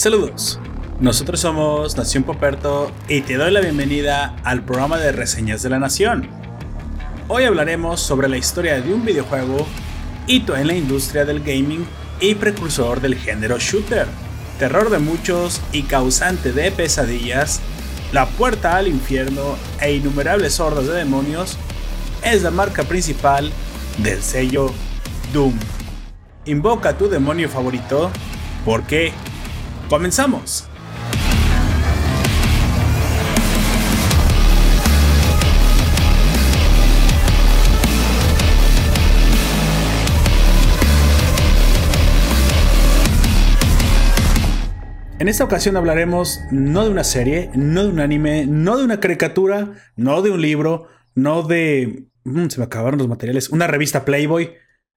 Saludos, nosotros somos Nación Poperto y te doy la bienvenida al programa de reseñas de la Nación. Hoy hablaremos sobre la historia de un videojuego, hito en la industria del gaming y precursor del género shooter, terror de muchos y causante de pesadillas, la puerta al infierno e innumerables hordas de demonios, es la marca principal del sello Doom. Invoca a tu demonio favorito porque comenzamos. En esta ocasión hablaremos no de una serie, no de un anime, no de una caricatura, no de un libro, no de... Mm, se me acabaron los materiales. Una revista Playboy.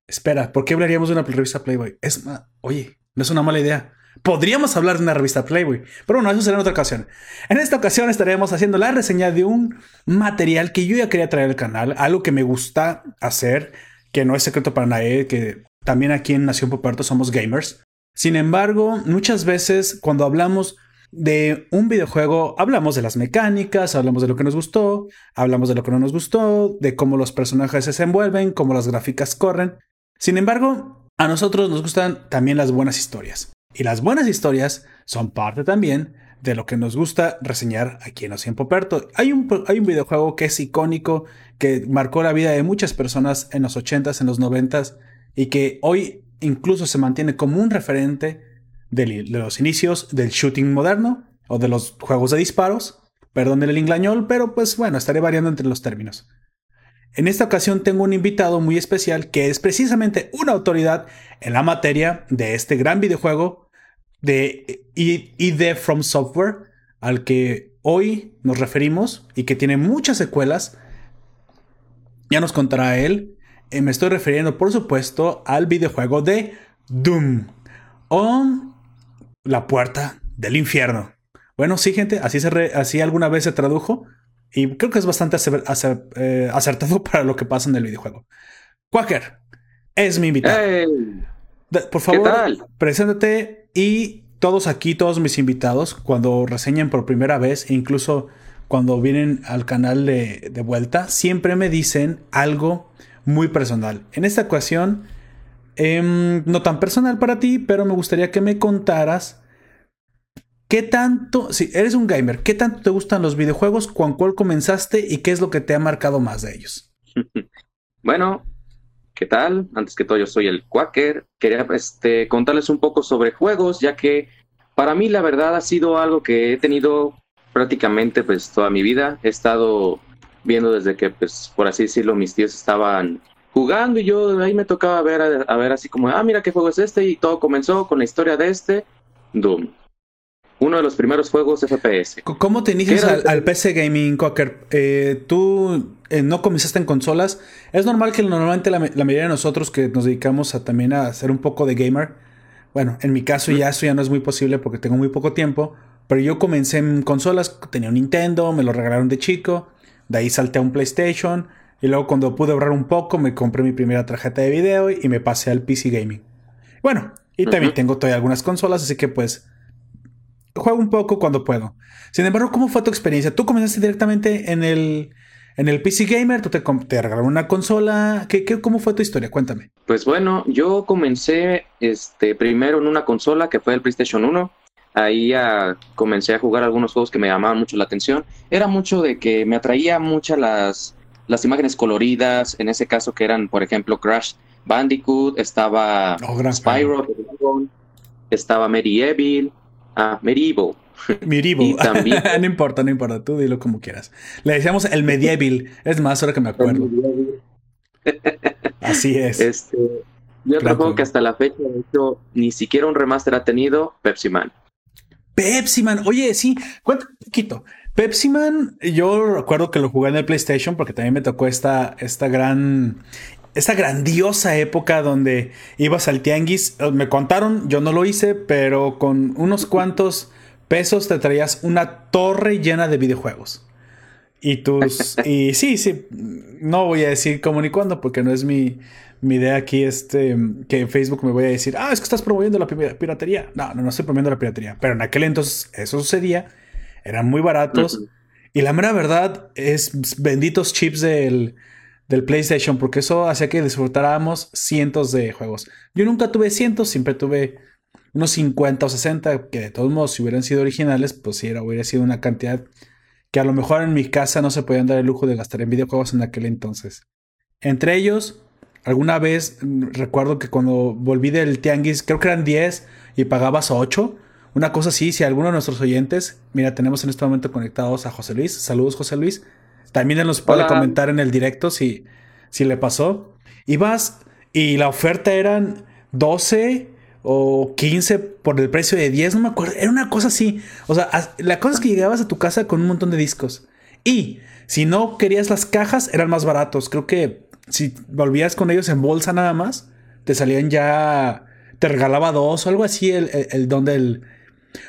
Espera, ¿por qué hablaríamos de una revista Playboy? Es Oye, no es una mala idea. Podríamos hablar de una revista Playboy, pero bueno, eso será en otra ocasión. En esta ocasión estaremos haciendo la reseña de un material que yo ya quería traer al canal, algo que me gusta hacer, que no es secreto para nadie, que también aquí en Nación Poperto somos gamers. Sin embargo, muchas veces cuando hablamos de un videojuego, hablamos de las mecánicas, hablamos de lo que nos gustó, hablamos de lo que no nos gustó, de cómo los personajes se desenvuelven, cómo las gráficas corren. Sin embargo, a nosotros nos gustan también las buenas historias. Y las buenas historias son parte también de lo que nos gusta reseñar aquí en Ocien Poperto. Hay un, hay un videojuego que es icónico, que marcó la vida de muchas personas en los 80s, en los 90s, y que hoy incluso se mantiene como un referente de, los inicios del shooting moderno o de los juegos de disparos. Perdón el inglañol, pero pues bueno, estaré variando entre los términos. En esta ocasión tengo un invitado muy especial que es precisamente una autoridad en la materia de este gran videojuego de ID From Software, al que hoy nos referimos y que tiene muchas secuelas. Ya nos contará él eh, me estoy refiriendo, por supuesto, al videojuego de Doom o La Puerta del Infierno. Bueno, sí, gente, así, se así alguna vez se tradujo y creo que es bastante eh, acertado para lo que pasa en el videojuego. Quaker es mi invitado. por favor, preséntate y todos aquí, todos mis invitados, cuando reseñan por primera vez e incluso cuando vienen al canal de, vuelta, siempre me dicen algo muy personal. En esta ocasión, em, no tan personal para ti, pero me gustaría que me contaras qué tanto, si eres un gamer, qué tanto te gustan los videojuegos, con cuál comenzaste y qué es lo que te ha marcado más de ellos. bueno, ¿qué tal? Antes que todo, yo soy el Quaker. Quería este, contarles un poco sobre juegos, ya que para mí la verdad ha sido algo que he tenido prácticamente pues toda mi vida. He estado viendo desde que, pues, por así decirlo, mis tíos estaban jugando y yo ahí me tocaba ver, a, ver así como, ah, mira qué juego es este y todo comenzó con la historia de este, Doom. Uno de los primeros juegos FPS. ¿Cómo te inicias al, PC Gaming, Cocker? Eh, tú eh, no comenzaste en consolas. Es normal que normalmente la, mayoría de nosotros que nos dedicamos a también a hacer un poco de gamer, bueno, en mi caso ya eso ya no es muy posible porque tengo muy poco tiempo, pero yo comencé en consolas, tenía un Nintendo, me lo regalaron de chico, de ahí salté a un PlayStation. Y luego cuando pude ahorrar un poco me compré mi primera tarjeta de video y me pasé al PC Gaming. Bueno, y también tengo todavía algunas consolas, así que pues juego un poco cuando puedo. Sin embargo, ¿cómo fue tu experiencia? ¿Tú comenzaste directamente en el, en el PC Gamer? ¿Tú te, te regalaron una consola? ¿Qué, qué, cómo fue tu historia? Cuéntame. Pues bueno, yo comencé este, primero en una consola que fue el PlayStation 1 ahí comencé a jugar algunos juegos que me llamaban mucho la atención. Era mucho de que me atraía mucho las, las imágenes coloridas, en ese caso que eran, por ejemplo, Crash Bandicoot, estaba oh, Spyro, estaba Medieval, ah, Medieval. Medieval. también... no importa, no importa, tú dilo como quieras. Le decíamos el Medieval, es más, ahora que me acuerdo. Así es. Este, y otro juego que hasta la fecha, de hecho, ni siquiera un remaster ha tenido, Pepsi Man. Pepsi Man, oye, sí, cuéntame un poquito. Pepsi Man, yo recuerdo que lo jugué en el PlayStation porque también me tocó esta, esta gran, esta grandiosa época donde ibas al tianguis. Eh, me contaron, yo no lo hice, pero con unos cuantos pesos te traías una torre llena de videojuegos. Y tus. y sí, sí. No voy a decir cómo ni cuándo, porque no es mi, mi idea aquí. Este. Que en Facebook me voy a decir, ah, es que estás promoviendo la piratería. No, no, no estoy promoviendo la piratería. Pero en aquel entonces eso sucedía. Eran muy baratos. Y la mera verdad es benditos chips del, del PlayStation, porque eso hacía que disfrutáramos cientos de juegos. Yo nunca tuve cientos, siempre tuve unos 50 o 60, que de todos modos, si hubieran sido originales, pues sí, hubiera sido una cantidad que a lo mejor en mi casa no se podían dar el lujo de gastar en videojuegos en aquel entonces. Entre ellos, alguna vez mm, recuerdo que cuando volví del tianguis, creo que eran 10 y pagabas 8. Una cosa así, si alguno de nuestros oyentes, mira, tenemos en este momento conectados a José Luis. Saludos, José Luis. También nos puede comentar en el directo si, si le pasó. Y vas y la oferta eran 12 o 15 por el precio de 10, no me acuerdo. Era una cosa así. O sea, la cosa es que llegabas a tu casa con un montón de discos. Y si no querías las cajas, eran más baratos. Creo que si volvías con ellos en bolsa nada más, te salían ya. Te regalaba dos o algo así el, el, don del.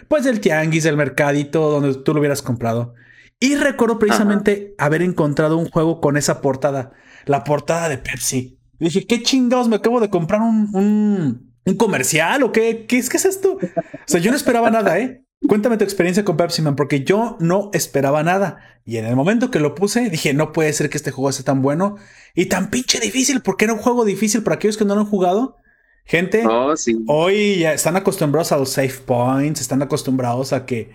Pues del tianguis, del mercadito, donde tú lo hubieras comprado. Y recuerdo precisamente haber encontrado un juego con esa portada. La portada de Pepsi. dije, ¿qué chingados? Me acabo de comprar un ¿Un comercial o qué? ¿Qué es, qué es esto? O sea, yo no esperaba nada, ¿eh? Cuéntame tu experiencia con Pepsi Man, porque yo no esperaba nada. Y en el momento que lo puse, dije, no puede ser que este juego sea tan bueno y tan pinche difícil. porque era un juego difícil para aquellos que no lo han jugado? Gente, oh, hoy ya están acostumbrados a los save points, están acostumbrados a que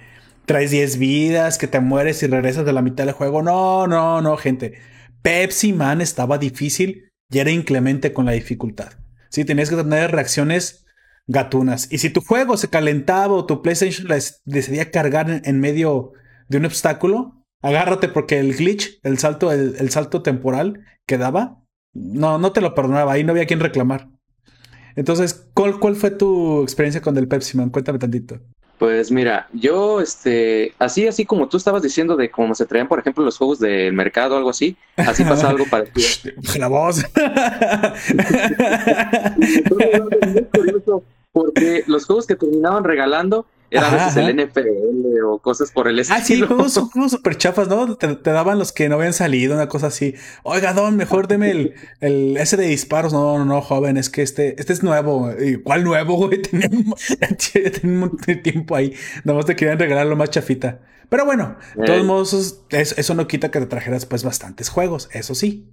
traes 10 vidas, que te mueres y regresas de la mitad del juego. No, no, no, gente. Pepsi Man estaba difícil y era inclemente con la dificultad. Sí, tenías que tener reacciones gatunas. Y si tu juego se calentaba o tu PlayStation decidía cargar en, medio de un obstáculo, agárrate porque el glitch, el salto, el, salto temporal que daba, no, no te lo perdonaba. Ahí no había quien reclamar. Entonces, ¿cuál, ¿cuál fue tu experiencia con el Pepsi Man? Cuéntame tantito. Pues mira, yo, este, así, así como tú estabas diciendo de cómo se traían, por ejemplo, los juegos del mercado o algo así, así pasa algo parecido. La voz. porque los juegos que terminaban regalando era a veces el NFL o cosas por el estilo. Ah, sí, juegos, juegos super chafas, ¿no? Te, daban los que no habían salido, una cosa así. Oiga, Don, mejor deme el, el ese de disparos. No, no, no, joven, es que este, este es nuevo. ¿Cuál nuevo, güey? Tenía un, montón de tiempo ahí. Nada más te querían regalar lo más chafita. Pero bueno, de todos modos, eso, no quita que te trajeras pues bastantes juegos, eso sí.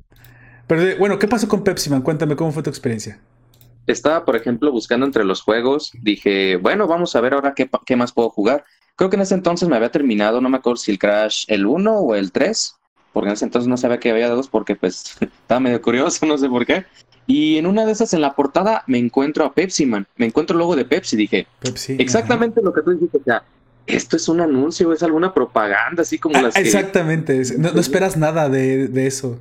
Pero bueno, ¿qué pasó con Pepsi Man? Cuéntame cómo fue tu experiencia estaba, por ejemplo, buscando entre los juegos, dije, bueno, vamos a ver ahora qué, qué más puedo jugar. Creo que en ese entonces me había terminado, no me acuerdo si el Crash el 1 o el 3, porque en ese entonces no sabía que había dos porque pues estaba medio curioso, no sé por qué. Y en una de esas, en la portada, me encuentro a Pepsi Man, me encuentro el logo de Pepsi, dije, Pepsi, exactamente lo que tú dijiste, ya, esto es un anuncio, es alguna propaganda, así como ah, las Exactamente, no, no, esperas nada de, de eso.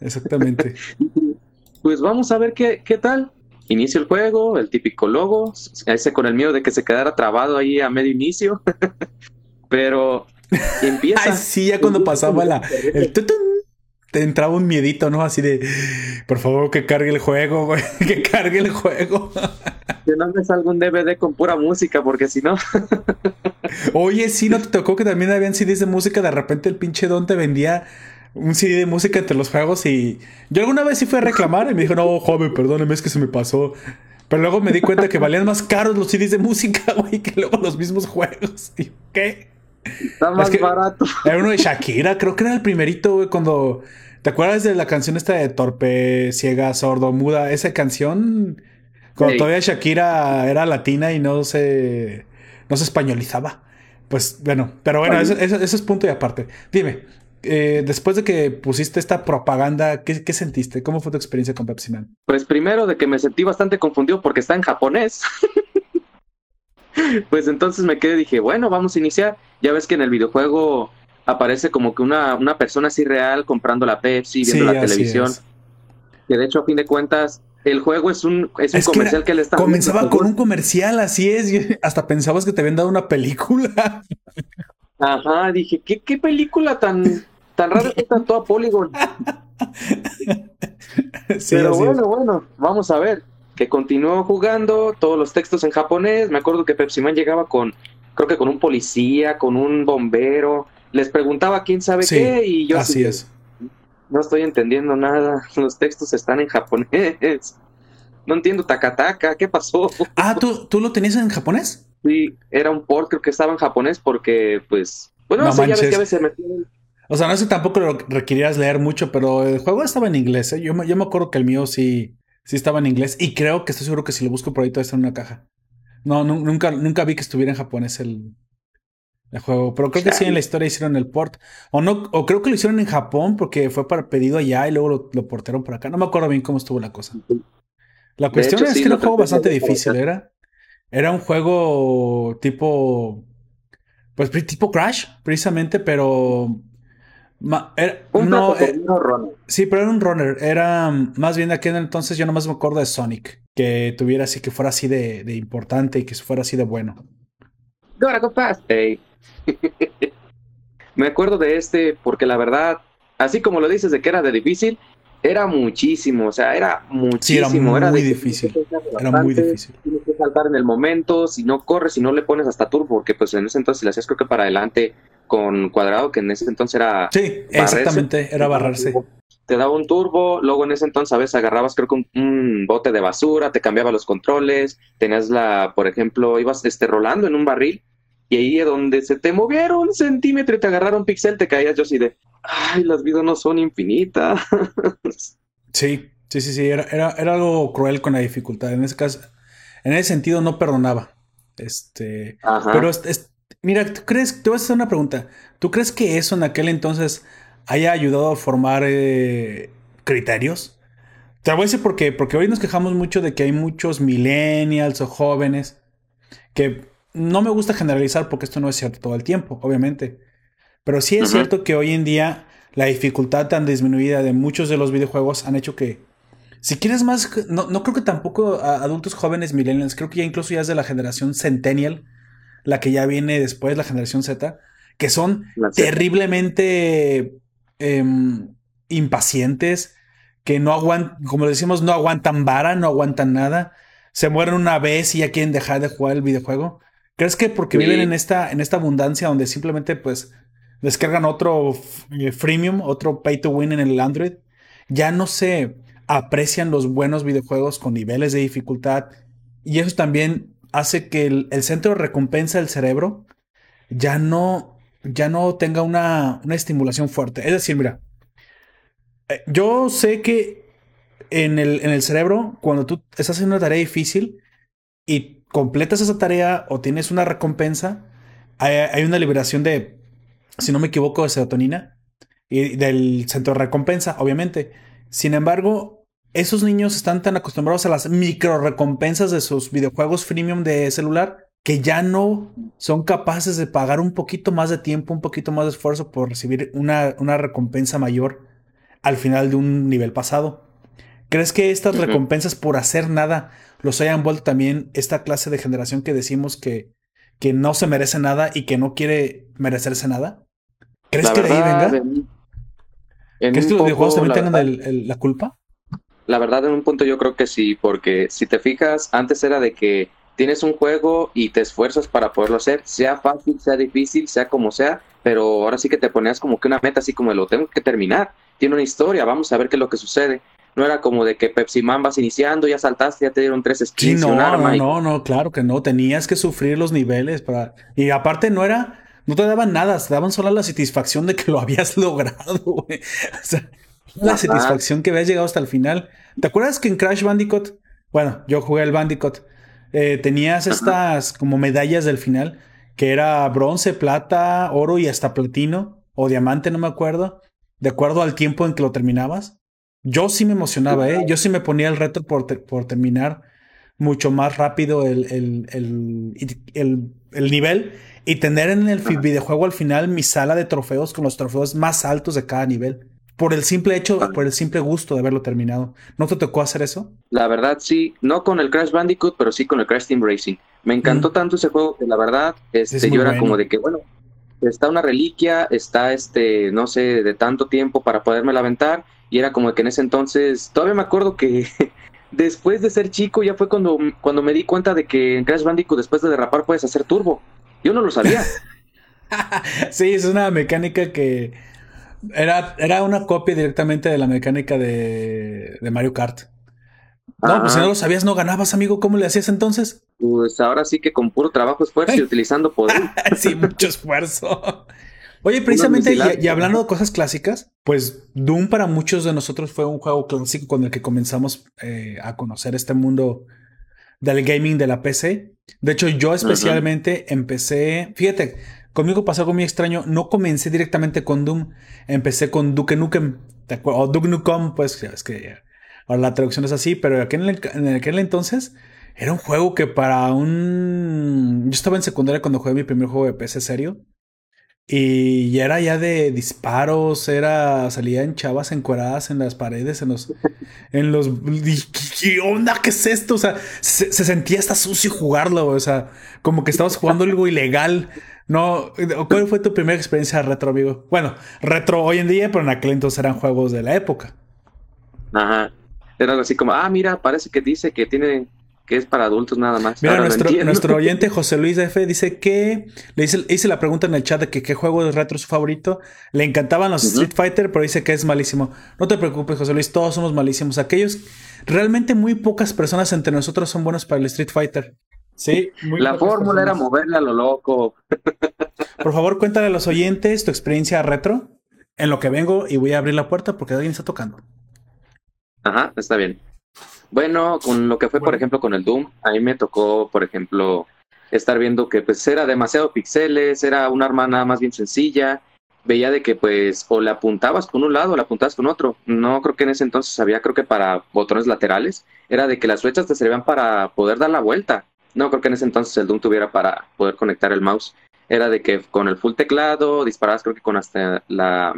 Exactamente. pues vamos a ver qué, qué tal inicio el juego, el típico logo, ese con el miedo de que se quedara trabado ahí a medio inicio, pero empieza. Ay, sí, ya cuando pasaba la, el te entraba un miedito, ¿no? Así de, por favor, que cargue el juego, güey, que cargue el juego. Que no me salga un DVD con pura música, porque si no. Oye, sí, ¿no te tocó que también habían CDs de música? De repente el pinche don te vendía un CD de música entre los juegos y yo alguna vez sí fui a reclamar y me dijo, no, joven, perdóneme, es que se me pasó. Pero luego me di cuenta que valían más caros los CDs de música, güey, que luego los mismos juegos. ¿Y qué? Está más barato. Era uno de Shakira, creo que era el primerito, güey, cuando... ¿Te acuerdas de la canción esta de Torpe, Ciega, Sordo, Muda? Esa canción, cuando todavía Shakira era latina y no se, no se españolizaba. Pues bueno, pero bueno, eso, eso es punto y aparte. Dime, eh, después de que pusiste esta propaganda, ¿qué, sentiste? ¿Cómo fue tu experiencia con Pepsi Man? Pues primero de que me sentí bastante confundido porque está en japonés. pues entonces me quedé y dije, bueno, vamos a iniciar. Ya ves que en el videojuego aparece como que una, una persona así real comprando la Pepsi, viendo la televisión. Que de hecho, a fin de cuentas, el juego es un, es un comercial que, le está. Comenzaba con un comercial, así es. Hasta pensabas que te habían dado una película. Ajá, dije, ¿qué, qué película tan, tan rara que está toda Polygon? Pero bueno, bueno, vamos a ver. Que continuó jugando, todos los textos en japonés. Me acuerdo que Pepsi Man llegaba con, creo que con un policía, con un bombero, les preguntaba quién sabe qué y yo así es. No estoy entendiendo nada. Los textos están en japonés. No entiendo Takataka, ¿qué pasó? Ah, ¿tú, ¿tú lo tenías en japonés? Sí, era un port, creo que estaba en japonés porque, pues, bueno, no, sé, ya ves que a veces me... O sea, no sé tampoco lo requerías leer mucho, pero el juego estaba en inglés. ¿eh? Yo, yo me acuerdo que el mío sí, sí estaba en inglés y creo que estoy seguro que si lo busco por ahí todo está en una caja. No, nunca, nunca vi que estuviera en japonés el, el juego, pero creo que sí en la historia hicieron el port. O no, o creo que lo hicieron en Japón porque fue para pedido allá y luego lo, lo portaron por acá. No me acuerdo bien cómo estuvo la cosa. La cuestión es que era un juego bastante difícil, era. Era un juego tipo. Pues tipo Crash, precisamente, pero. Era, no, eh, runner. Sí, pero era un runner. Era más bien de aquel entonces, yo nomás me acuerdo de Sonic. Que tuviera así, que fuera así de, de importante y que fuera así de bueno. Gotta go fast. Me acuerdo de este porque la verdad, así como lo dices de que era de difícil, era muchísimo, o sea, era muchísimo. era muy difícil. Era muy difícil. Tienes que saltar en el momento, si no corres, si no le pones hasta turbo, porque pues en ese entonces le hacías creo que para adelante con cuadrado, que en ese entonces era... Sí, exactamente, era barrarse. Te daba un turbo, luego en ese entonces a veces agarrabas creo que un, un, bote de basura, te cambiaba los controles, tenías la, por ejemplo, ibas este, rolando en un barril y ahí es donde se te movieron un centímetro y te agarraron un pixel, te caías yo así de, ay, las vidas no son infinitas. Sí, sí, sí, sí, era, era, era, algo cruel con la dificultad. En ese caso, en ese sentido no perdonaba. Este, pero mira, ¿tú crees, te voy a hacer una pregunta. ¿Tú crees que eso en aquel entonces haya ayudado a formar eh, criterios? Te voy a decir por qué, porque hoy nos quejamos mucho de que hay muchos millennials o jóvenes que no me gusta generalizar porque esto no es cierto todo el tiempo, obviamente. Pero sí es cierto que hoy en día la dificultad tan disminuida de muchos de los videojuegos han hecho que, si quieres más, no, no creo que tampoco adultos jóvenes millennials, creo que ya incluso ya es de la generación centennial, la que ya viene después, la generación Z, que son terriblemente em, impacientes, que no aguantan, como decimos, no aguantan vara, no aguantan nada, se mueren una vez y ya quieren dejar de jugar el videojuego. ¿Crees que porque viven en esta, en esta abundancia donde simplemente pues descargan otro eh, freemium, otro pay to win en el Android, ya no se aprecian los buenos videojuegos con niveles de dificultad y eso también hace que el, centro de recompensa del cerebro ya no, ya no tenga una, una estimulación fuerte. Es decir, mira, eh, yo sé que en el, en el cerebro, cuando tú estás haciendo una tarea difícil y completas esa tarea o tienes una recompensa, hay, una liberación de, si no me equivoco, de serotonina y del centro de recompensa, obviamente. Sin embargo, esos niños están tan acostumbrados a las micro recompensas de sus videojuegos freemium de celular que ya no son capaces de pagar un poquito más de tiempo, un poquito más de esfuerzo por recibir una, una recompensa mayor al final de un nivel pasado. ¿Crees que estas recompensas por hacer nada los hayan vuelto también esta clase de generación que decimos que, que no se merece nada y que no quiere merecerse nada? ¿Crees que de ahí venga? ¿Crees que los videojuegos también tengan la culpa? La verdad, en un punto yo creo que sí, porque si te fijas, antes era de que tienes un juego y te esfuerzas para poderlo hacer, sea fácil, sea difícil, sea como sea, pero ahora sí que te ponías como que una meta así como lo tengo que terminar, tiene una historia, vamos a ver qué es lo que sucede. No era como de que Pepsi Man vas iniciando, ya saltaste, ya te dieron tres skins no, y arma. No, no, no, claro que no. Tenías que sufrir los niveles para. Y aparte no era. No te daban nada, te daban solo la satisfacción de que lo habías logrado, güey. O sea, la satisfacción que habías llegado hasta el final. ¿Te acuerdas que en Crash Bandicoot, bueno, yo jugué el Bandicoot, eh, tenías estas como medallas del final, que era bronce, plata, oro y hasta platino, o diamante, no me acuerdo, de acuerdo al tiempo en que lo terminabas? Yo sí me emocionaba, ¿eh? Yo sí me ponía el reto por, por terminar mucho más rápido el, el, el, el, nivel y tener en el videojuego al final mi sala de trofeos con los trofeos más altos de cada nivel. Por el simple hecho, por el simple gusto de haberlo terminado. ¿No te tocó hacer eso? La verdad, sí. No con el Crash Bandicoot, pero sí con el Crash Team Racing. Me encantó mm. tanto ese juego que la verdad, este, yo era como de que, bueno, está una reliquia, está este, no sé, de tanto tiempo para poderme aventar y era como que en ese entonces, todavía me acuerdo que después de ser chico ya fue cuando, cuando me di cuenta de que en Crash Bandicoot después de derrapar puedes hacer turbo. Yo no lo sabía. sí, es una mecánica que era, era una copia directamente de la mecánica de, de Mario Kart. No, pues si no lo sabías, no ganabas, amigo. ¿Cómo le hacías entonces? Pues ahora sí que con puro trabajo, esfuerzo y utilizando poder. sí, mucho esfuerzo. Oye, precisamente, y, hablando de cosas clásicas, pues Doom para muchos de nosotros fue un juego clásico con el que comenzamos eh, a conocer este mundo del gaming de la PC. De hecho, yo especialmente empecé, fíjate, conmigo pasó algo muy extraño, no comencé directamente con Doom, empecé con Duke Nukem, o Duke Nukem, pues es que ahora la traducción es así, pero en aquel entonces era un juego que para un... Yo estaba en secundaria cuando jugué mi primer juego de PC serio. Y era ya de disparos, era. salían chavas encueradas en las paredes, en los. en los. ¿Qué onda? ¿Qué es esto? O sea, se, sentía hasta sucio jugarlo, o sea, como que estabas jugando algo ilegal. No, ¿cuál fue tu primera experiencia retro, amigo? Bueno, retro hoy en día, pero en aquel entonces eran juegos de la época. Ajá. Era algo así como, ah, mira, parece que dice que tiene que es para adultos nada más. Mira, nuestro, nuestro, oyente José Luis F dice que le hice, la pregunta en el chat de que qué juego de retro es su favorito. Le encantaban los Street Fighter, pero dice que es malísimo. No te preocupes, José Luis, todos somos malísimos. Aquellos, realmente muy pocas personas entre nosotros son buenos para el Street Fighter. Sí, muy La fórmula era moverle a lo loco. Por favor, cuéntale a los oyentes tu experiencia retro. En lo que vengo y voy a abrir la puerta porque alguien está tocando. Ajá, está bien. Bueno, con lo que fue, por ejemplo, con el Doom, a mí me tocó, por ejemplo, estar viendo que pues era demasiado pixeles, era una arma nada más bien sencilla. Veía de que pues o le apuntabas con un lado o le apuntabas con otro. No creo que en ese entonces había, creo que para botones laterales, era de que las flechas te servían para poder dar la vuelta. No creo que en ese entonces el Doom tuviera para poder conectar el mouse. Era de que con el full teclado disparabas creo que con hasta la,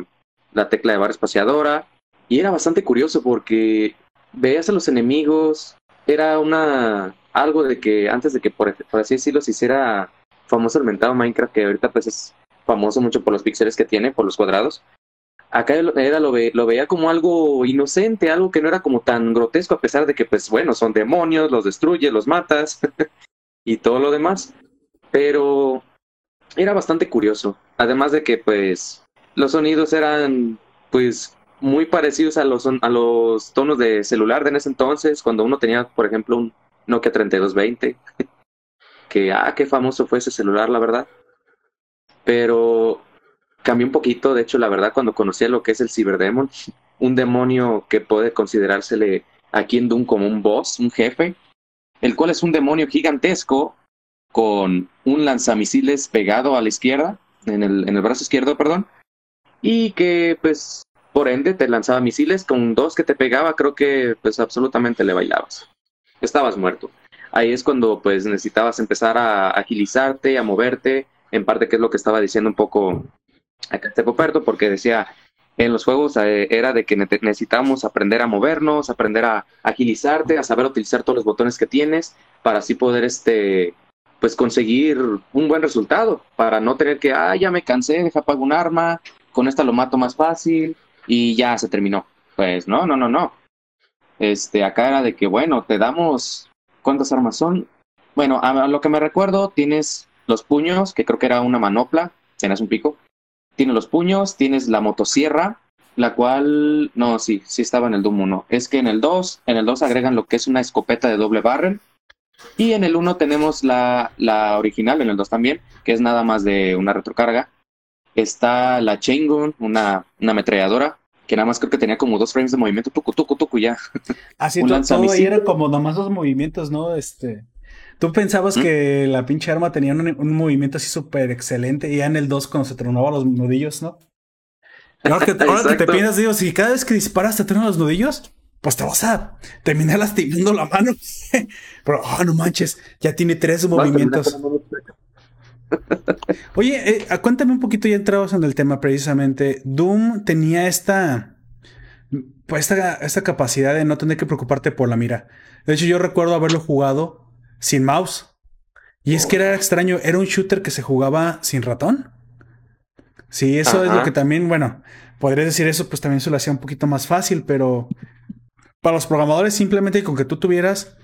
la tecla de barra espaciadora. Y era bastante curioso porque veías a los enemigos, era una algo de que antes de que por, así decirlo se hiciera famoso el mentado Minecraft, que ahorita pues es famoso mucho por los píxeles que tiene, por los cuadrados. Acá era, lo, lo veía como algo inocente, algo que no era como tan grotesco, a pesar de que, pues bueno, son demonios, los destruyes, los matas y todo lo demás. Pero era bastante curioso. Además de que, pues, los sonidos eran, pues, muy parecidos a los, a los tonos de celular de en ese entonces, cuando uno tenía, por ejemplo, un Nokia 3220, que, ah, qué famoso fue ese celular, la verdad. Pero cambió un poquito, de hecho, la verdad, cuando conocí a lo que es el Cyberdemon, un demonio que puede considerársele aquí en Doom como un boss, un jefe, el cual es un demonio gigantesco con un lanzamisiles pegado a la izquierda, en el, en el brazo izquierdo, perdón, y que pues por ende, te lanzaba misiles con dos que te pegaba, creo que pues absolutamente le bailabas. Estabas muerto. Ahí es cuando pues necesitabas empezar a agilizarte, a moverte, en parte que es lo que estaba diciendo un poco acá este Poperto, porque decía, en los juegos eh, era de que necesitamos aprender a movernos, aprender a agilizarte, a saber utilizar todos los botones que tienes para así poder este pues conseguir un buen resultado, para no tener que, ah, ya me cansé, deja apagar un arma, con esta lo mato más fácil, y ya se terminó. Pues no, no, no, no. Este, acá era de que, bueno, te damos. ¿Cuántas armas son? Bueno, a lo que me recuerdo, tienes los puños, que creo que era una manopla, tienes un pico. Tienes los puños, tienes la motosierra, la cual. No, sí, sí estaba en el Doom 1. Es que en el 2, en el 2 agregan lo que es una escopeta de doble barrel. Y en el 1 tenemos la, la original, en el 2 también, que es nada más de una retrocarga Está la Chain Gun, una, una ametralladora, que nada más creo que tenía como dos frames de movimiento, tucu, tucu, tucu, ya. Así todo, todo ahí era como nomás dos movimientos, ¿no? Este. Tú pensabas que la pinche arma tenía un, movimiento así súper excelente, y ya en el 2 cuando se tronaba los nudillos, ¿no? Ahora que, te piensas, digo, si cada vez que disparas te tronan los nudillos, pues te vas a terminar lastimando la mano. Pero, oh, no manches, ya tiene tres movimientos. Oye, eh, cuéntame un poquito, ya entrados en el tema precisamente. Doom tenía esta, pues esta, esta capacidad de no tener que preocuparte por la mira. De hecho, yo recuerdo haberlo jugado sin mouse. Y es que era extraño, era un shooter que se jugaba sin ratón. Sí, eso es lo que también, bueno, podrías decir eso, pues también se lo hacía un poquito más fácil, pero para los programadores simplemente con que tú tuvieras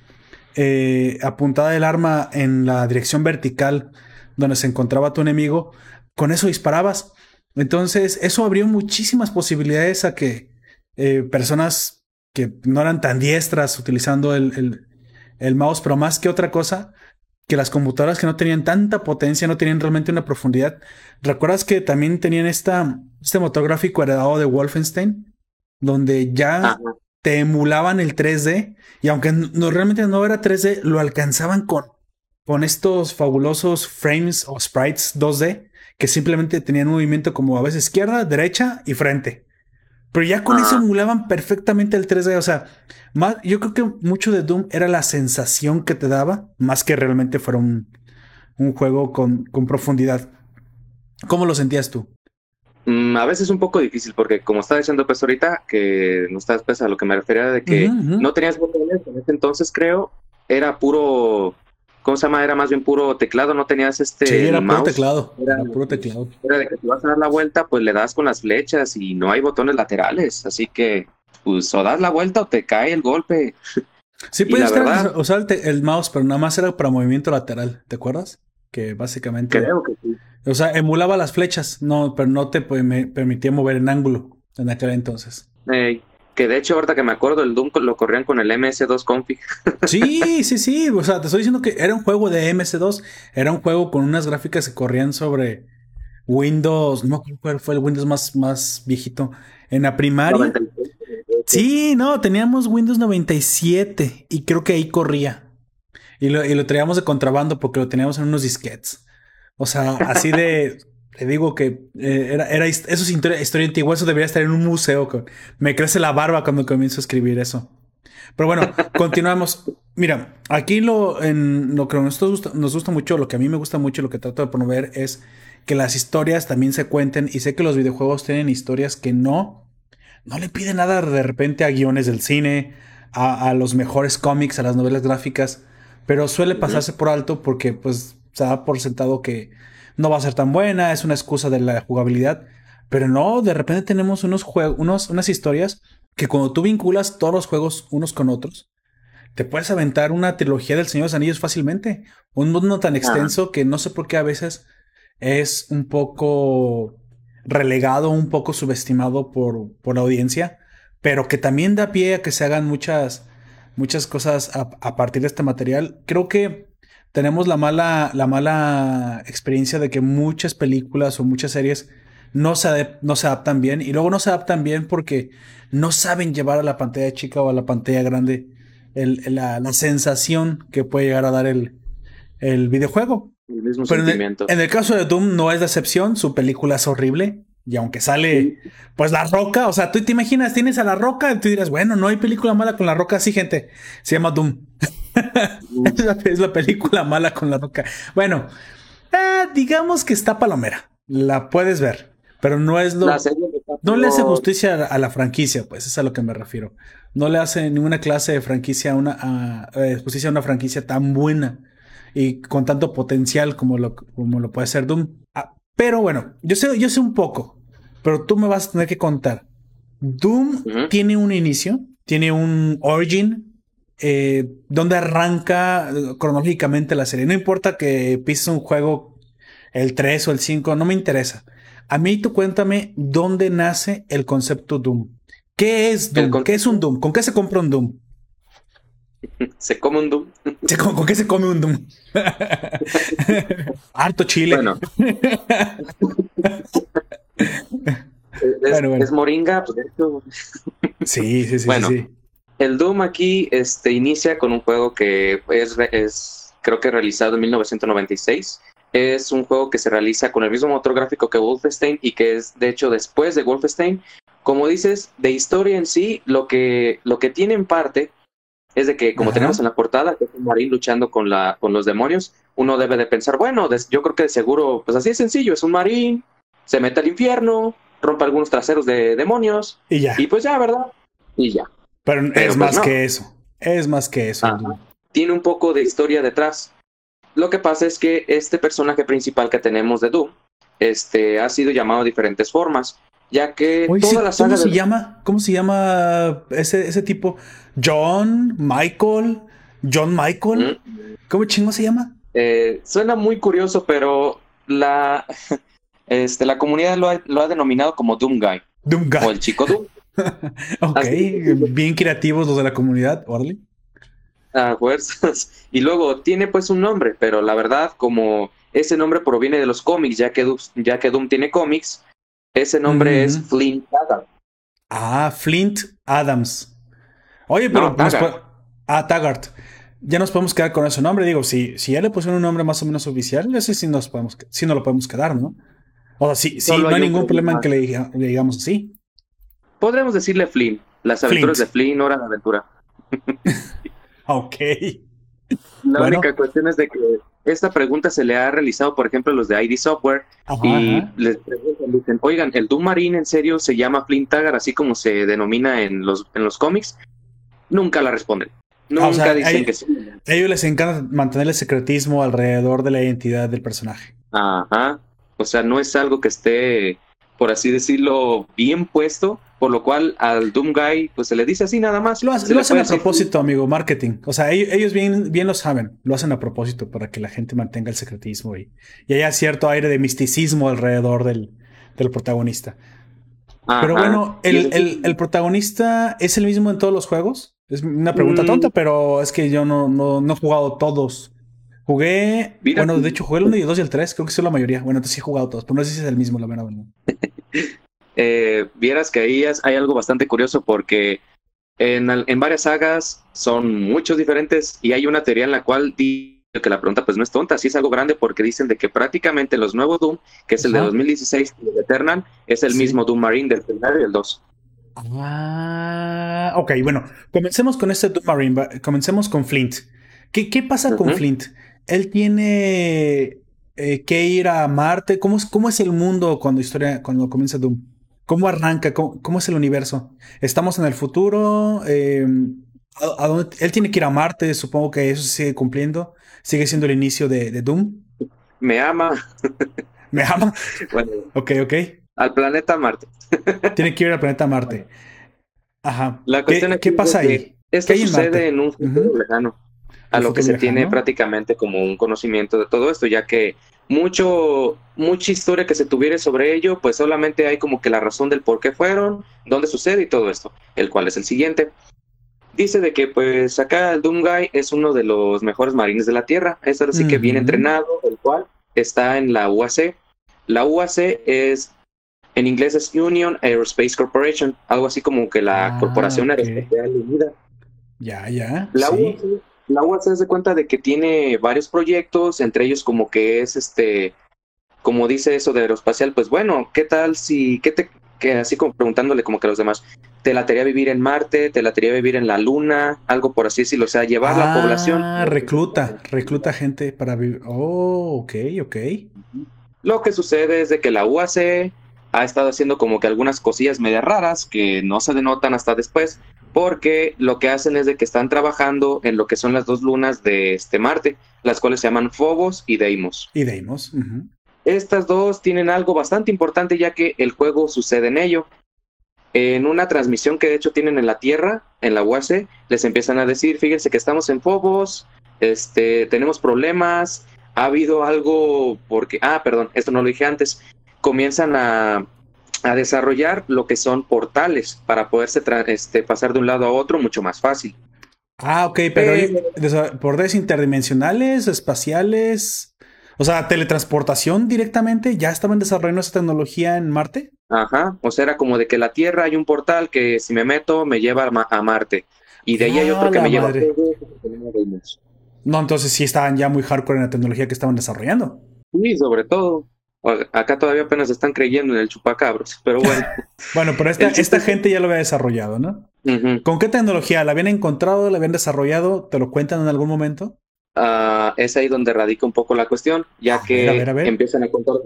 eh, apuntada el arma en la dirección vertical donde se encontraba tu enemigo, con eso disparabas. Entonces, eso abrió muchísimas posibilidades a que eh, personas que no eran tan diestras utilizando el, el, mouse, pero más que otra cosa, que las computadoras que no tenían tanta potencia, no tenían realmente una profundidad. ¿Recuerdas que también tenían esta, este motor gráfico heredado de Wolfenstein? Donde ya te emulaban el 3D y aunque no, realmente no era 3D, lo alcanzaban con, con estos fabulosos frames o sprites 2D que simplemente tenían movimiento como a veces izquierda, derecha y frente. Pero ya con eso emulaban perfectamente el 3D. O sea, más, yo creo que mucho de Doom era la sensación que te daba, más que realmente fuera un, un juego con, con, profundidad. ¿Cómo lo sentías tú? Mm, a veces un poco difícil, porque como estaba diciendo pues ahorita, que no estás pues a lo que me refería de que no tenías botones en ese entonces, creo, era puro ¿cómo se llama? Era más bien puro teclado, no tenías este. Sí, era puro teclado. Era, puro teclado. Era de que si vas a dar la vuelta, pues le das con las flechas y no hay botones laterales. Así que, pues, o das la vuelta o te cae el golpe. Sí, puedes usar el, mouse, pero nada más era para movimiento lateral, ¿te acuerdas? Que básicamente. Creo que sí. O sea, emulaba las flechas, no, pero no te permitía mover en ángulo en aquel entonces. Que de hecho, ahorita que me acuerdo, el Doom lo corrían con el MS2 config. Sí, sí, sí. O sea, te estoy diciendo que era un juego de MS2. Era un juego con unas gráficas que corrían sobre Windows. No cuál fue el Windows más, más viejito. En la primaria. Sí, no, teníamos Windows 97 y creo que ahí corría. Y lo, y lo traíamos de contrabando porque lo teníamos en unos disquets. O sea, así de te digo que eh, era, era, eso es historia, antigua, eso debería estar en un museo. Me crece la barba cuando comienzo a escribir eso. Pero bueno, continuamos. Mira, aquí lo, en, lo que nos gusta, nos gusta mucho, lo que a mí me gusta mucho, lo que trato de promover es que las historias también se cuenten. Y sé que los videojuegos tienen historias que no, no le piden nada de repente a guiones del cine, a, a los mejores cómics, a las novelas gráficas, pero suele pasarse por alto porque pues se da por sentado que no va a ser tan buena, es una excusa de la jugabilidad. Pero no, de repente tenemos unos juegos, unas historias que cuando tú vinculas todos los juegos unos con otros, te puedes aventar una trilogía del Señor de los Anillos fácilmente. Un mundo tan extenso que no sé por qué a veces es un poco relegado, un poco subestimado por, por la audiencia, pero que también da pie a que se hagan muchas, muchas cosas a, a partir de este material. Creo que tenemos la mala, la mala experiencia de que muchas películas o muchas series no se, no se adaptan bien y luego no se adaptan bien porque no saben llevar a la pantalla chica o a la pantalla grande la, sensación que puede llegar a dar el, el videojuego. El mismo sentimiento. En el, caso de Doom no es decepción, su película es horrible. Y aunque sale, pues la roca, o sea, tú te imaginas, tienes a la roca, y tú dirás, bueno, no hay película mala con la roca, sí, gente, se llama Doom. es, la, película mala con la roca. Bueno, eh, digamos que está palomera. La puedes ver, pero no es lo. No le hace justicia a, la franquicia, pues es a lo que me refiero. No le hace ninguna clase de franquicia a una eh, justicia a una franquicia tan buena y con tanto potencial como lo, como lo puede ser Doom. Ah, pero bueno, yo sé, yo sé un poco, pero tú me vas a tener que contar. Doom tiene un inicio, tiene un origin, eh, dónde arranca eh, cronológicamente la serie. No importa que pises un juego el 3 o el 5, no me interesa. A mí tú cuéntame dónde nace el concepto Doom. ¿Qué es Doom? ¿Qué es un Doom? ¿Con qué se compra un Doom? ¿Se come un Doom? ¿Con, qué se come un Doom? Harto chile. Bueno. es, moringa, pues, Sí, sí, sí. Bueno, sí. El Doom aquí este, inicia con un juego que es, es, creo que realizado en 1996. Es un juego que se realiza con el mismo motor gráfico que Wolfenstein y que es, de hecho, después de Wolfenstein. Como dices, de historia en sí, lo que, lo que tiene en parte es de que, como tenemos en la portada, que es un marín luchando con, la, con los demonios, uno debe de pensar, bueno, yo creo que de seguro, pues así es sencillo, es un marín, se mete al infierno, rompe algunos traseros de demonios. Y ya. Y pues ya, ¿verdad? Y ya. Pero, es pues más que eso. Es más que eso. Tiene un poco de historia detrás. Lo que pasa es que este personaje principal que tenemos de Doom este, ha sido llamado de diferentes formas, ya que toda la saga ¿Cómo se llama? ¿Cómo se llama ese, ese tipo? John, Michael, John Michael. ¿Cómo chingo se llama? Eh, suena muy curioso, pero la Este, la comunidad lo ha, lo ha denominado como Doom Guy. Doom Guy. O el chico Doom. ok, bien creativos los de la comunidad, Orly. A fuerzas. Y luego tiene pues un nombre, pero la verdad, como ese nombre proviene de los cómics, ya que, ya que Doom tiene cómics, ese nombre es Flint Adams. Ah, Flint Adams. Oye, pero... ah, Taggart. Ya nos podemos quedar con ese nombre. Digo, si, si ya le pusieron un nombre más o menos oficial, ese sí, nos podemos, sí no lo podemos quedar, ¿no? O sea, sí, sí no hay ningún problema en que le, le digamos así. Podremos decirle Flynn. Las aventuras de Flynn, hora de aventura. ok. La única cuestión es de que esta pregunta se le ha realizado, por ejemplo, a los de ID Software y les preguntan, dicen, oigan, ¿el Doom Marine en serio se llama Flint Tagger así como se denomina en los, en los cómics? Nunca la responden. Ah, Nunca dicen que sí. A ellos les encanta mantener el secretismo alrededor de la identidad del personaje. Ajá. O sea, no es algo que esté, por así decirlo, bien puesto, por lo cual al Doom Guy, pues se le dice así nada más. Lo, hacen a propósito, amigo, marketing. O sea, ellos, bien, bien lo saben, lo hacen a propósito para que la gente mantenga el secretismo y, y haya cierto aire de misticismo alrededor del, del protagonista. Pero bueno, el, el, protagonista es el mismo en todos los juegos. Es una pregunta mm. tonta, pero es que yo no, no, no he jugado todos. Jugué, bueno, de hecho jugué el 1 y el 2 y el 3, creo que son la mayoría. Bueno, entonces sí he jugado todos, pero no sé si es el mismo, la verdad. eh, vieras que ahí hay algo bastante curioso porque en, en, varias sagas son muchos diferentes y hay una teoría en la cual que la pregunta pues no es tonta, sí es algo grande porque dicen de que prácticamente los nuevos Doom, que es el de 2016 y el Eternal, es el mismo Doom Marine del primero y el 2. Ah, ok, bueno, comencemos con este Doom Marine, comencemos con Flint. ¿Qué, qué pasa con Flint? Él tiene eh, que ir a Marte. ¿Cómo es, ¿Cómo es el mundo cuando historia, cuando comienza Doom? ¿Cómo arranca? ¿Cómo, es el universo? ¿Estamos en el futuro? Em, ¿a, dónde? Él tiene que ir a Marte, supongo que eso se sigue cumpliendo. ¿Sigue siendo el inicio de, Doom? Me ama. ¿Me ama? Bueno, ok, ok. Al planeta Marte. tiene que ir al planeta Marte. Ajá. La ¿Qué, ¿qué pasa ahí? Esto sucede en un futuro lejano. A lo que se tiene prácticamente como un conocimiento de todo esto, ya que mucho, mucha historia que se tuviera sobre ello, pues solamente hay como que la razón del por qué fueron, dónde sucede y todo esto, el cual es el siguiente. Dice de que pues acá el Doomguy es uno de los mejores marines de la Tierra, es así que bien entrenado, el cual está en la UAC. La UAC es, en inglés es Union Aerospace Corporation, algo así como que la ah, Corporación Aeroespacial Unida. Ya, ya. La UAC la UAS se da cuenta de que tiene varios proyectos, entre ellos como que es este, como dice eso de aeroespacial, pues bueno, ¿qué tal si, qué te, que así como preguntándole como que a los demás, ¿te latería vivir en Marte? ¿Te latería vivir en la Luna? Algo por así decirlo, o sea, llevar la población. Ah, recluta, recluta gente para vivir. Oh, ok, ok. Lo que sucede es de que la UAC ha estado haciendo como que algunas cosillas medias raras que no se denotan hasta después, porque lo que hacen es de que están trabajando en lo que son las dos lunas de este Marte, las cuales se llaman Phobos y Deimos. Y Deimos. Estas dos tienen algo bastante importante ya que el juego sucede en ello. En una transmisión que de hecho tienen en la Tierra, en la UAC, les empiezan a decir, fíjense que estamos en Phobos, este, tenemos problemas, ha habido algo porque, ah, perdón, esto no lo dije antes, comienzan a, desarrollar lo que son portales para poderse este, pasar de un lado a otro mucho más fácil. Ah, ok, pero eh, portales interdimensionales, espaciales, o sea, teletransportación directamente, ¿ya estaban desarrollando esa tecnología en Marte? Ajá, o sea, era como de que la Tierra hay un portal que si me meto me lleva a, Marte. Y de ahí hay otro que me lleva a No, entonces sí estaban ya muy hardcore en la tecnología que estaban desarrollando. Sí, sobre todo. Acá todavía apenas están creyendo en el chupacabros, pero bueno. bueno, pero esta, esta gente ya lo había desarrollado, ¿no? ¿Con qué tecnología? ¿La habían encontrado? ¿La habían desarrollado? ¿Te lo cuentan en algún momento? Uh, es ahí donde radica un poco la cuestión, ya que empiezan a contar.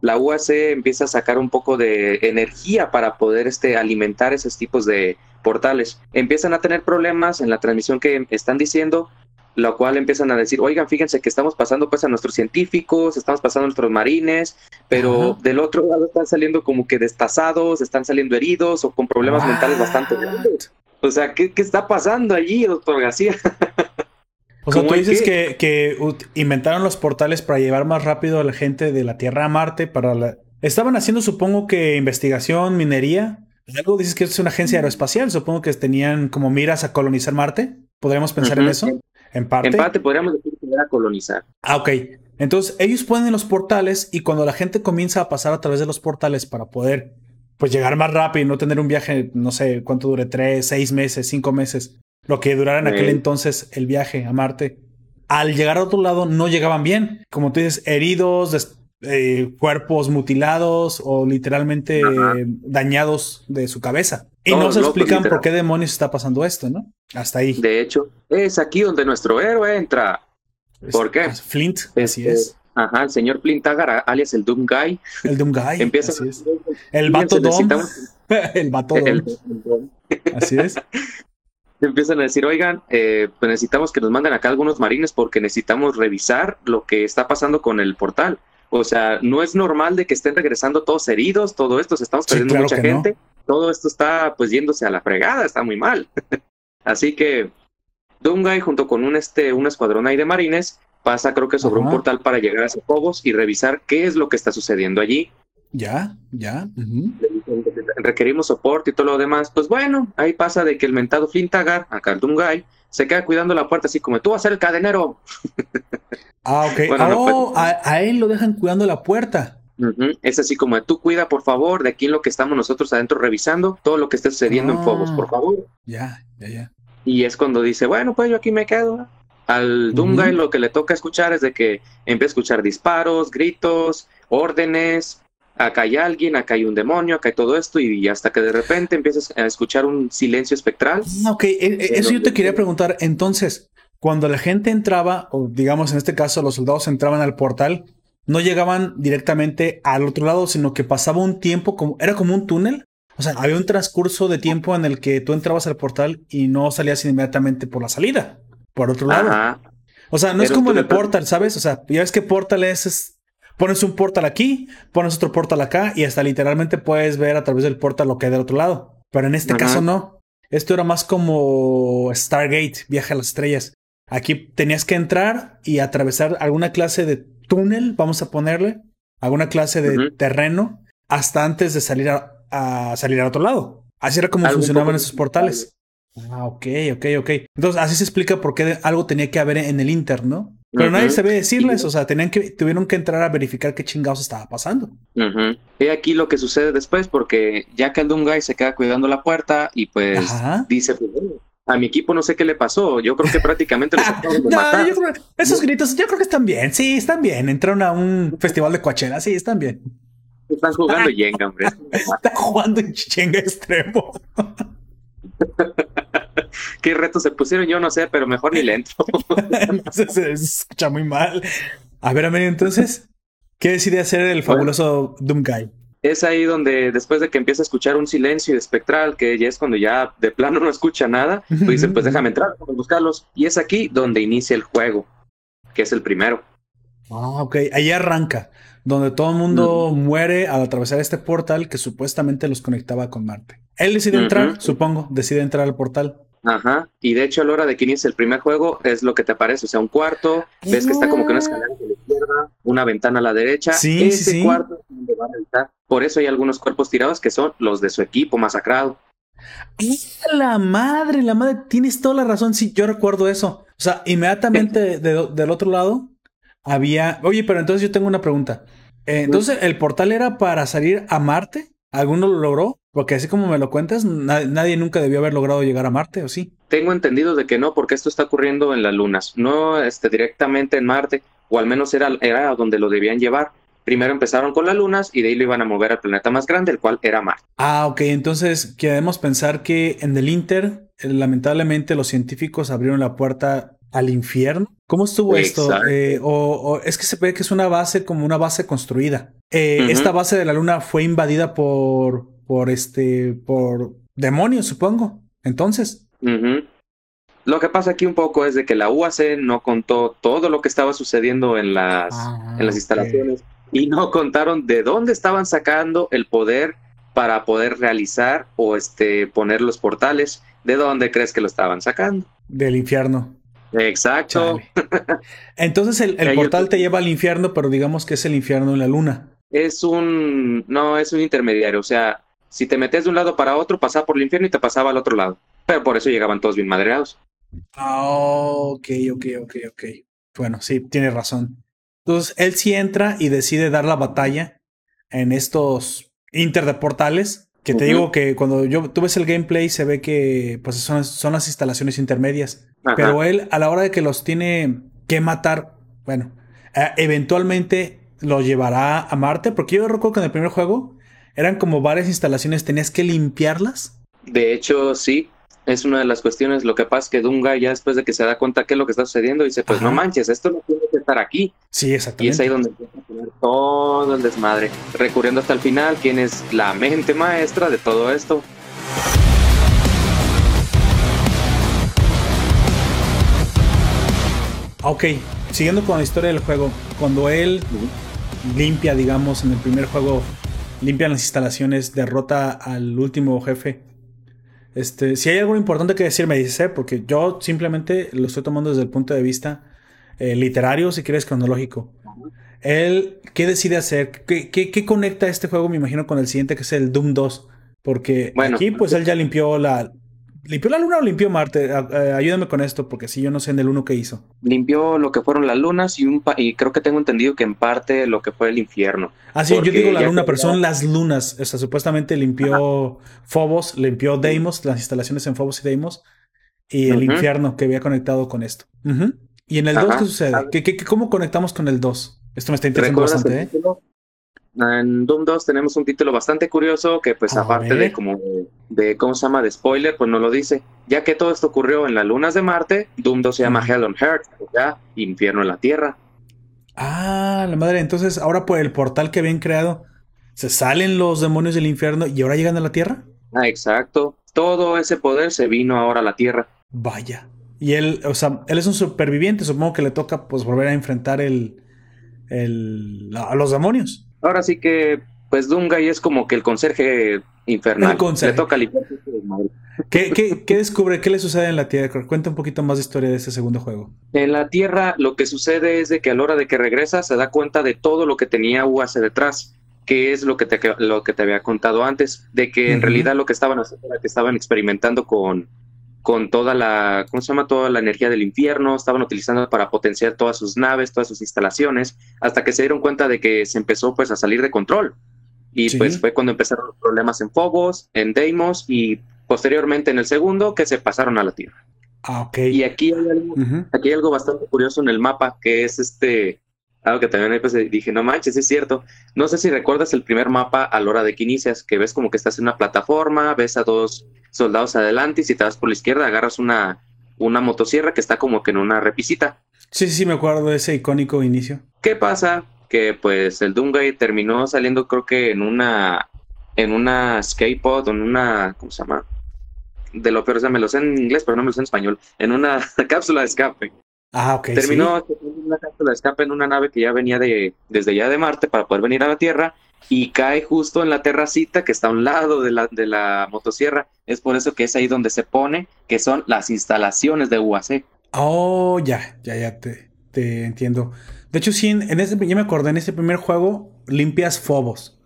La UAC empieza a sacar un poco de energía para poder este, alimentar esos tipos de portales. Empiezan a tener problemas en la transmisión que están diciendo lo cual empiezan a decir, oigan, fíjense que estamos pasando pues a nuestros científicos, estamos pasando a nuestros marines, pero del otro lado están saliendo como que destazados, están saliendo heridos o con problemas mentales bastante grandes. O sea, ¿qué, está pasando allí, doctor García? o sea, tú dices que, que, inventaron los portales para llevar más rápido a la gente de la Tierra a Marte para Estaban haciendo, supongo que investigación, minería. Algo dices que es una agencia aeroespacial. Supongo que tenían como miras a colonizar Marte. ¿Podríamos pensar en eso? En parte. En parte podríamos decir que era colonizar. Ah, ok. Entonces ellos ponen los portales y cuando la gente comienza a pasar a través de los portales para poder pues llegar más rápido y no tener un viaje, no sé cuánto dure, tres, seis meses, cinco meses, lo que durara en aquel entonces el viaje a Marte. Al llegar a otro lado no llegaban bien, como tú dices, heridos, eh, cuerpos mutilados o literalmente dañados de su cabeza. Y no, se explican por qué demonios está pasando esto, ¿no? Hasta ahí. De hecho, es aquí donde nuestro héroe entra. ¿Por qué? Flint, así este, es. Ajá, el señor Flint Agar, alias el Doom Guy. El Doom Guy. Empieza así es. El vato Dom. el vato Dom. Así es. Empiezan a decir, oigan, eh, pues necesitamos que nos manden acá algunos marines porque necesitamos revisar lo que está pasando con el portal. O sea, no es normal de que estén regresando todos heridos, todo esto, se estamos perdiendo mucha gente. Todo esto está pues yéndose a la fregada, está muy mal. Así que Doomguy junto con un, este, un escuadrón ahí de marines pasa creo que sobre un portal para llegar a esos Phobos y revisar qué es lo que está sucediendo allí. Ya, ya. Requerimos soporte y todo lo demás. Pues bueno, ahí pasa de que el mentado Flintagar, acá el Doomguy, se queda cuidando la puerta así como tú vas a ser el cadenero. Ah, ok. oh, a, él lo dejan cuidando la puerta. Es así como tú cuida, por favor, de aquí en lo que estamos nosotros adentro revisando, todo lo que esté sucediendo en Fobos, por favor. Ya, ya, ya. Y es cuando dice, bueno, pues yo aquí me quedo. Al Doomguy lo que le toca escuchar es de que empieza a escuchar disparos, gritos, órdenes, acá hay alguien, acá hay un demonio, acá hay todo esto, y hasta que de repente empiezas a escuchar un silencio espectral. Ok, e, e, eso yo te quería preguntar. Entonces, cuando la gente entraba, o digamos en este caso los soldados entraban al portal, no llegaban directamente al otro lado, sino que pasaba un tiempo como, era como un túnel. O sea, había un transcurso de tiempo en el que tú entrabas al portal y no salías inmediatamente por la salida, por otro lado. O sea, no es como el portal, ¿sabes? O sea, ya ves que portal es, pones un portal aquí, pones otro portal acá y hasta literalmente puedes ver a través del portal lo que hay del otro lado. Pero en este caso no. Esto era más como Stargate, viaje a las estrellas. Aquí tenías que entrar y atravesar alguna clase de túnel, vamos a ponerle, alguna clase de terreno, hasta antes de salir a, salir al otro lado. Así era como funcionaban esos portales. Ah, ok, ok, ok. Entonces, así se explica por qué algo tenía que haber en el Inter, ¿no? Pero nadie sabía decirles, o sea, tenían que, tuvieron que entrar a verificar qué chingados estaba pasando. Y aquí lo que sucede después, porque ya que el Doomguy se queda cuidando la puerta y pues dice, pues, a mi equipo no sé qué le pasó. Yo creo que prácticamente esos gritos, yo creo que están bien. Sí, están bien. Entraron a un festival de Coachella. Sí, están bien. Están jugando Jenga, hombre. Están jugando en Jenga extremo. ¿Qué retos se pusieron? Yo no sé, pero mejor ni le entro. se, escucha muy mal. A ver, Amelie, entonces, ¿qué decide hacer el fabuloso Doomguy? es ahí donde después de que empieza a escuchar un silencio espectral, que ya es cuando ya de plano no escucha nada, pues dice, pues déjame entrar, vamos a buscarlos. Y es aquí donde inicia el juego, que es el primero. Ah, ok, ahí arranca, donde todo el mundo muere al atravesar este portal que supuestamente los conectaba con Marte. Él decide entrar, supongo, decide entrar al portal. Ajá, y de hecho a la hora de que inicia el primer juego es lo que te aparece, o sea, un cuarto, ves que está como que una escalera a la izquierda, una ventana a la derecha, sí, ese sí, cuarto es donde van a estar. Por eso hay algunos cuerpos tirados que son los de su equipo masacrado. La madre, la madre, tienes toda la razón, sí, yo recuerdo eso. O sea, inmediatamente del otro lado había, oye, pero entonces yo tengo una pregunta. Eh, entonces, ¿el portal era para salir a Marte? ¿Alguno lo logró? Porque así como me lo cuentas, nadie nunca debió haber logrado llegar a Marte, ¿o sí? Tengo entendido de que no, porque esto está ocurriendo en las lunas, no este, directamente en Marte, o al menos era, era donde lo debían llevar. Primero empezaron con las lunas y de ahí lo iban a mover al planeta más grande, el cual era Marte. Ah, ok, entonces queremos pensar que en el Inter, eh, lamentablemente los científicos abrieron la puerta al infierno. ¿Cómo estuvo esto? Eh, o, es que se ve que es una base como una base construida. Eh, esta base de la luna fue invadida por, por este, por demonios, supongo. Entonces. Lo que pasa aquí un poco es de que la UAC no contó todo lo que estaba sucediendo en las, ah, en las instalaciones y no contaron de dónde estaban sacando el poder para poder realizar o este poner los portales. ¿De dónde crees que lo estaban sacando? Del infierno. Exacto. Entonces el, el portal te lleva al infierno, pero digamos que es el infierno en la luna. es un, no, es un intermediario, o sea, si te metes de un lado para otro, pasaba por el infierno y te pasaba al otro lado. Pero por eso llegaban todos bien madreados. Oh, ok, ok, ok, ok. Bueno, sí, tienes razón. Entonces, él sí entra y decide dar la batalla en estos inter de portales. Que te digo que cuando yo tú ves el gameplay se ve que pues son, son las instalaciones intermedias. Pero él a la hora de que los tiene que matar, bueno, eh, eventualmente lo llevará a Marte. Porque yo recuerdo que en el primer juego eran como varias instalaciones, tenías que limpiarlas. De hecho, sí, es una de las cuestiones. Lo que pasa es que Dunga ya después de que se da cuenta qué es lo que está sucediendo, dice, pues no manches, esto no tiene que estar aquí. Sí, exactamente. Y es ahí donde empieza a poner todo el desmadre, recurriendo hasta el final, quién es la mente maestra de todo esto. Ok, siguiendo con la historia del juego, cuando él limpia, digamos, en el primer juego, limpia las instalaciones, derrota al último jefe este, si hay algo importante que decir, me dices, ¿eh? porque yo simplemente lo estoy tomando desde el punto de vista eh, literario, si quieres, cronológico. Él, ¿qué decide hacer? ¿Qué, ¿Qué, conecta este juego, me imagino, con el siguiente, que es el Doom 2? Porque aquí, pues, él ya limpió la, ¿Limpió la luna o limpió Marte? Eh, ayúdame con esto, porque si yo no sé en el uno que hizo. Limpió lo que fueron las lunas y, un y creo que tengo entendido que en parte lo que fue el infierno. Ah, sí, yo digo la luna, pero son las lunas. O sea, supuestamente limpió Phobos, limpió Deimos, las instalaciones en Phobos y Deimos, y el infierno que había conectado con esto. ¿Y en el 2 qué sucede? ¿Qué, cómo conectamos con el 2? Esto me está interesando bastante, ¿eh? En Doom 2 tenemos un título bastante curioso que pues aparte de como de, ¿cómo se llama? de spoiler, pues no lo dice. Ya que todo esto ocurrió en las lunas de Marte, Doom 2 se llama Hell on Earth, ya infierno en la Tierra. Ah, la madre, entonces ahora por el portal que habían creado, se salen los demonios del infierno y ahora llegan a la Tierra. Ah, exacto. Todo ese poder se vino ahora a la Tierra. Vaya. Y él, o sea, él es un superviviente, supongo que le toca pues volver a enfrentar el, el a los demonios. Ahora sí que, pues Dungay es como que el conserje infernal. Le toca limpiar. ¿Qué, qué, ¿Qué descubre? ¿Qué le sucede en la Tierra? Cuenta un poquito más de historia de ese segundo juego. En la Tierra lo que sucede es de que a la hora de que regresa se da cuenta de todo lo que tenía UAC detrás, que es lo que te, lo que te había contado antes, de que en realidad lo que estaban haciendo era que estaban experimentando con, con toda la, ¿cómo se llama? Toda la energía del infierno, estaban utilizando para potenciar todas sus naves, todas sus instalaciones, hasta que se dieron cuenta de que se empezó pues a salir de control. Y pues fue cuando empezaron los problemas en Phobos, en Deimos y posteriormente en el segundo que se pasaron a la Tierra. Ah, ok. Y aquí hay algo, aquí hay algo bastante curioso en el mapa, que es este, algo que también pues, dije, no manches, es cierto. No sé si recuerdas el primer mapa a la hora de que inicias, que ves como que estás en una plataforma, ves a dos soldados adelante y si te vas por la izquierda agarras una, una motosierra que está como que en una repisita. Sí, sí, me acuerdo de ese icónico inicio. ¿Qué pasa? Que pues el Dungay terminó saliendo creo que en una en una skatepod o en una ¿cómo se llama? De lo peor, o sea, me lo sé en inglés, pero no me lo sé en español. En una cápsula de escape. Ah, ok. Terminó en una cápsula de escape en una nave que ya venía de, desde ya de Marte para poder venir a la Tierra y cae justo en la terracita que está a un lado de la, de la motosierra. Es por eso que es ahí donde se pone que son las instalaciones de UAC. Oh, ya, ya, ya te, te entiendo. De hecho, sí, en, ese, ya me acordé, en ese primer juego limpias fobos,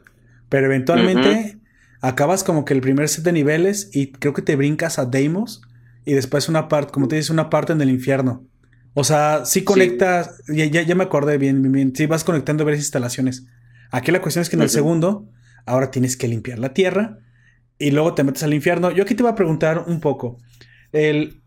pero eventualmente acabas como que el primer set de niveles y creo que te brincas a Deimos y después una parte, como te dices, una parte en el infierno. O sea, sí conectas, ya, ya, me acordé bien, bien, bien, sí vas conectando varias instalaciones. Aquí la cuestión es que en el segundo, ahora tienes que limpiar la tierra y luego te metes al infierno. Yo aquí te voy a preguntar un poco. El,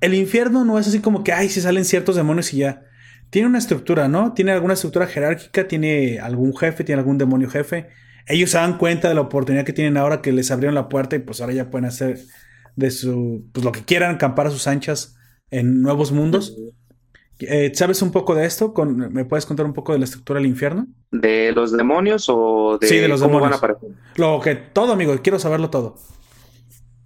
el infierno no es así como que, ay, si salen ciertos demonios y ya. Tiene una estructura, ¿no? Tiene alguna estructura jerárquica, tiene algún jefe, tiene algún demonio jefe. Ellos se dan cuenta de la oportunidad que tienen ahora que les abrieron la puerta y pues ahora ya pueden hacer de su, pues lo que quieran, acampar a sus anchas en nuevos mundos. Eh, ¿Sabes un poco de esto? ¿Me puedes contar un poco de la estructura del infierno? ¿De los demonios o de, sí, de los cómo demonios. van a aparecer? Lo que todo, amigo, quiero saberlo todo.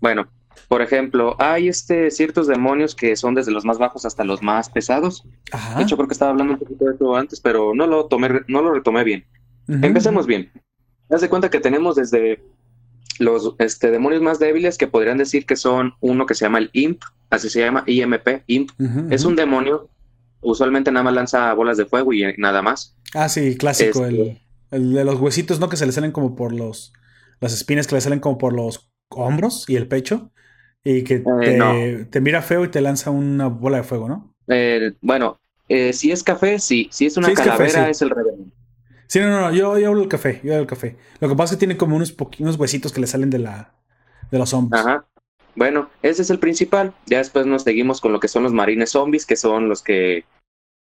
Bueno, por ejemplo, hay este, ciertos demonios que son desde los más bajos hasta los más pesados. De hecho, creo que estaba hablando un poquito de esto antes, pero no lo, tomé, no lo retomé bien. Empecemos bien. Haz de cuenta que tenemos desde los este, demonios más débiles que podrían decir que son uno que se llama el Imp, así se llama IMP, Imp. Es un demonio usualmente nada más lanza bolas de fuego y nada más. Ah, sí, clásico. el... Este, El de los huesitos, ¿no? Que se le salen como por los. Las espinas que le salen como por los hombros y el pecho. Y que Eh, te, te mira feo y te lanza una bola de fuego, ¿no? Eh, bueno, eh, si es café, sí. Si es una Sí, es café, calavera, sí. es el Revenant. Sí, no, no, no. Yo, yo hablo del café. Yo hablo del café. Lo que pasa es que tiene como unos, unos huesitos que le salen de la. de los hombros. Ajá. Bueno, ese es el principal. Ya después nos seguimos con lo que son los marines zombies, que son los que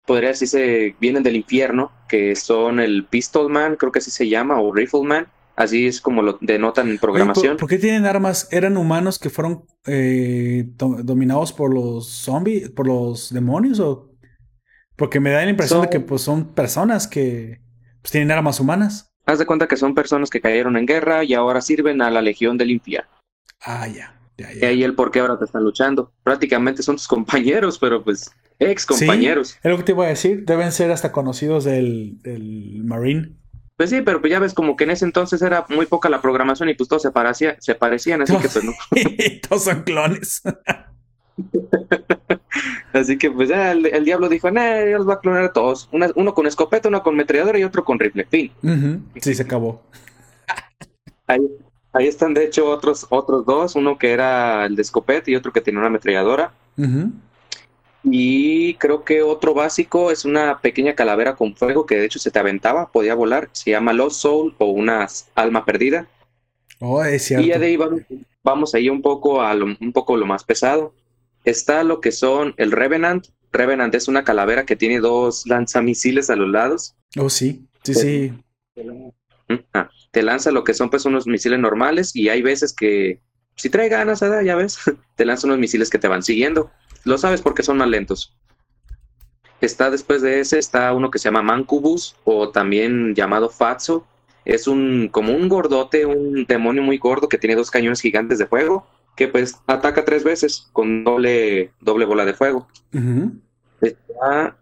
podría decirse vienen del infierno, que son el Pistolman, creo que así se llama, o Rifleman. Así es como lo denotan en Oye, programación. ¿por, por qué tienen armas? ¿Eran humanos que fueron eh, do- dominados por los zombies, por los demonios? o Porque me da la impresión de que pues, son personas que pues, tienen armas humanas. Haz de cuenta que son personas que cayeron en guerra y ahora sirven a la Legión del Infierno. Ah, ya. Ya, Y ahí el por qué ahora te están luchando. Prácticamente son tus compañeros, pero pues ex compañeros. Es lo que te iba a decir. Deben ser hasta conocidos del, del Marine. Pues sí, pero pues ya ves como que en ese entonces era muy poca la programación y pues todos se, parecía, se parecían, así que pues no. Todos son clones. Así que pues ya el, el diablo dijo, nah, yo los voy a clonar a todos. Una- uno con escopeta, uno con metralladora y otro con rifle. Fin. Sí, se acabó. Ahí, ahí están de hecho otros, otros dos, uno que era el de escopeta y otro que tenía una ametralladora. Y creo que otro básico es una pequeña calavera con fuego que de hecho se te aventaba, podía volar. Se llama Lost Soul o una alma perdida. Oh, es Y ya de ahí vamos, vamos ahí un poco a lo, un poco lo más pesado. Está lo que son el Revenant. Revenant es una calavera que tiene dos lanzamisiles a los lados. Oh, sí. Sí, sí. Mm, ah, te lanza lo que son pues unos misiles normales y hay veces que si trae ganas, ¿verdad? ya ves, te lanza unos misiles que te van siguiendo. Lo sabes porque son más lentos. Está después de ese, está uno que se llama Mancubus o también llamado Fatso. Es un como un gordote, un demonio muy gordo que tiene dos cañones gigantes de fuego que pues ataca tres veces con doble, doble bola de fuego. Está-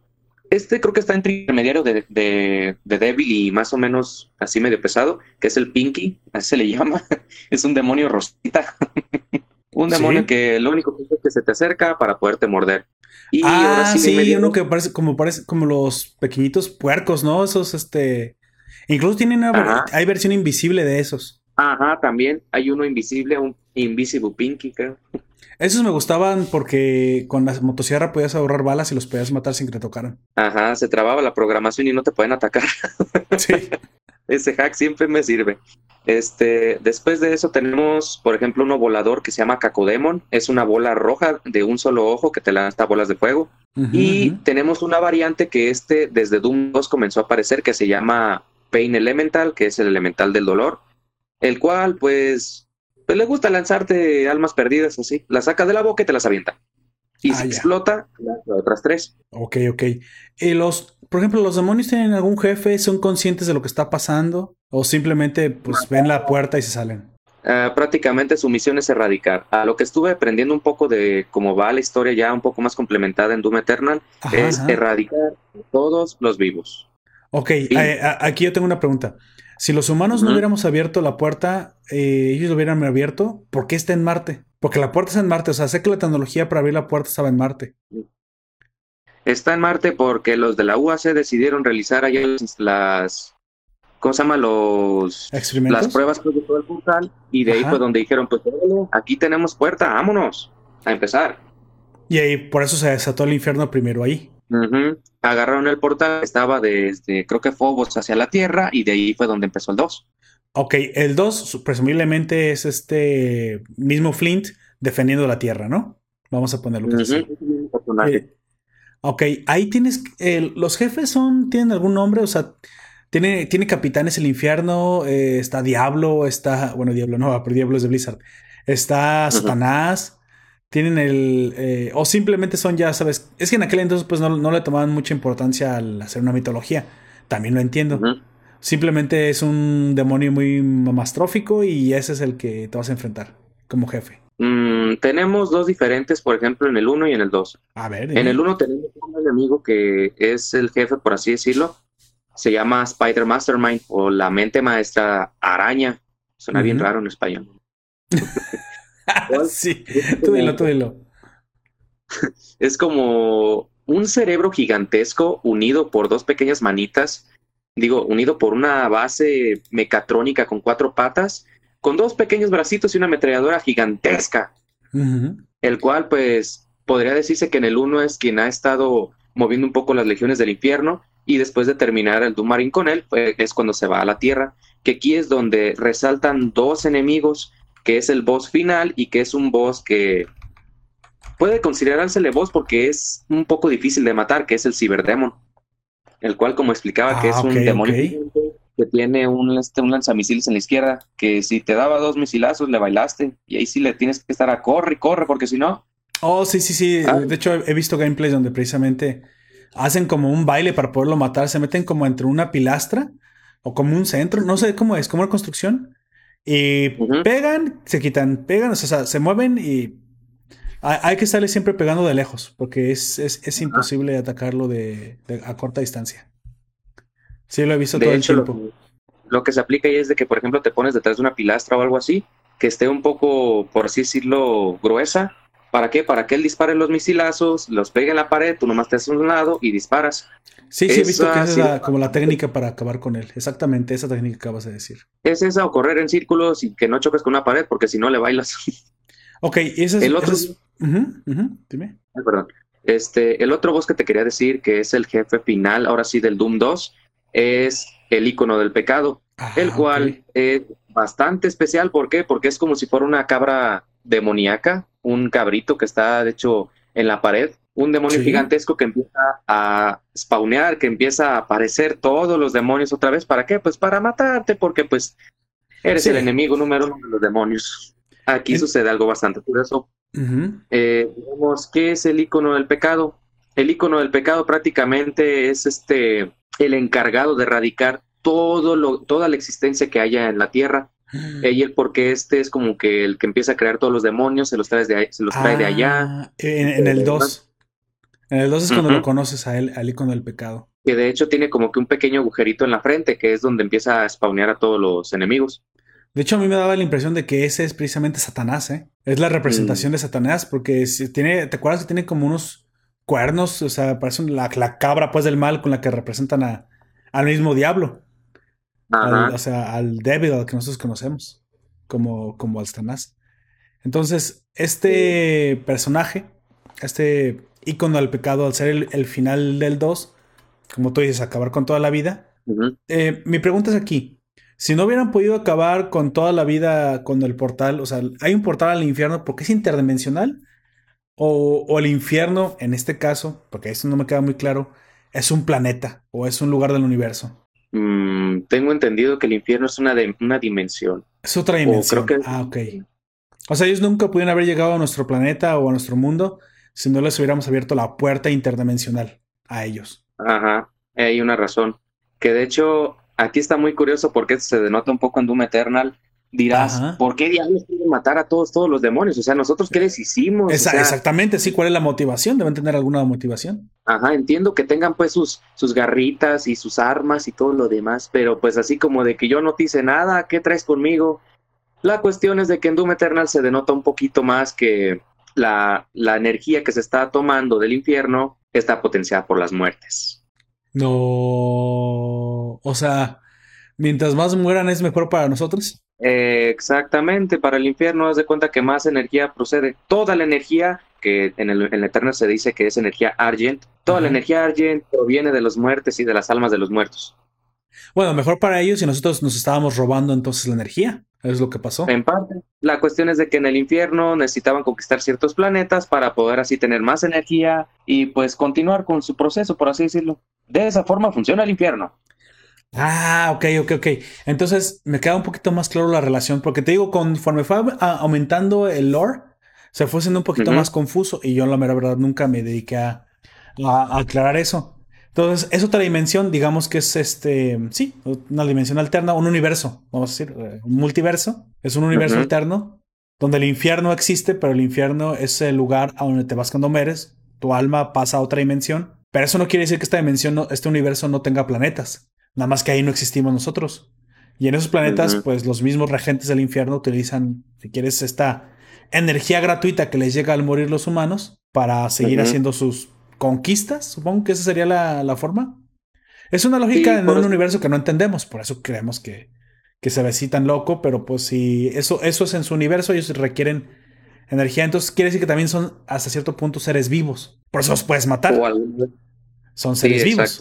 este creo que está entre intermediario de, de, de débil y más o menos así medio pesado, que es el Pinky, así se le llama. es un demonio rosita. un demonio Sí. que lo único que es que se te acerca para poderte morder. Y ah, ahora sí, sí, medio- uno que parece como parece como los pequeñitos puercos, ¿no? Esos, este. Incluso tienen una ver- Ajá. hay versión invisible de esos. Ajá, también hay uno invisible, un Invisible Pinky, creo. Esos me gustaban porque con la motosierra podías ahorrar balas y los podías matar sin que te tocaran. Ajá, se trababa la programación y no te pueden atacar. Sí. Ese hack siempre me sirve. Este, después de eso tenemos, por ejemplo, uno volador que se llama Cacodemon. Es una bola roja de un solo ojo que te lanza bolas de fuego. Y tenemos una variante que este desde Doom 2 comenzó a aparecer que se llama Pain Elemental, que es el elemental del dolor, el cual pues, pues le gusta lanzarte almas perdidas así. Las saca de la boca y te las avienta. Y Ah, si ya. explota, lanza otras tres. Ok, ok. Y los, por ejemplo, los demonios tienen algún jefe, son conscientes de lo que está pasando o simplemente pues ven la puerta y se salen. Ah, prácticamente su misión es erradicar. A lo que estuve aprendiendo un poco de cómo va la historia ya un poco más complementada en Doom Eternal, Ajá, es ajá. erradicar todos los vivos. Ok, eh, aquí yo tengo una pregunta. Si los humanos no hubiéramos abierto la puerta, eh, ellos lo hubieran abierto, ¿por qué está en Marte? Porque la puerta está en Marte, o sea, sé que la tecnología para abrir la puerta estaba en Marte. Está en Marte porque los de la UAC decidieron realizar allá las, ¿cómo se llama? Los, ¿Experimentos? las pruebas de todo el portal y de ahí fue donde dijeron, pues aquí tenemos puerta, vámonos a empezar. Y ahí por eso se desató el infierno primero ahí. Ujú. Agarraron el portal, estaba desde, creo que Phobos hacia la Tierra y de ahí fue donde empezó el 2. Ok, el 2 presumiblemente es este mismo Flint defendiendo la Tierra, ¿no? Vamos a ponerlo así. Eh, ok, ahí tienes. los jefes son. ¿Tienen algún nombre? O sea, tiene, tiene capitanes el infierno. eh, está Diablo. Está. Bueno, Diablo no, pero Diablo es de Blizzard. Está. Satanás. Tienen el. eh, o simplemente son, ya sabes. Es que en aquel entonces, pues no, no le tomaban mucha importancia al hacer una mitología. También lo entiendo. Simplemente es un demonio muy mamastrófico y ese es el que te vas a enfrentar como jefe. Mm, tenemos dos diferentes, por ejemplo, en el 1 y en el 2. A ver. En el 1 tenemos un enemigo que es el jefe, por así decirlo. Se llama Spider Mastermind o la mente maestra araña. Suena bien raro en español. sí, tú dilo, tú dilo. Es como un cerebro gigantesco unido por dos pequeñas manitas digo, unido por una base mecatrónica con cuatro patas, con dos pequeños bracitos y una ametralladora gigantesca, el cual pues podría decirse que en el uno es quien ha estado moviendo un poco las legiones del infierno y después de terminar el Doom Marine con él, pues, es cuando se va a la Tierra, que aquí es donde resaltan dos enemigos, que es el boss final y que es un boss que puede considerársele boss porque es un poco difícil de matar, que es el Cyberdemon, el cual como explicaba que es ah, un demonio que tiene un, este, un lanzamisiles en la izquierda, que si te daba dos misilazos le bailaste y ahí sí le tienes que estar a corre y corre porque si no... Oh, sí, sí, sí. Ah. De hecho, he visto gameplays donde precisamente hacen como un baile para poderlo matar, se meten como entre una pilastra o como un centro, no sé cómo es, como una construcción. Y pegan, se quitan, pegan, o sea, se mueven y hay, que estarle siempre pegando de lejos, porque es, es, imposible atacarlo de, a corta distancia. Sí, lo he visto todo el tiempo. Lo, que se aplica ahí es de que, por ejemplo, te pones detrás de una pilastra o algo así, que esté un poco, por así decirlo, gruesa. ¿Para qué? Para que él dispare los misilazos, los pegue en la pared, tú nomás te haces un lado y disparas. Sí, sí, he visto que esa es como la técnica para acabar con él. Exactamente, esa técnica que acabas de decir. Es esa o correr en círculos y que no choques con una pared, porque si no le bailas. Ok, y ese es. El otro. Dime. perdón. Este, el otro boss que te quería decir, que es el jefe final, ahora sí, del Doom 2, es el icono del pecado, ah, el cual es bastante especial. ¿Por qué? Porque es como si fuera una cabra demoníaca, un cabrito que está, de hecho, en la pared, un demonio gigantesco que empieza a spawnear, que empieza a aparecer todos los demonios otra vez. ¿Para qué? Pues para matarte, porque pues eres el enemigo número uno de los demonios. Aquí sucede algo bastante curioso. Eh, ¿qué es el icono del pecado? El icono del pecado prácticamente es este el encargado de erradicar todo lo, toda la existencia que haya en la tierra. Eh, y el porque este es como que el que empieza a crear todos los demonios, se los trae de, se los trae de allá. Ah, en, el 2. En el 2 es cuando lo conoces a él, al icono del pecado. Que de hecho tiene como que un pequeño agujerito en la frente, que es donde empieza a spawnear a todos los enemigos. De hecho, a mí me daba la impresión de que ese es precisamente Satanás, ¿eh? Es la representación mm. de Satanás, porque si tiene, ¿te acuerdas que tiene como unos cuernos? O sea, parece la, la cabra pues del mal con la que representan a, al mismo diablo. o sea, al débil al que nosotros conocemos, como, como al Satanás. Entonces, este personaje, este ícono del pecado, al ser el, final del 2, como tú dices, acabar con toda la vida. Eh, mi pregunta es aquí, si no hubieran podido acabar con toda la vida con el portal, o sea, hay un portal al infierno porque es interdimensional, o, el infierno, en este caso, porque eso no me queda muy claro, es un planeta o es un lugar del universo. Mm, tengo entendido que el infierno es una, de, una dimensión. Es otra dimensión. Ah, ok. O sea, ellos nunca pudieron haber llegado a nuestro planeta o a nuestro mundo si no les hubiéramos abierto la puerta interdimensional a ellos. Ajá, hay una razón. Que de hecho, aquí está muy curioso porque se denota un poco en Doom Eternal. Dirás, ¿por qué diablos quieren matar a todos, todos los demonios? O sea, nosotros qué les hicimos. exactamente, sí, ¿cuál es la motivación? Deben tener alguna motivación. Ajá, entiendo que tengan pues sus, sus garritas y sus armas y todo lo demás, pero pues así como de que yo no te hice nada, ¿qué traes conmigo? La cuestión es de que en Doom Eternal se denota un poquito más que la, la energía que se está tomando del infierno está potenciada por las muertes. No. O sea, mientras más mueran es mejor para nosotros. exactamente, para el infierno haz de cuenta que más energía procede. Toda la energía, que en el, en Eterno se dice que es energía Argent, toda la energía Argent proviene de los muertos y de las almas de los muertos. Bueno, mejor para ellos si nosotros nos estábamos robando entonces la energía. Es lo que pasó. En parte. La cuestión es de que en el infierno necesitaban conquistar ciertos planetas para poder así tener más energía y pues continuar con su proceso, por así decirlo. De esa forma funciona el infierno. Ah, ok, ok, ok. Entonces me queda un poquito más claro la relación, porque te digo, conforme fue aumentando el lore, se fue siendo un poquito más confuso y yo, la mera verdad, nunca me dediqué a, aclarar eso. Entonces, es otra dimensión, digamos que es este, sí, una dimensión alterna, un universo, vamos a decir, eh, un multiverso. Es un universo alterno donde el infierno existe, pero el infierno es el lugar a donde te vas cuando mueres, tu alma pasa a otra dimensión. Pero eso no quiere decir que esta dimensión, este universo no tenga planetas. Nada más que ahí no existimos nosotros. Y en esos planetas, pues los mismos regentes del infierno utilizan, si quieres, esta energía gratuita que les llega al morir los humanos para seguir haciendo sus conquistas. Supongo que esa sería la, forma. Es una lógica en un universo que no entendemos, por eso creemos que, que se ve así tan loco, pero pues si eso, eso es en su universo, ellos requieren energía, entonces quiere decir que también son hasta cierto punto seres vivos. Por eso los puedes matar. Son seres vivos.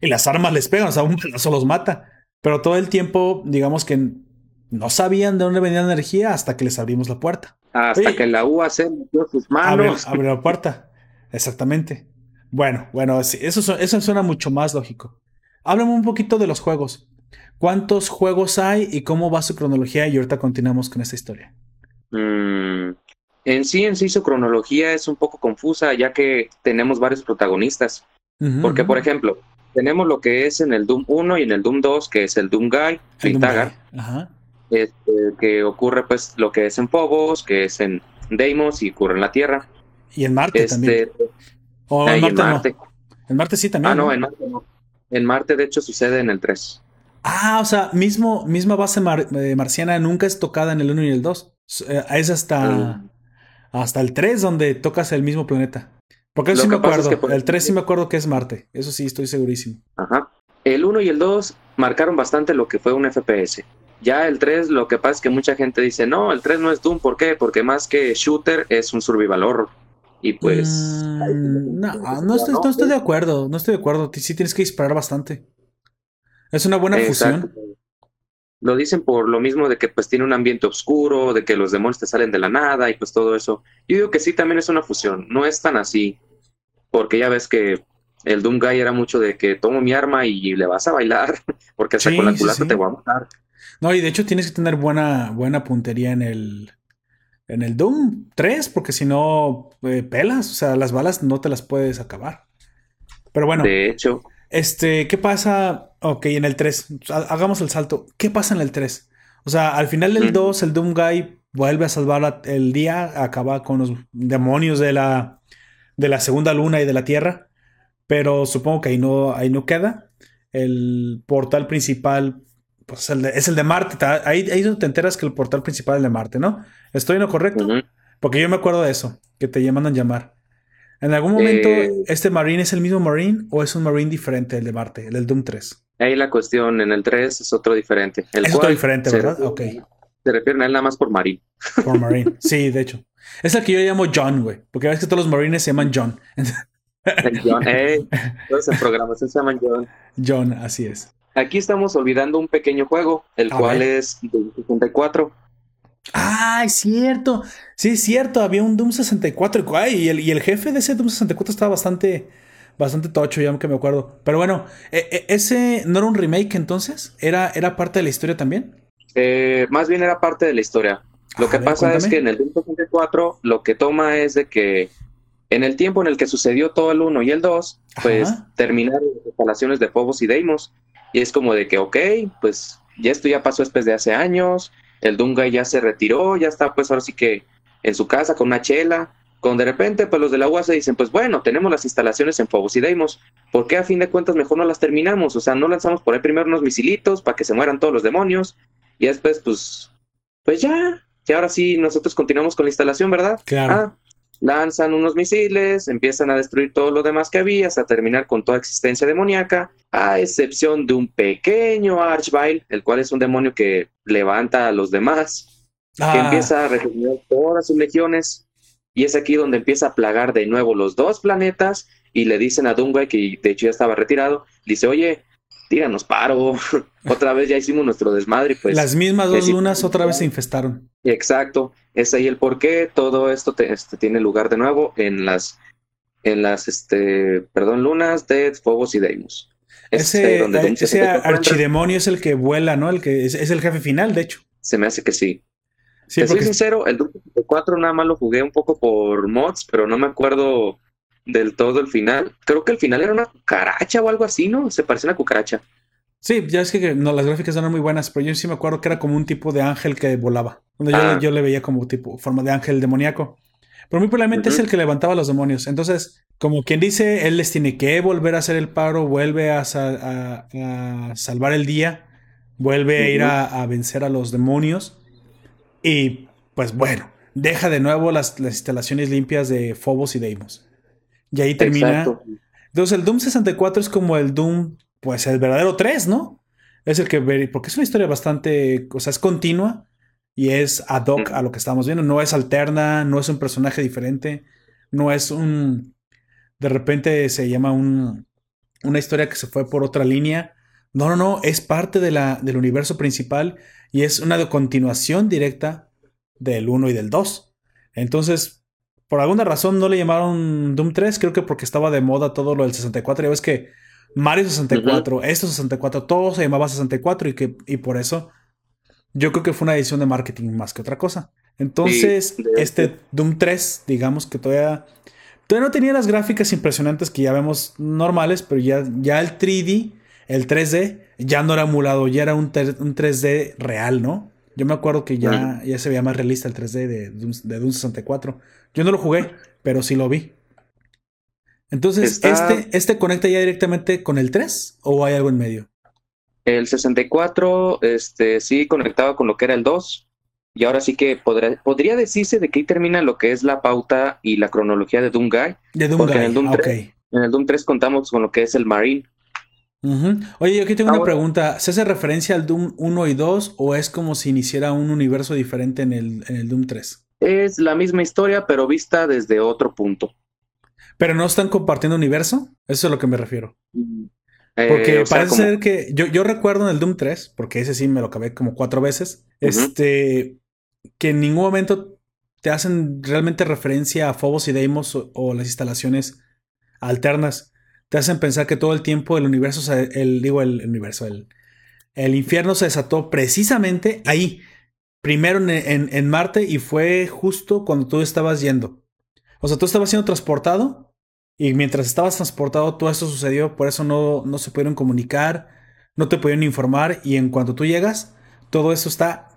Y las armas les pegan, o sea, un pedazo los mata. Pero todo el tiempo, digamos que no sabían de dónde venía la energía hasta que les abrimos la puerta. Hasta que la UAC metió sus manos. Abre, la puerta. Exactamente. Bueno, bueno, eso, eso suena mucho más lógico. Háblame un poquito de los juegos. ¿Cuántos juegos hay y cómo va su cronología? Y ahorita continuamos con esta historia. Mm, en sí, en sí, su cronología es un poco confusa, ya que tenemos varios protagonistas. Porque, por ejemplo, tenemos lo que es en el Doom 1 y en el Doom 2, que es el Doom Guy, el este, que ocurre pues lo que es en Phobos, que es en Deimos y ocurre en la Tierra. Y en Marte también. Este, o en Marte, en Marte. sí también. Ah, no, en Marte no. En Marte, de hecho, sucede en el 3. Ah, o sea, mismo, misma base eh, marciana nunca es tocada en el 1 y el 2. Eh, es hasta, hasta el 3 donde tocas el mismo planeta. Porque eso sí me acuerdo. el 3 sí me acuerdo que es Marte. Eso sí, estoy segurísimo. Ajá. El 1 y el 2 marcaron bastante lo que fue un FPS. Ya el 3, lo que pasa es que mucha gente dice, no, el 3 no es Doom. ¿Por qué? Porque más que shooter es un survival horror. Y pues... Mm, no, no estoy, no estoy de acuerdo. No estoy de acuerdo. Sí tienes que disparar bastante. Es una buena fusión. Lo dicen por lo mismo de que pues tiene un ambiente oscuro, de que los demonios te salen de la nada y pues todo eso. Yo digo que sí, también es una fusión. No es tan así. Porque ya ves que el Doom Guy era mucho de que tomo mi arma y le vas a bailar, porque hasta con la culata te voy a matar. No, y de hecho tienes que tener buena, buena puntería en el, en el Doom 3, porque si no, eh, pelas, o sea, las balas no te las puedes acabar. Pero bueno. De hecho. Este, ¿qué pasa? Ok, en el 3, hagamos el salto. ¿Qué pasa en el 3? O sea, al final del 2, el Doom Guy vuelve a salvar el día, acaba con los demonios de la, de la segunda luna y de la Tierra. Pero supongo que ahí no, ahí no queda. El portal principal pues es el de Marte. Ahí, ahí te enteras que el portal principal es el de Marte, ¿no? ¿Estoy en lo correcto? Porque yo me acuerdo de eso, que te mandan llamar. ¿En algún momento eh, este Marine es el mismo Marine o es un Marine diferente el de Marte, el del Doom 3? Ahí la cuestión, en el 3 es otro diferente. El es otro diferente, ¿verdad? ok. Se refieren a él nada más por Marine. Por Marine, sí, de hecho. Es el que yo llamo John, güey. Porque ves que todos los Marines se llaman John. John, eh. Todos en programación se llaman John. John, así es. Aquí estamos olvidando un pequeño juego, el cual es Doom 64. Ah, es cierto. Sí, es cierto. Había un Doom 64. y, el, y el jefe de ese Doom 64 estaba bastante, bastante tocho, ya que me acuerdo. Pero bueno, e, e, ¿ese no era un remake entonces? ¿Era, era parte de la historia también? Eh, más bien era parte de la historia. Lo que pasa es que en el Doom 64 lo que toma es de que en el tiempo en el que sucedió todo el 1 y el 2, pues terminaron las instalaciones de Phobos y Deimos. Y es como de que, ok, pues ya esto ya pasó después de hace años, el Dunga ya se retiró, ya está pues ahora sí que en su casa con una chela, cuando de repente pues los de la UAS se dicen, pues bueno, tenemos las instalaciones en Phobos y Deimos, ¿por qué a fin de cuentas mejor no las terminamos? O sea, no lanzamos por ahí primero unos misilitos para que se mueran todos los demonios y después pues, pues ya, y ahora sí nosotros continuamos con la instalación, ¿verdad? Claro. Ah, lanzan unos misiles, empiezan a destruir todo lo demás que había hasta terminar con toda existencia demoníaca, a excepción de un pequeño Archvile, el cual es un demonio que levanta a los demás, que ah. empieza a regenerar todas sus legiones, y es aquí donde empieza a plagar de nuevo los dos planetas, y le dicen a Dunway, que de hecho ya estaba retirado, dice, oye, tíranos paro, otra vez ya hicimos nuestro desmadre. Pues, Las mismas dos lunas otra vez se infestaron. Exacto, es ahí el por qué todo esto este, tiene lugar de nuevo en las, en las, este, perdón, lunas de Phobos y Deimos. Ese, este, archidemonio es el que vuela, ¿no? El que es, el jefe final, de hecho. Se me hace que sí. sí Te soy sincero, el Doom 4 nada más lo jugué un poco por mods, pero no me acuerdo del todo el final. Creo que el final era una cucaracha o algo así, ¿no? Se parece a una cucaracha. Sí, ya es que no, las gráficas no eran muy buenas, pero yo sí me acuerdo que era como un tipo de ángel que volaba. Donde ah. yo, le veía como tipo, forma de ángel demoníaco. Pero muy probablemente es el que levantaba a los demonios. Entonces, como quien dice, él les tiene que volver a hacer el paro, vuelve a, salvar el día, vuelve a ir a, vencer a los demonios. Y pues bueno, deja de nuevo las, instalaciones limpias de Phobos y Deimos. Y ahí termina. Entonces el Doom 64 es como el Doom, pues el verdadero 3, ¿no? Es el que, porque es una historia bastante, o sea, es continua y es ad hoc a lo que estamos viendo. No es alterna, no es un personaje diferente, no es un, de repente se llama un, una historia que se fue por otra línea. No, no, no, es parte de la, del universo principal y es una continuación directa del 1 y del 2. Entonces, por alguna razón no le llamaron Doom 3, creo que porque estaba de moda todo lo del 64. Ya ves que Mario 64, esto 64, todo se llamaba 64 y, que, y por eso yo creo que fue una edición de marketing más que otra cosa. Entonces, este Doom 3, digamos que todavía, todavía no tenía las gráficas impresionantes que ya vemos normales, pero ya, ya el 3D, el 3D, ya no era emulado, ya era un, un 3D real, ¿no? Yo me acuerdo que ya, ya se veía más realista el 3D de, de Doom 64. Yo no lo jugué, pero sí lo vi. Entonces, ¿este, ¿este conecta ya directamente con el 3 o hay algo en medio? El 64, este, sí conectaba con lo que era el 2. Y ahora sí que podría, podría decirse de que ahí termina lo que es la pauta y la cronología de Doom Guy. De Doom Guy. En el Doom, 3, en el Doom 3 contamos con lo que es el Marine. Oye, yo aquí tengo una pregunta. ¿Se hace referencia al Doom 1 y 2 o es como si iniciara un universo diferente en el, en el Doom 3? Es la misma historia, pero vista desde otro punto. ¿Pero no están compartiendo universo? Eso es a lo que me refiero. Porque eh, parece ser que yo, yo, recuerdo en el Doom 3, porque ese sí me lo acabé como cuatro veces, este, que en ningún momento te hacen realmente referencia a Phobos y Deimos o las instalaciones alternas te hacen pensar que todo el tiempo el universo, el, digo, el, universo, el, el, infierno se desató precisamente ahí, primero en, en, Marte y fue justo cuando tú estabas yendo. O sea, tú estabas siendo transportado y mientras estabas transportado todo esto sucedió, por eso no, no se pudieron comunicar, no te pudieron informar y en cuanto tú llegas, todo eso está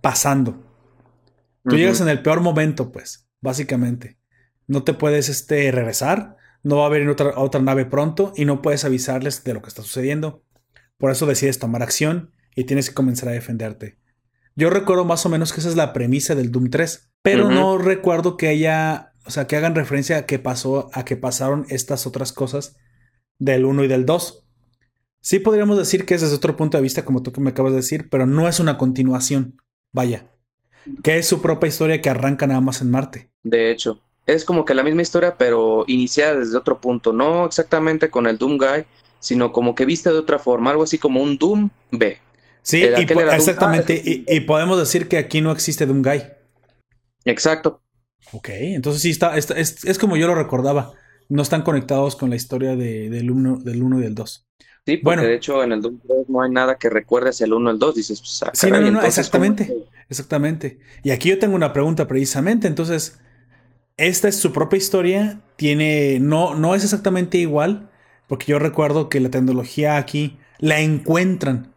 pasando. Tú llegas en el peor momento, pues, básicamente. No te puedes este, regresar no va a haber otra, otra nave pronto y no puedes avisarles de lo que está sucediendo. Por eso decides tomar acción y tienes que comenzar a defenderte. Yo recuerdo más o menos que esa es la premisa del Doom 3, pero no recuerdo que haya, o sea, que hagan referencia a que pasó, a que pasaron estas otras cosas del 1 y del 2. Sí podríamos decir que es desde otro punto de vista, como tú que me acabas de decir, pero no es una continuación. Vaya. Que es su propia historia que arranca nada más en Marte. De hecho es como que la misma historia, pero iniciada desde otro punto, no exactamente con el Doom Guy, sino como que vista de otra forma, algo así como un Doom B. Sí, exactamente, y, podemos decir que aquí no existe Doom Guy. Exacto. Ok, entonces sí, está, es, como yo lo recordaba, no están conectados con la historia del 1 del uno y del 2. Sí, porque bueno, de hecho en el Doom 3 no hay nada que recuerdes el 1 el 2, dices, pues, ah, Sí, no, no, exactamente, exactamente. Y aquí yo tengo una pregunta precisamente, entonces esta es su propia historia, tiene, no, no es exactamente igual, porque yo recuerdo que la tecnología aquí la encuentran.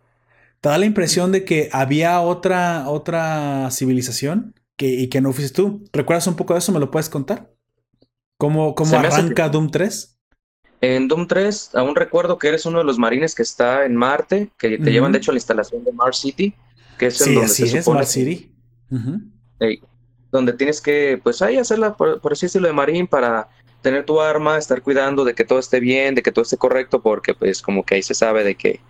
Te da la impresión de que había otra, otra civilización que, y que no fuiste tú. ¿Recuerdas un poco de eso? ¿Me lo puedes contar? ¿Cómo, cómo arranca Doom 3? En Doom 3 aún recuerdo que eres uno de los marines que está en Marte, que te llevan de hecho a la instalación de Mars City, que es en donde así se es, Mars City donde tienes que, pues ahí hacerla, por, así decirlo, de marín para tener tu arma, estar cuidando de que todo esté bien, de que todo esté correcto, porque pues como que ahí se sabe de que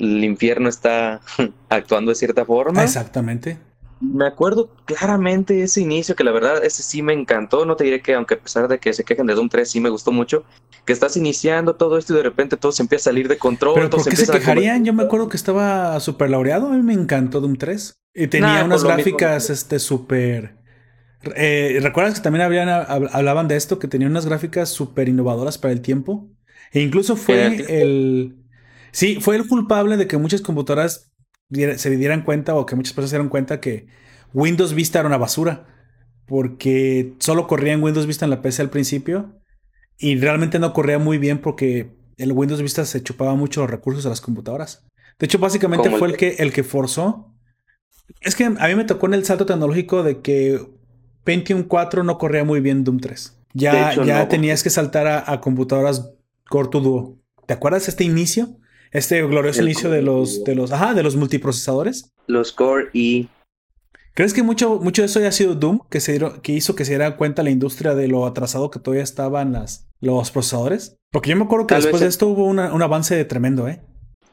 el infierno está actuando de cierta forma. Exactamente. Me acuerdo claramente ese inicio, que la verdad ese sí me encantó, no te diré que aunque a pesar de que se quejen de Doom 3, sí me gustó mucho, que estás iniciando todo esto y de repente todo se empieza a salir de control. ¿Pero por qué se, quejarían? Yo me acuerdo que estaba súper laureado, a mí me encantó Doom 3. Y tenía unas gráficas este súper eh, ¿Recuerdas que también habían, hablaban de esto, que tenían unas gráficas súper innovadoras para el tiempo? E incluso fue el... Sí, fue el culpable de que muchas computadoras se dieran cuenta o que muchas personas se dieran cuenta que Windows Vista era una basura. Porque solo corría en Windows Vista en la PC al principio y realmente no corría muy bien porque el Windows Vista se chupaba mucho los recursos de las computadoras. De hecho, básicamente fue el que, el que forzó. Es que a mí me tocó en el salto tecnológico de que Pentium 4 no corría muy bien Doom 3. Ya, ya tenías que saltar a, computadoras Core Duo. ¿Te acuerdas este inicio? Este glorioso inicio de los, de los, ajá, de los multiprocesadores. Los Core y ¿Crees que mucho, mucho de eso haya sido Doom, que, se que hizo que se diera cuenta la industria de lo atrasado que todavía estaban las, los procesadores? Porque yo me acuerdo que después de esto hubo un avance tremendo, ¿eh?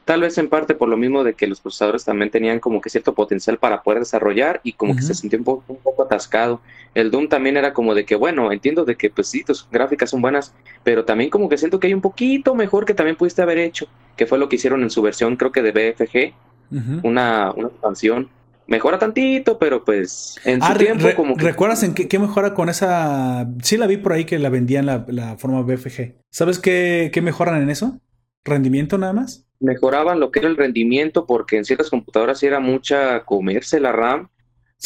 Tal vez en parte por lo mismo de que los procesadores también tenían como que cierto potencial para poder desarrollar y como que se sintió un poco, un poco atascado. El Doom también era como de que, bueno, entiendo de que pues sí, tus gráficas son buenas, pero también como que siento que hay un poquito mejor que también pudiste haber hecho, que fue lo que hicieron en su versión creo que de BFG, una, una expansión. Mejora tantito, pero pues en su ah, tiempo como que... ¿Recuerdas en qué, mejora con esa...? Sí la vi por ahí que la vendían la, la forma BFG. ¿Sabes qué, qué mejoran en eso? ¿Rendimiento nada más? mejoraban lo que era el rendimiento porque en ciertas computadoras era mucha comerse la RAM.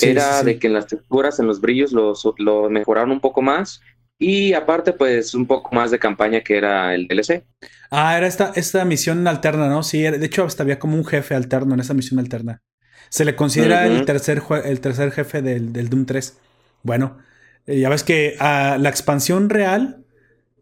era de que en las texturas, en los brillos lo, lo mejoraron un poco más. Y aparte, pues un poco más de campaña que era el DLC. Ah, era esta, esta misión alterna, ¿no? Sí, de hecho hasta había como un jefe alterno en esa misión alterna. Se le considera el, tercer el tercer jefe del, del Doom 3. Bueno, eh, ya ves que ah, la expansión real,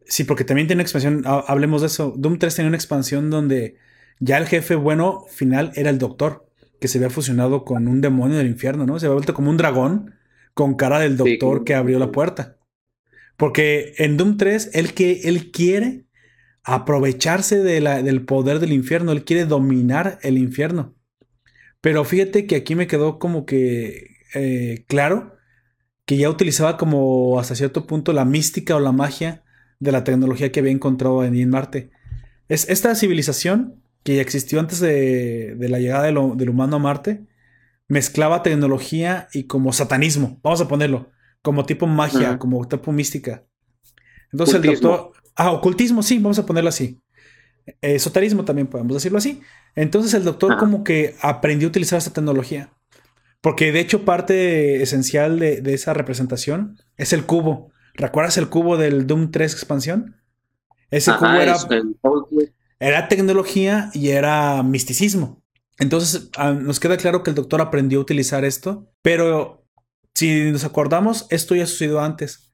sí, porque también tiene expansión, hablemos de eso. Doom 3 tenía una expansión donde ya el jefe bueno final era el doctor, que se había fusionado con un demonio del infierno, ¿no? Se había vuelto como un dragón con cara del doctor que abrió la puerta. Porque en Doom 3, él, que, él quiere aprovecharse de la, del poder del infierno, él quiere dominar el infierno. Pero fíjate que aquí me quedó como que eh, claro que ya utilizaba como hasta cierto punto la mística o la magia de la tecnología que había encontrado en Marte. Es, esta civilización que ya existió antes de, la llegada del humano a Marte, mezclaba tecnología y como satanismo, vamos a ponerlo, como tipo magia, como tipo mística. Entonces el doctor... Ah, ocultismo, sí, vamos a ponerlo así. Esoterismo también podemos decirlo así. Entonces el doctor como que aprendió a utilizar esta tecnología. Porque de hecho parte esencial de, esa representación es el cubo. ¿Recuerdas el cubo del Doom 3 expansión? Ese cubo era era tecnología y era misticismo. Entonces ah, nos queda claro que el doctor aprendió a utilizar esto, pero si nos acordamos, esto ya sucedió antes.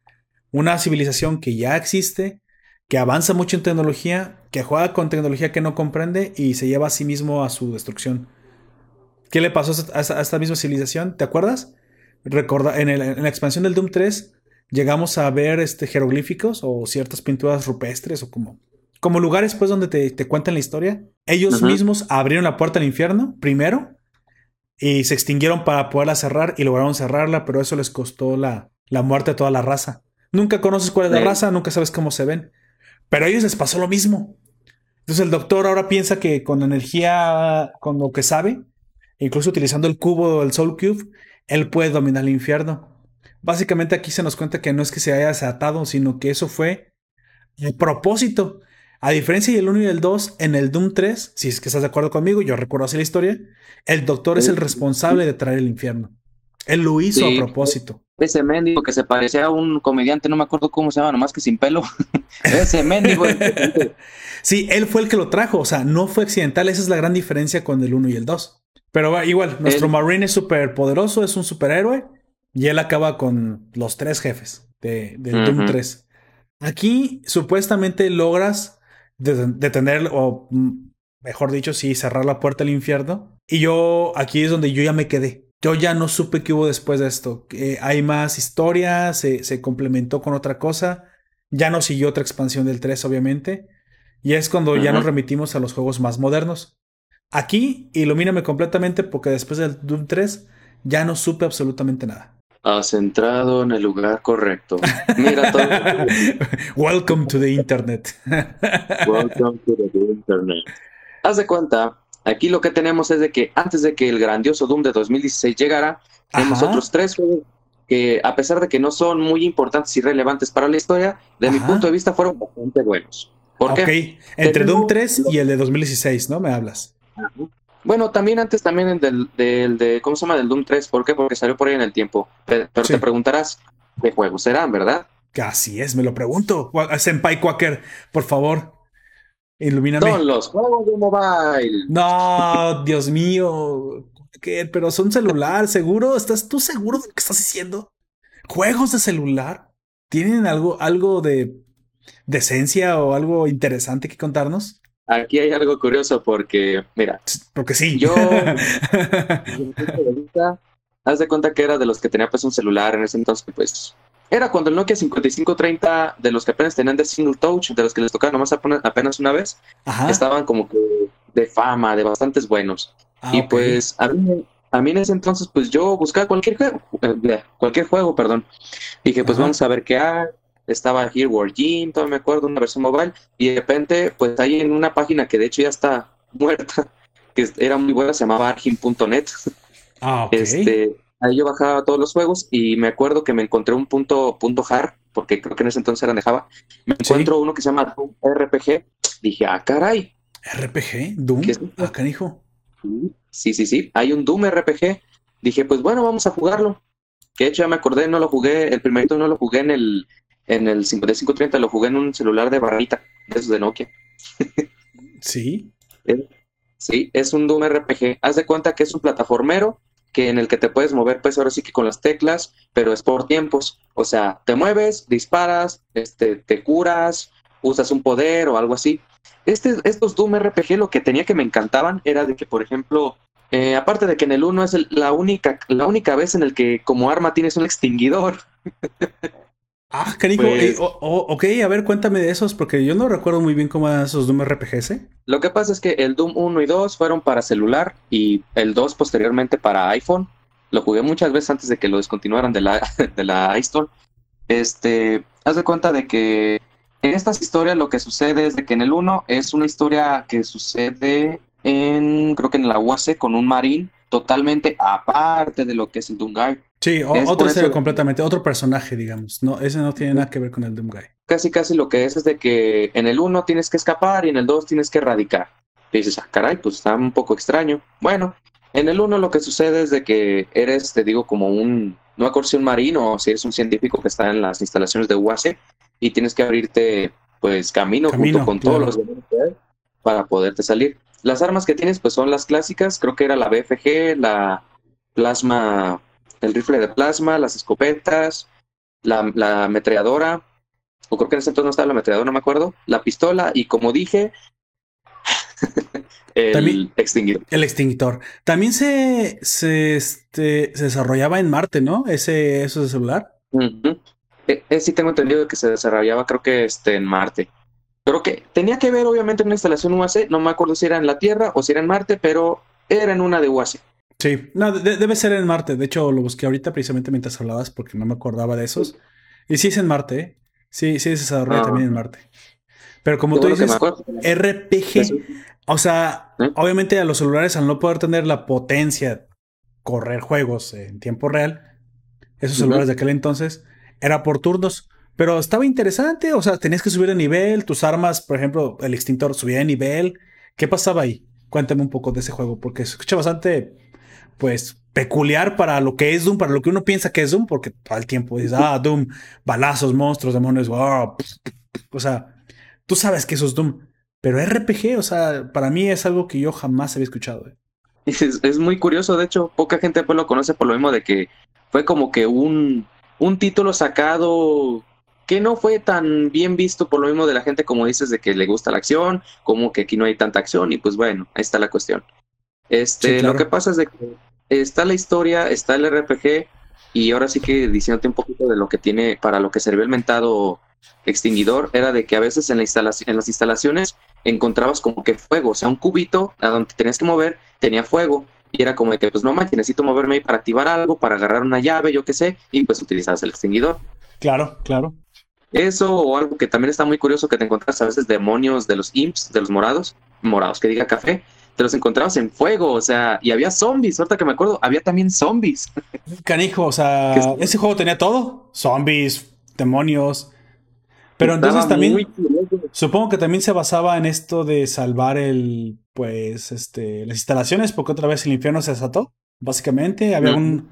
Una civilización que ya existe, que avanza mucho en tecnología, que juega con tecnología que no comprende y se lleva a sí mismo a su destrucción. ¿Qué le pasó a esta, misma civilización? ¿Te acuerdas? Recorda, en, en, la expansión del Doom 3 llegamos a ver este, jeroglíficos o ciertas pinturas rupestres o como como lugares pues donde te, cuentan la historia. Ellos mismos abrieron la puerta al infierno primero y se extinguieron para poderla cerrar y lograron cerrarla, pero eso les costó la, la muerte a toda la raza. Nunca conoces cuál es la raza, nunca sabes cómo se ven. Pero a ellos les pasó lo mismo. Entonces el doctor ahora piensa que con energía, con lo que sabe, incluso utilizando el cubo, el Soul Cube, él puede dominar el infierno. Básicamente aquí se nos cuenta que no es que se haya desatado, sino que eso fue el propósito. A diferencia del 1 y del 2, en el Doom 3, si es que estás de acuerdo conmigo, yo recuerdo así la historia, el doctor es el responsable de traer el infierno. Él lo hizo a propósito. Ese mendigo que se parecía a un comediante, no me acuerdo cómo se llama, nomás que sin pelo. ese mendigo. sí, él fue el que lo trajo, o sea, no fue accidental, esa es la gran diferencia con el 1 y el 2. Pero igual, nuestro Marine es súper poderoso, es un superhéroe, y él acaba con los tres jefes de, del Doom 3. Aquí supuestamente logras detener o mm, mejor dicho, sí, cerrar la puerta al infierno. Y yo, aquí es donde yo ya me quedé. Yo ya no supe qué hubo después de esto. hay más historias, se, complementó con otra cosa. Ya no siguió otra expansión del 3, obviamente. Y es cuando ya nos remitimos a los juegos más modernos. Aquí, ilumíname completamente porque después del Doom 3 ya no supe absolutamente nada. Has entrado en el lugar correcto. Mira todo. Welcome to the internet. Welcome to the internet. Haz de cuenta, aquí lo que tenemos es de que antes de que el grandioso Doom de 2016 llegara, tenemos otros tres juegos que a pesar de que no son muy importantes y relevantes para la historia, de mi punto de vista fueron bastante buenos. ¿Por qué? Entre Doom 3 y el de 2016, ¿no? Me hablas. Bueno, también antes también del, del, de, ¿cómo se llama? Del Doom 3. ¿Por qué? Porque salió por ahí en el tiempo. Pero, te preguntarás, ¿qué juegos serán, verdad? Así es, me lo pregunto. Senpai Quaker, por favor, ilumíname. Son los juegos de mobile. No, Dios mío. ¿Qué? Pero son celular, ¿seguro? ¿Estás tú seguro de lo que estás diciendo? ¿Juegos de celular? ¿Tienen algo, algo de decencia o algo interesante que contarnos? Aquí hay algo curioso porque, mira. Porque sí. Yo, haz de cuenta que era de los que tenía pues un celular en ese entonces, pues era cuando el Nokia 5530, de los que apenas tenían de single touch, de los que les tocaba nomás apenas una vez, estaban como que de fama, de bastantes buenos. Ah, y pues a mí, a mí en ese entonces, pues yo buscaba cualquier juego, eh, cualquier juego, perdón. Dije, pues vamos a ver qué hay. Estaba Here World Gym, todavía me acuerdo, una versión mobile. Y de repente, pues ahí en una página que de hecho ya está muerta, que era muy buena, se llamaba argin.net. Ah, Este, ahí yo bajaba todos los juegos y me acuerdo que me encontré un punto, punto hard, porque creo que en ese entonces eran de Java. Me encuentro uno que se llama RPG. Dije, ah, caray. ¿RPG? ¿Doom? Ah, canijo. Sí, sí, sí. Hay un Doom RPG. Dije, pues bueno, vamos a jugarlo. Que de hecho ya me acordé, no lo jugué, el primerito no lo jugué en el, en el 5530, lo jugué en un celular de barrita, de esos de Nokia. sí. Sí, es un Doom RPG. Haz de cuenta que es un plataformero que en el que te puedes mover, pues ahora sí que con las teclas, pero es por tiempos. O sea, te mueves, disparas, este, te curas, usas un poder o algo así. Este, estos Doom RPG lo que tenía que me encantaban era de que, por ejemplo, eh, aparte de que en el 1 es la, única, la única vez en el que como arma tienes un extinguidor. Ah, cariño, pues ok, a ver, cuéntame de esos, porque yo no recuerdo muy bien cómo eran esos Doom RPGs. ¿eh? Lo que pasa es que el Doom 1 y 2 fueron para celular y el 2 posteriormente para iPhone. Lo jugué muchas veces antes de que lo descontinuaran de la, de la iStore. Este, haz de cuenta de que en estas historias lo que sucede es de que en el 1 es una historia que sucede en, creo que en la UAC con un marín totalmente aparte de lo que es el Doomguy. Sí, otro completamente, otro personaje, digamos. No, ese no tiene nada que ver con el Doomguy. Casi, casi lo que es es de que en el 1 tienes que escapar y en el 2 tienes que erradicar. Y dices, ah, caray, pues está un poco extraño. Bueno, en el 1 lo que sucede es de que eres, te digo, como un, no acuerdo si un marino o si eres un científico que está en las instalaciones de UAC y tienes que abrirte, pues, camino, junto con todos los para poderte salir. Las armas que tienes, pues son las clásicas, creo que era la BFG, la plasma, el rifle de plasma, las escopetas, la, la ametralladora, o creo que en ese entonces no estaba la ametralladora, no me acuerdo, la pistola, y como dije, el extinguidor. El extinguidor. También se, se, este, se desarrollaba en Marte, ¿no? Ese, eso de celular. E, e, sí tengo entendido que se desarrollaba, creo que este, en Marte. Creo que tenía que ver, obviamente, en una instalación UAC. No me acuerdo si era en la Tierra o si era en Marte, pero era en una de UAC. Sí, no, debe ser en Marte. De hecho, lo busqué ahorita precisamente mientras hablabas porque no me acordaba de esos. Y sí es en Marte, ¿eh? Sí, sí se desarrolla ah. también en Marte. Pero como tú dices, RPG, o sea, ¿Eh? obviamente a los celulares al no poder tener la potencia correr juegos en tiempo real, esos celulares de aquel entonces, era por turnos. Pero estaba interesante, o sea, tenías que subir de nivel, tus armas, por ejemplo, el extintor subía de nivel. ¿Qué pasaba ahí? Cuéntame un poco de ese juego, porque se escucha bastante, pues, peculiar para lo que es Doom, para lo que uno piensa que es Doom, porque todo el tiempo dices, ah, Doom, balazos, monstruos, demonios, wow. o sea, tú sabes que eso es Doom, pero RPG, o sea, para mí es algo que yo jamás había escuchado. ¿eh? Es, muy curioso, de hecho, poca gente pues lo conoce por lo mismo de que fue como que un, un título sacado que no fue tan bien visto por lo mismo de la gente como dices de que le gusta la acción, como que aquí no hay tanta acción y pues bueno, ahí está la cuestión. Este, lo que pasa es de que está la historia, está el RPG y ahora sí que diciéndote un poquito de lo que tiene para lo que sirvió el mentado extinguidor era de que a veces en, la instalación, en las instalaciones encontrabas como que fuego, o sea, un cubito a donde tenías que mover tenía fuego y era como de que pues no manches, necesito moverme ahí para activar algo, para agarrar una llave, yo qué sé, y pues utilizabas el extinguidor. Claro, claro. Eso o algo que también está muy curioso que te encuentras a veces demonios de los imps, de los morados, morados que diga café, te los encontrabas en fuego, o sea, y había zombies, ahorita que me acuerdo, había también zombies. Canijo, o sea, ese juego tenía todo, zombies, demonios. Pero entonces también supongo que también se basaba en esto de salvar el pues este las instalaciones porque otra vez el infierno se desató, básicamente, había un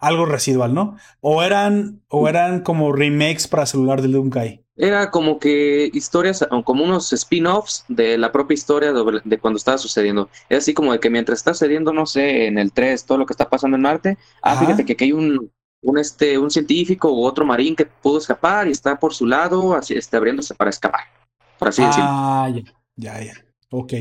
algo residual, ¿no? O eran, o eran como remakes para celular de Doomguy. Era como que historias, como unos spin-offs de la propia historia de, cuando estaba sucediendo. Es así como de que mientras está sucediendo, no sé, en el 3, todo lo que está pasando en Marte, ah, fíjate que aquí hay un, un, este, un científico u otro marín que pudo escapar y está por su lado, así, este, abriéndose para escapar. Por así decirlo. Ah, ya, ya, ya. Ok.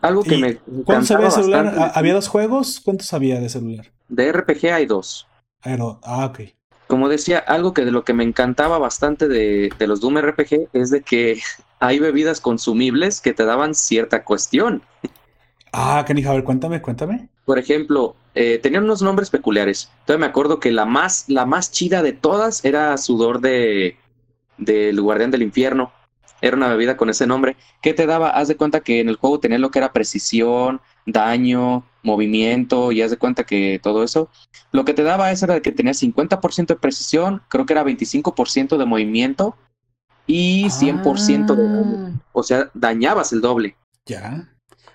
Algo que me. ¿Cuántos había de celular? ¿Había dos juegos? ¿Cuántos había de celular? De RPG hay dos. Ah, ok. Como decía, algo que de lo que me encantaba bastante de, de los Doom RPG es de que hay bebidas consumibles que te daban cierta cuestión. Ah, Kenny, a ver, cuéntame, cuéntame. Por ejemplo, eh, tenían unos nombres peculiares. Entonces me acuerdo que la más, la más chida de todas era sudor de del guardián del infierno. Era una bebida con ese nombre. ¿Qué te daba? Haz de cuenta que en el juego tenía lo que era precisión, daño, movimiento, y haz de cuenta que todo eso. Lo que te daba eso era que tenía 50% de precisión, creo que era 25% de movimiento y 100% de daño. Ah. O sea, dañabas el doble. Ya.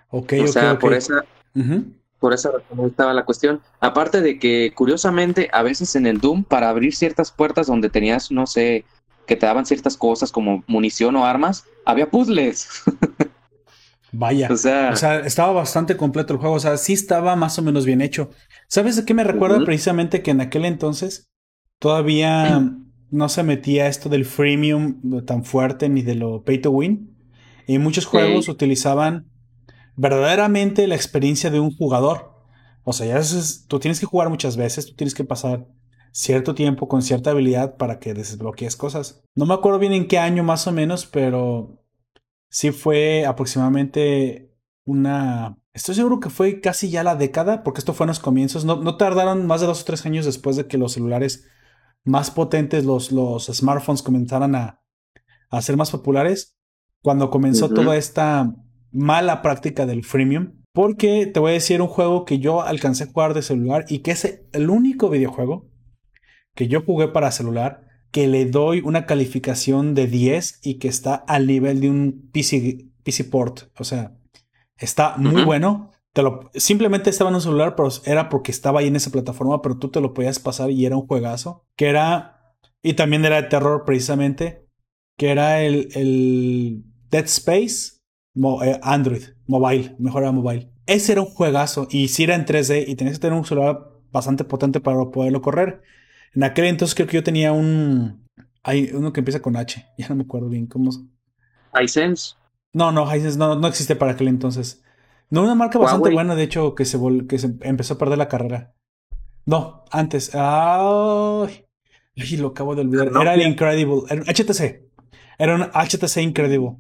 Ok, o sea, por esa, por esa razón estaba la cuestión. Aparte de que, curiosamente, a veces en el Doom, para abrir ciertas puertas donde tenías, no sé, que te daban ciertas cosas como munición o armas, había puzzles. Vaya. o sea, O sea, estaba bastante completo el juego. O sea, sí estaba más o menos bien hecho. ¿Sabes de qué me recuerda? Precisamente que en aquel entonces todavía no se metía esto del freemium tan fuerte ni de lo pay to win. Y muchos juegos Sí. utilizaban verdaderamente la experiencia de un jugador. O sea, ya es- tú tienes que jugar muchas veces, tú tienes que pasar cierto tiempo con cierta habilidad para que desbloquees cosas. No me acuerdo bien en qué año más o menos, pero sí fue aproximadamente una... Estoy seguro que fue casi ya la década, porque esto fue en los comienzos. No, no tardaron más de dos o tres años después de que los celulares más potentes, los, los smartphones comenzaran a, a ser más populares, cuando comenzó toda esta mala práctica del freemium. Porque te voy a decir un juego que yo alcancé a jugar de celular y que es el único videojuego que yo jugué para celular que le doy una calificación de 10 y que está al nivel de un PC, PC port. O sea, está muy bueno. Te lo, simplemente estaba en un celular, pero era porque estaba ahí en esa plataforma, pero tú te lo podías pasar y era un juegazo. Que era, y también era de terror precisamente, que era el, el Dead Space mo- eh, Android, mobile, mejor era mobile. Ese era un juegazo y si era en 3D y tenías que tener un celular bastante potente para poderlo correr. En aquel entonces creo que yo tenía un... Hay uno que empieza con H, ya no me acuerdo bien cómo... iSense. No, no, Hisense no, no existe para aquel entonces. No, una marca bastante Huawei. buena, de hecho, que se, vol- que se empezó a perder la carrera. No, antes. Ay, ay, lo acabo de olvidar. Era el. Incredible. Era un HTC. Era un HTC Incredible.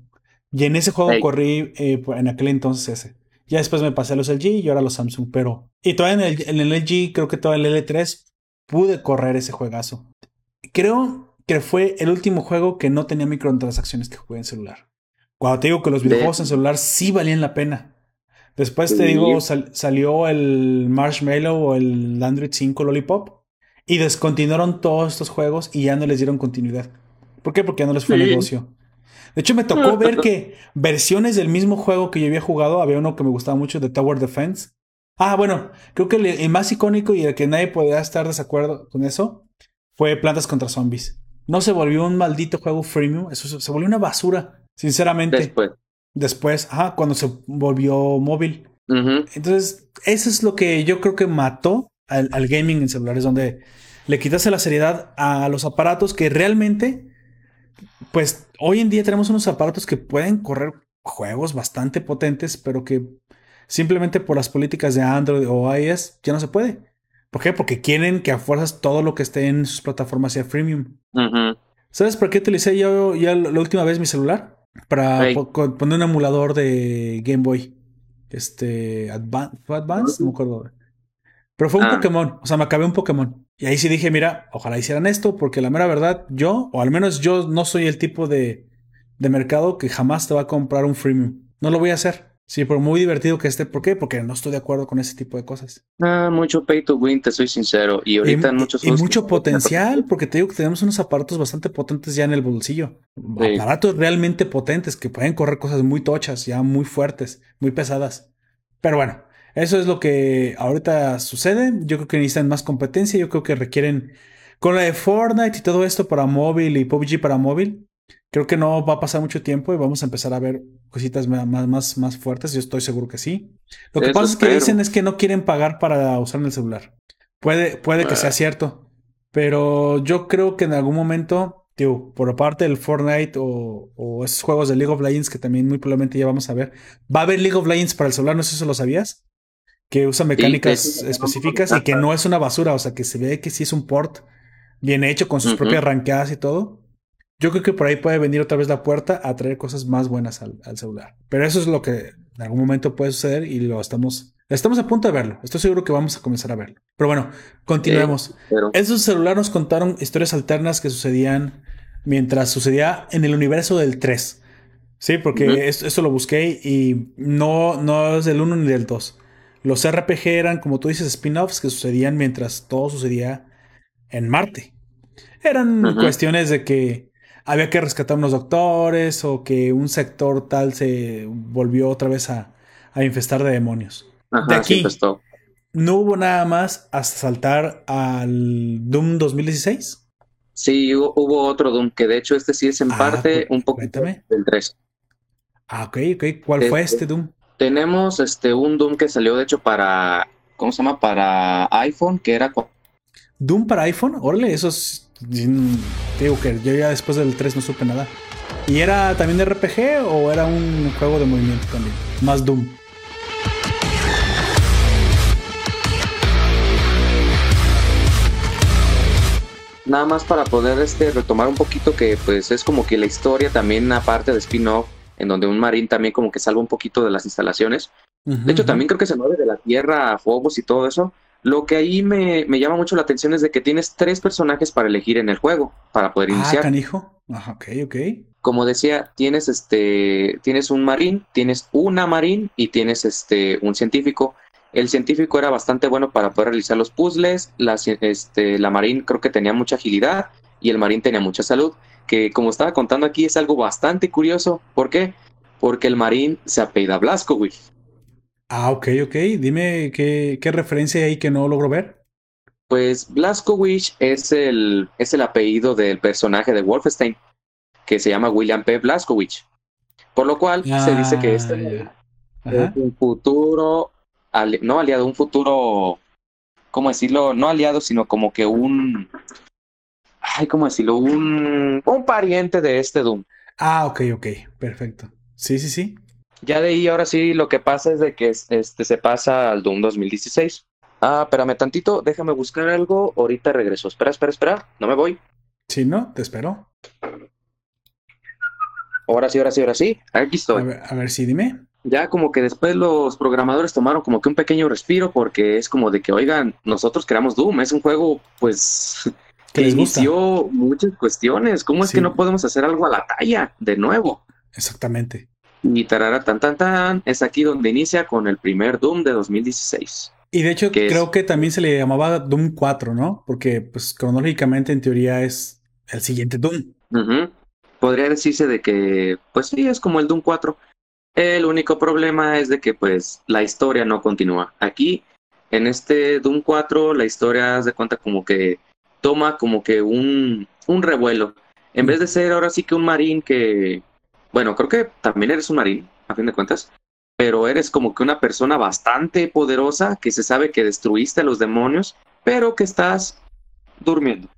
Y en ese juego corrí eh, pues, en aquel entonces ese. Ya después me pasé a los LG y ahora a los Samsung. Pero. Y todavía en el, en el LG, creo que todavía el L3 pude correr ese juegazo. Creo que fue el último juego que no tenía microtransacciones que jugué en celular. Cuando te digo que los De- videojuegos en celular sí valían la pena. Después te digo, sal- salió el Marshmallow o el Android 5 Lollipop y descontinuaron todos estos juegos y ya no les dieron continuidad. ¿Por qué? Porque ya no les fue Sí. negocio. De hecho, me tocó ver que versiones del mismo juego que yo había jugado, había uno que me gustaba mucho, de Tower Defense. Ah, bueno, creo que el, el más icónico y el que nadie podía estar desacuerdo con eso fue Plantas contra Zombies. No se volvió un maldito juego freemium, eso se, se volvió una basura, sinceramente. Después. Después, ajá, cuando se volvió móvil. Entonces, eso es lo que yo creo que mató al, al gaming en celulares, donde le quitaste la seriedad a los aparatos que realmente, pues hoy en día tenemos unos aparatos que pueden correr juegos bastante potentes, pero que simplemente por las políticas de Android o iOS ya no se puede. ¿Por qué? Porque quieren que a fuerzas todo lo que esté en sus plataformas sea freemium. ¿Sabes por qué utilicé yo ya la última vez mi celular? Para po- poner un emulador de Game Boy. Este. Advan ¿Fue Advance? No me acuerdo. Pero fue un Ah. Pokémon. O sea, me acabé un Pokémon. Y ahí sí dije, mira, ojalá hicieran esto, porque la mera verdad, yo, o al menos yo, no soy el tipo de, de mercado que jamás te va a comprar un freemium. No lo voy a hacer. Sí, por muy divertido que esté. ¿Por qué? Porque no estoy de acuerdo con ese tipo de cosas. Ah, mucho pay to win, te soy sincero. Y ahorita y, en muchos y mucho potencial, porque te digo que tenemos unos aparatos bastante potentes ya en el bolsillo. Sí. Aparatos realmente potentes que pueden correr cosas muy tochas, ya muy fuertes, muy pesadas. Pero bueno, eso es lo que ahorita sucede. Yo creo que necesitan más competencia. Yo creo que requieren, con la de Fortnite y todo esto para móvil y PUBG para móvil, creo que no va a pasar mucho tiempo y vamos a empezar a ver cositas más, más, más fuertes. Yo estoy seguro que sí. Lo que Eso pasa es que dicen es que no quieren pagar para usar el celular. Puede, puede que Ah. sea cierto, pero yo creo que en algún momento, digo, por parte del Fortnite o, o esos juegos de League of Legends que también muy probablemente ya vamos a ver, va a haber League of Legends para el celular, no sé si lo sabías, que usa mecánicas específicas y que no es una basura, o sea, que se ve que sí es un port bien hecho con sus propias ranqueadas y todo. Yo creo que por ahí puede venir otra vez la puerta a traer cosas más buenas al, celular. Pero eso es lo que en algún momento puede suceder y lo estamos, estamos a punto de verlo. Estoy seguro que vamos a comenzar a verlo. Pero bueno, continuemos. Esos celulares nos contaron historias alternas que sucedían mientras sucedía en el universo del 3. Sí, porque eso, lo busqué y no, no es del 1 ni del 2. Los RPG eran, como tú dices, spin-offs que sucedían mientras todo sucedía en Marte. Eran cuestiones de que había que rescatar unos doctores o que un sector tal se volvió otra vez a, infestar de demonios. de aquí no hubo nada más hasta saltar al Doom 2016. Sí, hubo, otro Doom, que de hecho este sí es en ah, parte un poco del 3. Ah, ok, ok. ¿Cuál fue este, este Doom? Tenemos este un Doom que salió de hecho para, ¿cómo se llama? Para iPhone, que era... Doom para iPhone, órale, eso es... Digo que yo ya después del 3 no supe nada. ¿Y era también de RPG o era un juego de movimiento también? Más Doom. Nada más para poder este, retomar un poquito que pues es como que la historia también aparte de spin-off en donde un marín también como que salva un poquito de las instalaciones. de hecho, también creo que se mueve de la tierra a fuegos y todo eso. Lo que ahí me, llama mucho la atención es de que tienes tres personajes para elegir en el juego, para poder ah, iniciar. canijo. Ajá, ok, ok. Como decía, tienes este, tienes un marín, tienes una marín y tienes este, un científico. El científico era bastante bueno para poder realizar los puzzles, la, este, la marín creo que tenía mucha agilidad y el marín tenía mucha salud que como estaba contando aquí es algo bastante curioso. ¿Por qué? Porque el marín se apellida Blaskowicz. Ah, ok, ok. Dime qué, referencia hay que no logro ver. Pues Blaskowicz es el, es el apellido del personaje de Wolfenstein, que se llama William P. Blaskowicz. Por lo cual se dice que este ah, es un futuro, no aliado, un futuro, ¿cómo decirlo? No aliado, sino como que un, ay, ¿cómo decirlo? Un, un pariente de este Doom. Ah, ok, ok, perfecto. Sí, sí, sí. Ya de ahí ahora sí lo que pasa es de que este se pasa al Doom 2016. Ah, espérame tantito, déjame buscar algo, ahorita regreso. Espera, espera, espera, no me voy. Sí, no, te espero. Ahora sí, ahora sí, ahora sí, aquí estoy. A ver, a ver sí, dime. Ya como que después los programadores tomaron como que un pequeño respiro porque es como de que, oigan, nosotros creamos Doom, es un juego pues que inició muchas cuestiones. ¿Cómo es que no podemos hacer algo a la talla de nuevo? Exactamente. Y tarara tan tan tan es aquí donde inicia con el primer Doom de 2016. Y de hecho creo que también se le llamaba Doom 4, ¿no? Porque pues cronológicamente en teoría es el siguiente Doom. Podría decirse de que pues sí, es como el Doom 4. El único problema es de que pues la historia no continúa. Aquí en este Doom 4 la historia se cuenta como que toma como que un, un revuelo. En vez de ser ahora sí que un marín que, bueno, creo que también eres un marín, a fin de cuentas, pero eres como que una persona bastante poderosa que se sabe que destruiste a los demonios, pero que estás durmiendo.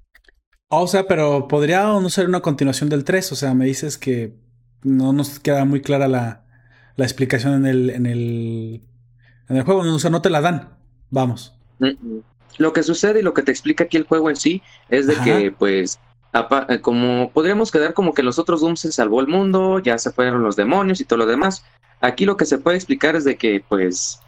O sea, pero podría no ser una continuación del 3, o sea, me dices que no nos queda muy clara la, la explicación en el, en el, en el juego, o sea, no te la dan, vamos. Lo que sucede y lo que te explica aquí el juego en sí es de que, pues, como podríamos quedar como que los otros Dooms se salvó el mundo, ya se fueron los demonios y todo lo demás. Aquí lo que se puede explicar es de que, pues,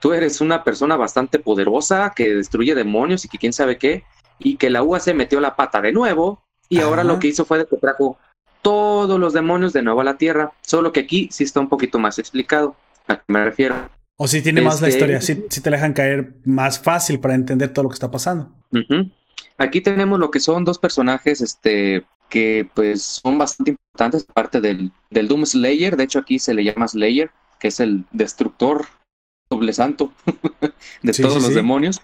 tú eres una persona bastante poderosa que destruye demonios y que quién sabe qué, y que la UAC metió la pata de nuevo, y ahora lo que hizo fue de que trajo todos los demonios de nuevo a la Tierra, solo que aquí sí está un poquito más explicado. ¿A qué me refiero? O si tiene más la este, historia, si, te la dejan caer más fácil para entender todo lo que está pasando. Aquí tenemos lo que son dos personajes este, que pues son bastante importantes, aparte del, del Doom Slayer, de hecho aquí se le llama Slayer, que es el destructor doble santo de todos los demonios.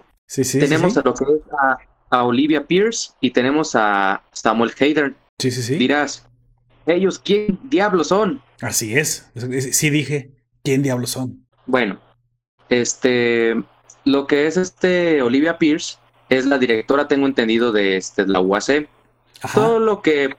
tenemos a lo que es a, Olivia Pierce y tenemos a Samuel Hayden. Sí, sí, sí. Dirás, ¿ellos quién diablos son? Así es, sí dije, ¿quién diablos son? Bueno, este, lo que es este Olivia Pierce es la directora, tengo entendido, de este, la UAC. Todo lo que,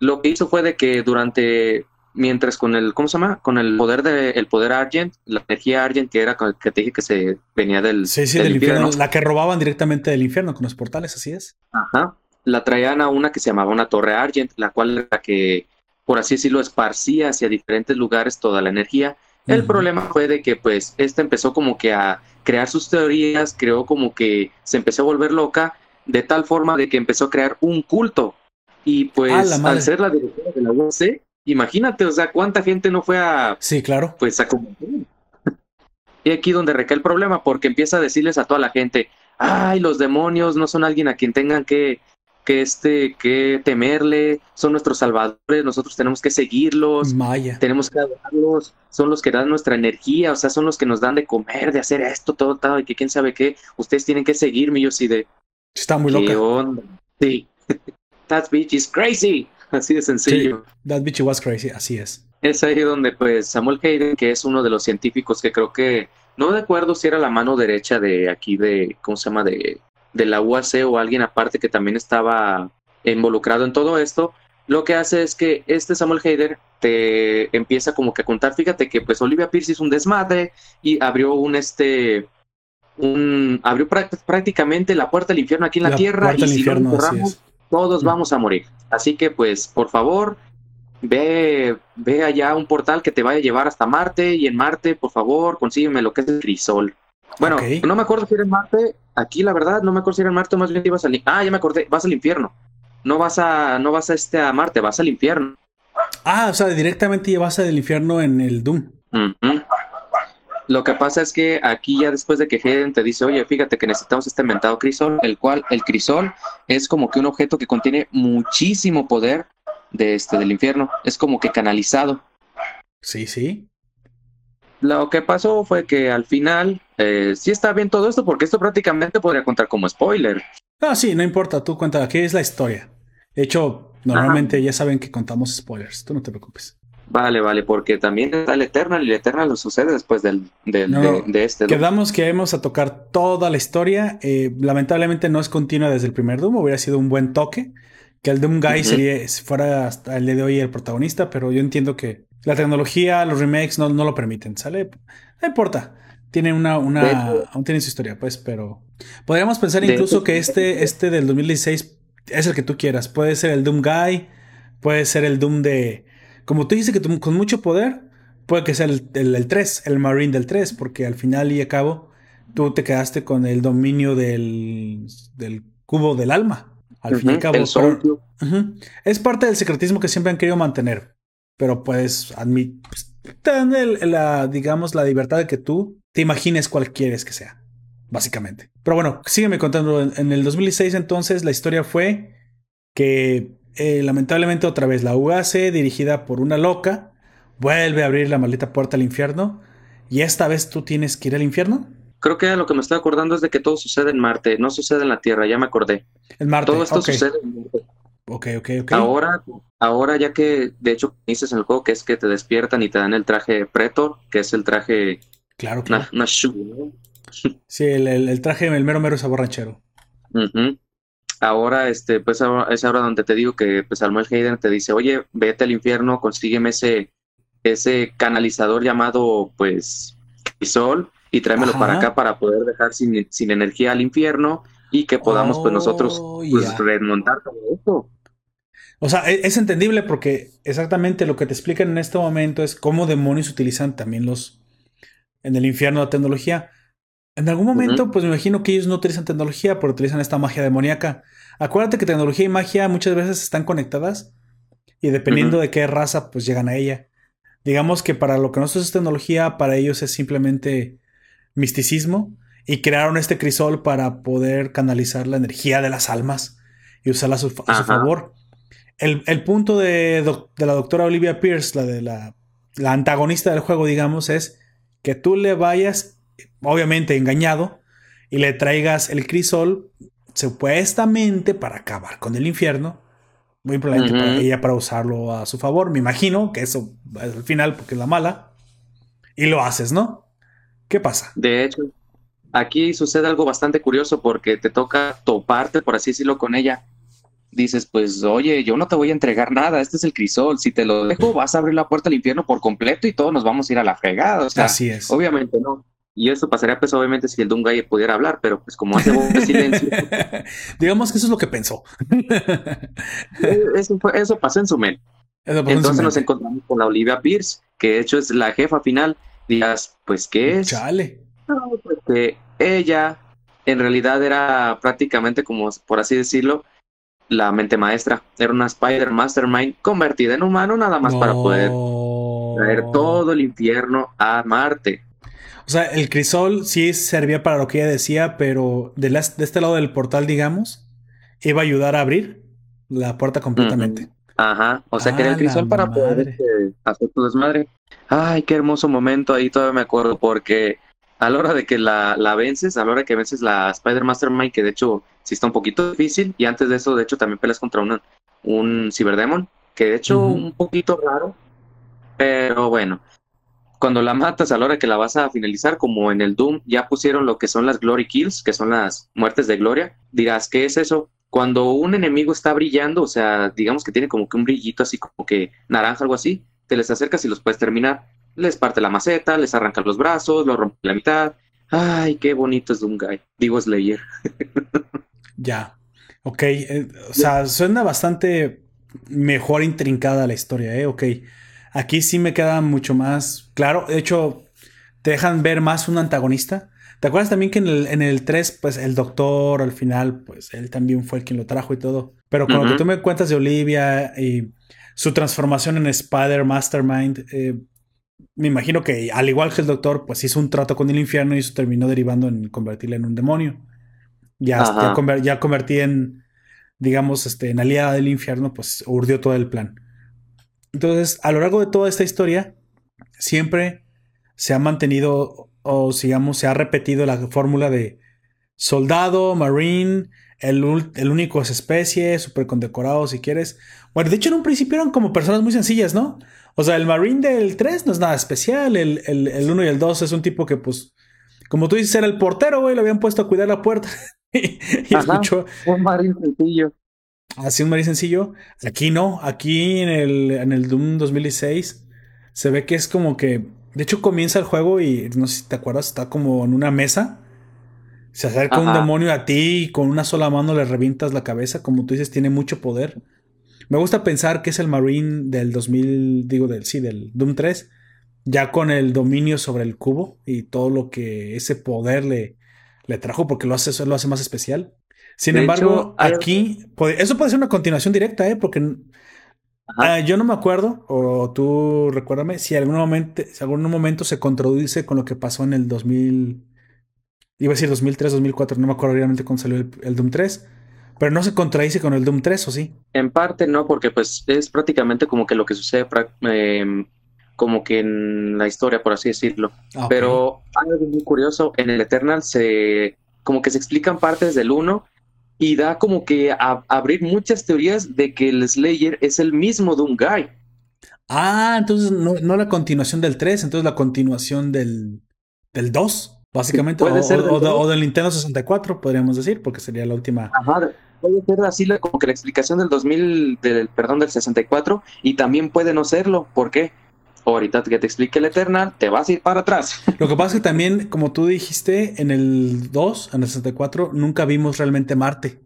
lo que hizo fue de que durante mientras con el, ¿cómo se llama? Con el poder de, el poder Argent, la energía Argent que era que te dije que se venía del, sí, sí, del, infierno, la que robaban directamente del infierno con los portales, así es. Ajá. La traían a una que se llamaba una torre Argent, la cual era que, por así decirlo, esparcía hacia diferentes lugares toda la energía. El problema fue de que, pues, esta empezó como que a crear sus teorías, creó como que se empezó a volver loca, de tal forma de que empezó a crear un culto. Y pues, al ser la directora de la UC, Imagínate, o sea, cuánta gente no fue a. Sí, claro. Pues a Y aquí donde recae el problema, porque empieza a decirles a toda la gente: ay, los demonios no son alguien a quien tengan que, que, este, que temerle, son nuestros salvadores, nosotros tenemos que seguirlos, Maya. tenemos que adorarlos, son los que dan nuestra energía, o sea, son los que nos dan de comer, de hacer esto, todo, todo, y que quién sabe qué, ustedes tienen que seguirme, yo sí de. Está muy loca. onda? Sí. That bitch is crazy. Así de sencillo. that bitch was crazy, así es. Es ahí donde pues Samuel Hayden, que es uno de los científicos que creo que, no de acuerdo si era la mano derecha de aquí de, ¿cómo se llama? De, de la UAC o alguien aparte que también estaba involucrado en todo esto, lo que hace es que este Samuel Hayden te empieza como que a contar, fíjate que pues Olivia Pierce hizo un desmadre y abrió un este un abrió prácticamente la puerta del infierno aquí en la, tierra y si todos vamos a morir. Así que pues, por favor, ve, ve allá un portal que te vaya a llevar hasta Marte y en Marte, por favor, consígueme lo que es el crisol. Bueno, no me acuerdo si era en Marte, aquí la verdad, no me acuerdo si era en Marte o más bien ibas al Ah, ya me acordé, vas al infierno. No vas a, no vas a este a Marte, vas al infierno. Ah, o sea, directamente llevas al infierno en el Doom. Lo que pasa es que aquí ya después de que Hayden te dice, oye, fíjate que necesitamos este inventado crisol, el cual el crisol es como que un objeto que contiene muchísimo poder de este del infierno, es como que canalizado. Sí, sí. Lo que pasó fue que al final eh, sí está bien todo esto porque esto prácticamente podría contar como spoiler. Ah, sí, no importa, tú cuenta, aquí es la historia. De hecho, normalmente ya saben que contamos spoilers, tú no te preocupes. Vale, vale, porque también está el Eternal y el Eternal lo sucede después del, de, este. Quedamos que íbamos a tocar toda la historia. Eh, lamentablemente no es continua desde el primer Doom, hubiera sido un buen toque. Que el Doom Guy sería, fuera hasta el día de hoy el protagonista, pero yo entiendo que la tecnología, los remakes no, no lo permiten, ¿sale? No importa. Tiene una, una, aún tiene su historia, pues, pero podríamos pensar incluso que este, este del 2016 es el que tú quieras. Puede ser el Doom Guy, puede ser el Doom de, como tú dices que con mucho poder, puede que sea el, el, 3, el Marine del 3, porque al final y a cabo tú te quedaste con el dominio del, del cubo del alma. Al fin y al cabo. Es parte del secretismo que siempre han querido mantener. Pero puedes admitir, pues, la, digamos, la libertad de que tú te imagines cuál quieres que sea, básicamente. Pero bueno, sígueme contando. En, el 2006 entonces la historia fue que eh, lamentablemente otra vez la UAC, dirigida por una loca, vuelve a abrir la maldita puerta al infierno. ¿Y esta vez tú tienes que ir al infierno? Creo que lo que me estoy acordando es de que todo sucede en Marte, no sucede en la Tierra, ya me acordé. En Marte. Todo esto sucede en Marte. Ok, ok, ok. Ahora, ahora ya que de hecho dices en el juego que es que te despiertan y te dan el traje Pretor, que es el traje. Claro, claro. sí, el, traje, el mero mero sabor ranchero ahora este pues es ahora donde te digo que pues Samuel Hayden te dice oye vete al infierno consígueme ese ese canalizador llamado pues Crisol y tráemelo para acá para poder dejar sin, sin, energía al infierno y que podamos pues nosotros oh, pues, remontar todo esto. O sea, e, es, entendible porque exactamente lo que te explican en este momento es cómo demonios utilizan también los en el infierno la tecnología. En algún momento, pues me imagino que ellos no utilizan tecnología, pero utilizan esta magia demoníaca. Acuérdate que tecnología y magia muchas veces están conectadas y dependiendo de qué raza, pues llegan a ella. Digamos que para lo que nosotros es tecnología, para ellos es simplemente misticismo y crearon este crisol para poder canalizar la energía de las almas y usarla a su, favor. El, punto de, de, la doctora Olivia Pierce, la de la, la antagonista del juego, digamos, es que tú le vayas obviamente engañado, y le traigas el crisol supuestamente para acabar con el infierno. Muy probablemente para ella para usarlo a su favor. Me imagino que eso es al final porque es la mala. Y lo haces, ¿no? ¿Qué pasa? De hecho, aquí sucede algo bastante curioso porque te toca toparte, por así decirlo, con ella. dices, pues, oye, yo no te voy a entregar nada, este es el crisol, si te lo dejo, vas a abrir la puerta al infierno por completo y todos nos vamos a ir a la fregada. O sea, Así es. Obviamente no. Y eso pasaría, pues, obviamente, si el Doomguy pudiera hablar, pero pues como hace de silencio, Digamos que eso es lo que pensó. eh, eso, fue- eso pasó en su mente. Entonces nos encontramos con la Olivia Pierce, que de hecho es la jefa final. Dirás, pues, ¿qué es? Chale. No, pues, que ella en realidad era prácticamente como, por así decirlo, la mente maestra. Era una Spider Mastermind convertida en humano nada más para poder No. traer todo el infierno a Marte. O sea, el crisol sí servía para lo que ella decía, pero de, las- de este lado del portal, digamos, iba a ayudar a abrir la puerta completamente. Ajá, o sea que era ¡A el crisol la para poder madre! este, hacer tu desmadre. Ay, qué hermoso momento ahí, todavía me acuerdo, porque a la hora de que la, la vences, a la hora que vences la Spider Mastermind, que de hecho sí está un poquito difícil, y antes de eso, de hecho, también peleas contra una- un Cyberdemon, que de hecho un poquito raro, pero bueno. Cuando la matas a la hora que la vas a finalizar, como en el Doom, ya pusieron lo que son las Glory Kills, que son las muertes de gloria. Dirás, ¿qué es eso? Cuando un enemigo está brillando, o sea, digamos que tiene como que un brillito así como que naranja, algo así, te les acercas y los puedes terminar. Les parte la maceta, les arranca los brazos, los rompe la mitad. Ay, qué bonito es Doomguy. Digo Slayer. Ya. Ok. eh, o sea, suena bastante mejor intrincada la historia, ¿eh? Ok. Aquí sí me queda mucho más claro. De hecho, te dejan ver más un antagonista. ¿Te acuerdas también que en el, en el 3, pues el doctor al final, pues él también fue el quien lo trajo y todo? Pero con lo que tú me cuentas de Olivia y su transformación en Spider Mastermind, eh, me imagino que al igual que el doctor, pues hizo un trato con el infierno y eso terminó derivando en convertirla en un demonio. Ya, ya, conver- ya convertí en, digamos, este, en aliada del infierno, pues urdió todo el plan. Entonces, a lo largo de toda esta historia, siempre se ha mantenido, o digamos, se ha repetido la fórmula de soldado, marine, el, el único es especie, súper condecorado si quieres. Bueno, de hecho en un principio eran como personas muy sencillas, ¿no? O sea, el marine del 3 no es nada especial, el, el, el 1 y el 2 es un tipo que pues, como tú dices, era el portero, güey, lo habían puesto a cuidar la puerta. y Ajá. escuchó, Un marín sencillo. Así un marín sencillo. Aquí no. Aquí en el, en el Doom 2016 se ve que es como que. De hecho, comienza el juego y no sé si te acuerdas, está como en una mesa. Se acerca un demonio a ti y con una sola mano le revientas la cabeza. Como tú dices, tiene mucho poder. Me gusta pensar que es el Marine del 2000, digo, del sí, del Doom 3. Ya con el dominio sobre el cubo y todo lo que ese poder le, le trajo, porque lo hace, eso lo hace más especial. Sin De embargo, hecho, aquí eso puede ser una continuación directa, ¿eh? Porque ah, yo no me acuerdo, o tú recuérdame, si algún momento, si algún momento se contradice con lo que pasó en el 2000, iba a decir 2003, 2004, no me acuerdo realmente cuando salió el, el Doom 3, pero no se contradice con el Doom 3, ¿o sí? En parte no, porque pues es prácticamente como que lo que sucede em, como que en la historia, por así decirlo. Ah, ok. Pero algo muy curioso, en el Eternal se como que se explican partes del 1 y da como que a, abrir muchas teorías de que el Slayer es el mismo Doomguy. Ah, entonces no, no la continuación del 3, entonces la continuación del, del 2, básicamente, Puede o, ser del o de- 2. o del Nintendo 64, podríamos decir, porque sería la última. Ajá, puede ser así la, como que la explicación del 2000, del, perdón, del 64 y también puede no serlo. ¿Por qué? Ahorita que te explique el Eternal, te vas a ir para atrás. Lo que pasa es que también, como tú dijiste, en el 2, en el 64, nunca vimos realmente Marte.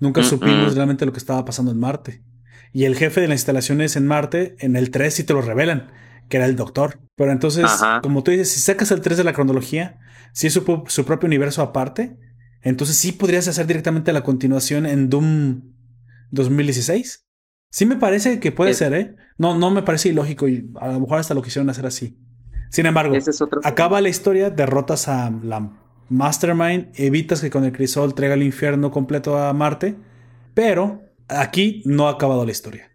Nunca Mm, supimos realmente lo que estaba pasando en Marte. Y el jefe de las instalaciones en Marte, en el 3 sí te lo revelan, que era el doctor. Pero entonces, Ajá. como tú dices, si sacas el 3 de la cronología, si es su, propio universo aparte, entonces sí podrías hacer directamente la continuación en Doom 2016. Sí me parece que puede Es- ser, ¿eh? No, no me parece ilógico y a lo mejor hasta lo quisieron hacer así. Sin embargo, es acaba la historia, derrotas a la Mastermind, evitas que con el crisol traiga el infierno completo a Marte, pero aquí no ha acabado la historia.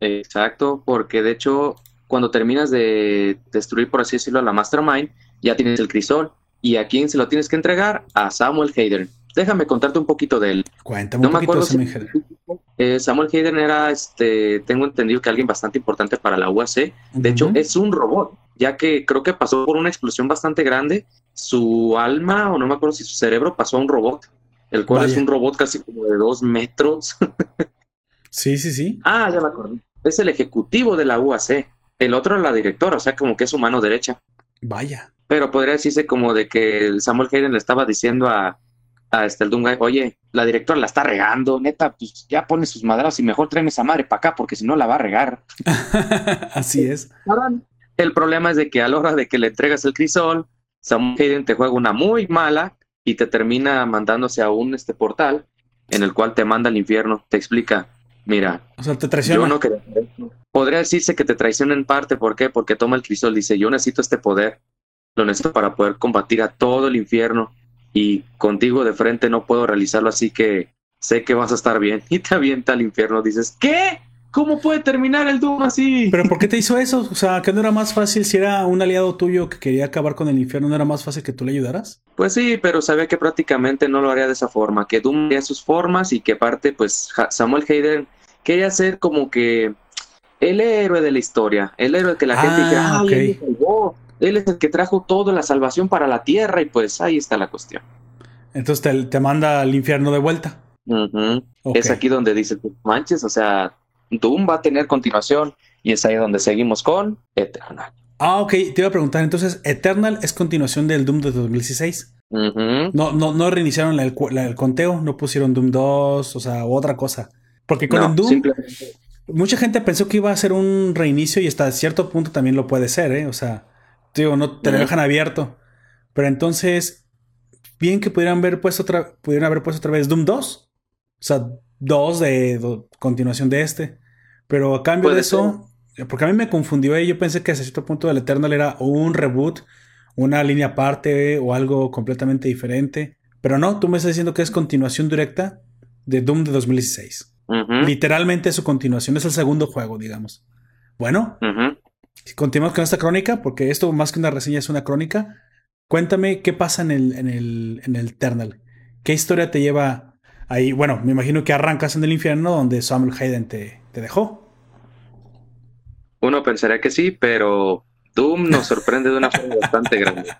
Exacto, porque de hecho, cuando terminas de destruir, por así decirlo, a la Mastermind, ya tienes el crisol. ¿Y a quién se lo tienes que entregar? A Samuel Hayden. Déjame contarte un poquito de él. Cuéntame No un me poquito acuerdo de Samuel Hayden. Eh, Samuel Hayden era, este, tengo entendido que alguien bastante importante para la UAC. De hecho, es un robot, ya que creo que pasó por una explosión bastante grande. Su alma, o no me acuerdo si su cerebro, pasó a un robot, el cual es un robot casi como de dos metros. Sí, sí, sí. Ah, ya me acordé. Es el ejecutivo de la UAC. El otro es la directora, o sea, como que es su mano derecha. Vaya. Pero podría decirse como de que Samuel Hayden le estaba diciendo a, a este, el Doomguy, oye, la directora la está regando, neta, pues ya pone sus madras y mejor tráeme esa madre para acá porque si no la va a regar. Así es. El problema es de que a la hora de que le entregas el crisol, Samuel Hayden te juega una muy mala y te termina mandándose a un este portal en el cual te manda al infierno, te explica, mira, o sea, te traiciona. yo no que podría decirse que te traiciona en parte, ¿por qué? Porque toma el crisol, dice, yo necesito este poder, lo necesito para poder combatir a todo el infierno y contigo de frente no puedo realizarlo, así que sé que vas a estar bien. Y te avienta al infierno, dices, ¿qué? ¿Cómo puede terminar el Doom así? ¿Pero por qué te hizo eso? O sea, ¿que no era más fácil si era un aliado tuyo que quería acabar con el infierno? ¿No era más fácil que tú le ayudaras? Pues sí, pero sabía que prácticamente no lo haría de esa forma, que Doom haría sus formas y que aparte, pues Samuel Hayden quería ser como que el héroe de la historia, el héroe que la gente Ah, dijera, "Ay, ok. Él, es el que trajo toda la salvación para la tierra y pues ahí está la cuestión. Entonces te, te manda al infierno de vuelta. Es aquí donde dice, "Pues, manches, o sea, Doom va a tener continuación y es ahí donde seguimos con Eternal. Ah, ok. Te iba a preguntar, entonces, ¿Eternal es continuación del Doom de 2016? Ujú. No, no, no reiniciaron el, conteo, no pusieron Doom 2, o sea, otra cosa. Porque con No, el Doom, simplemente mucha gente pensó que iba a ser un reinicio y hasta cierto punto también lo puede ser, ¿eh? O sea, digo, no te lo dejan abierto. Pero entonces, bien que pudieran haber puesto otra, pudieran haber puesto otra vez Doom 2. O sea, 2 de, do- continuación de este. Pero a cambio de eso, porque a mí me confundió y yo pensé que hasta cierto punto el Eternal era un reboot, una línea aparte o algo completamente diferente. Pero no, tú me estás diciendo que es continuación directa de Doom de 2016. Ujú, Literalmente es su continuación, es el segundo juego, digamos. Bueno. Continuamos con esta crónica, porque esto más que una reseña es una crónica. Cuéntame qué pasa en el, en el, en el Eternal. ¿Qué historia te lleva ahí? Bueno, me imagino que arrancas en el infierno donde Samuel Hayden te, te dejó. Uno pensaría que sí, pero Doom nos sorprende de una forma bastante grande.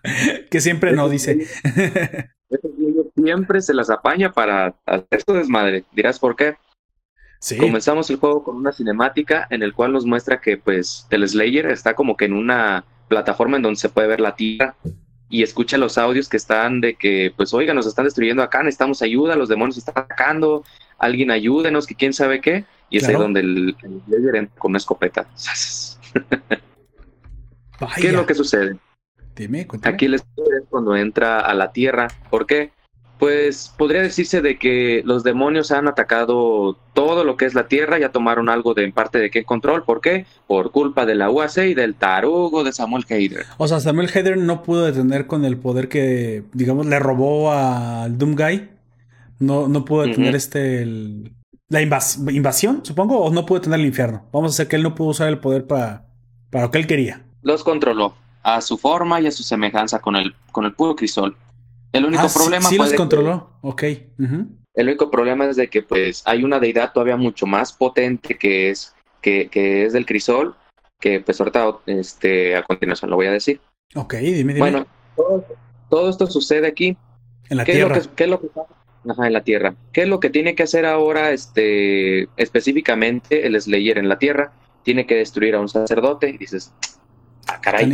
que siempre no dice. Siempre se las apaña para hacer su desmadre. Dirás por qué. Sí. Comenzamos el juego con una cinemática en el cual nos muestra que pues el Slayer está como que en una plataforma en donde se puede ver la tierra y escucha los audios que están de que pues oiga nos están destruyendo acá, necesitamos ayuda, los demonios están atacando, alguien ayúdenos, que quién sabe qué. Y es ahí donde el, el Slayer entra con una escopeta. Vaya. ¿Qué es lo que sucede? Dime, cuéntame. Aquí el Slayer es cuando entra a la tierra. ¿Por qué? Pues podría decirse de que los demonios han atacado todo lo que es la tierra, ya tomaron algo de en parte de qué control. ¿Por qué? Por culpa de la UAC y del tarugo de Samuel Hayder. O sea, Samuel Hayden no pudo detener con el poder que, digamos, le robó al Doom Guy. No, no pudo detener este. el- la invas- invasión, supongo, o no pudo detener el infierno. Vamos a hacer que él no pudo usar el poder para, para lo que él quería. Los controló a su forma y a su semejanza con el, con el puro crisol. El único Ah, sí- problema sí, los de que-. El único problema es de que pues hay una deidad todavía mucho más potente que es que, que es del crisol, que pues ahorita este a continuación lo voy a decir. Ok, dime, dime. Bueno, todo, todo esto sucede aquí. en la ¿Qué es, tierra. lo que, qué es lo que? Ajá, en la Tierra. ¿Qué es lo que tiene que hacer ahora este específicamente el Slayer en la Tierra? Tiene que destruir a un sacerdote y dices, ah, caray.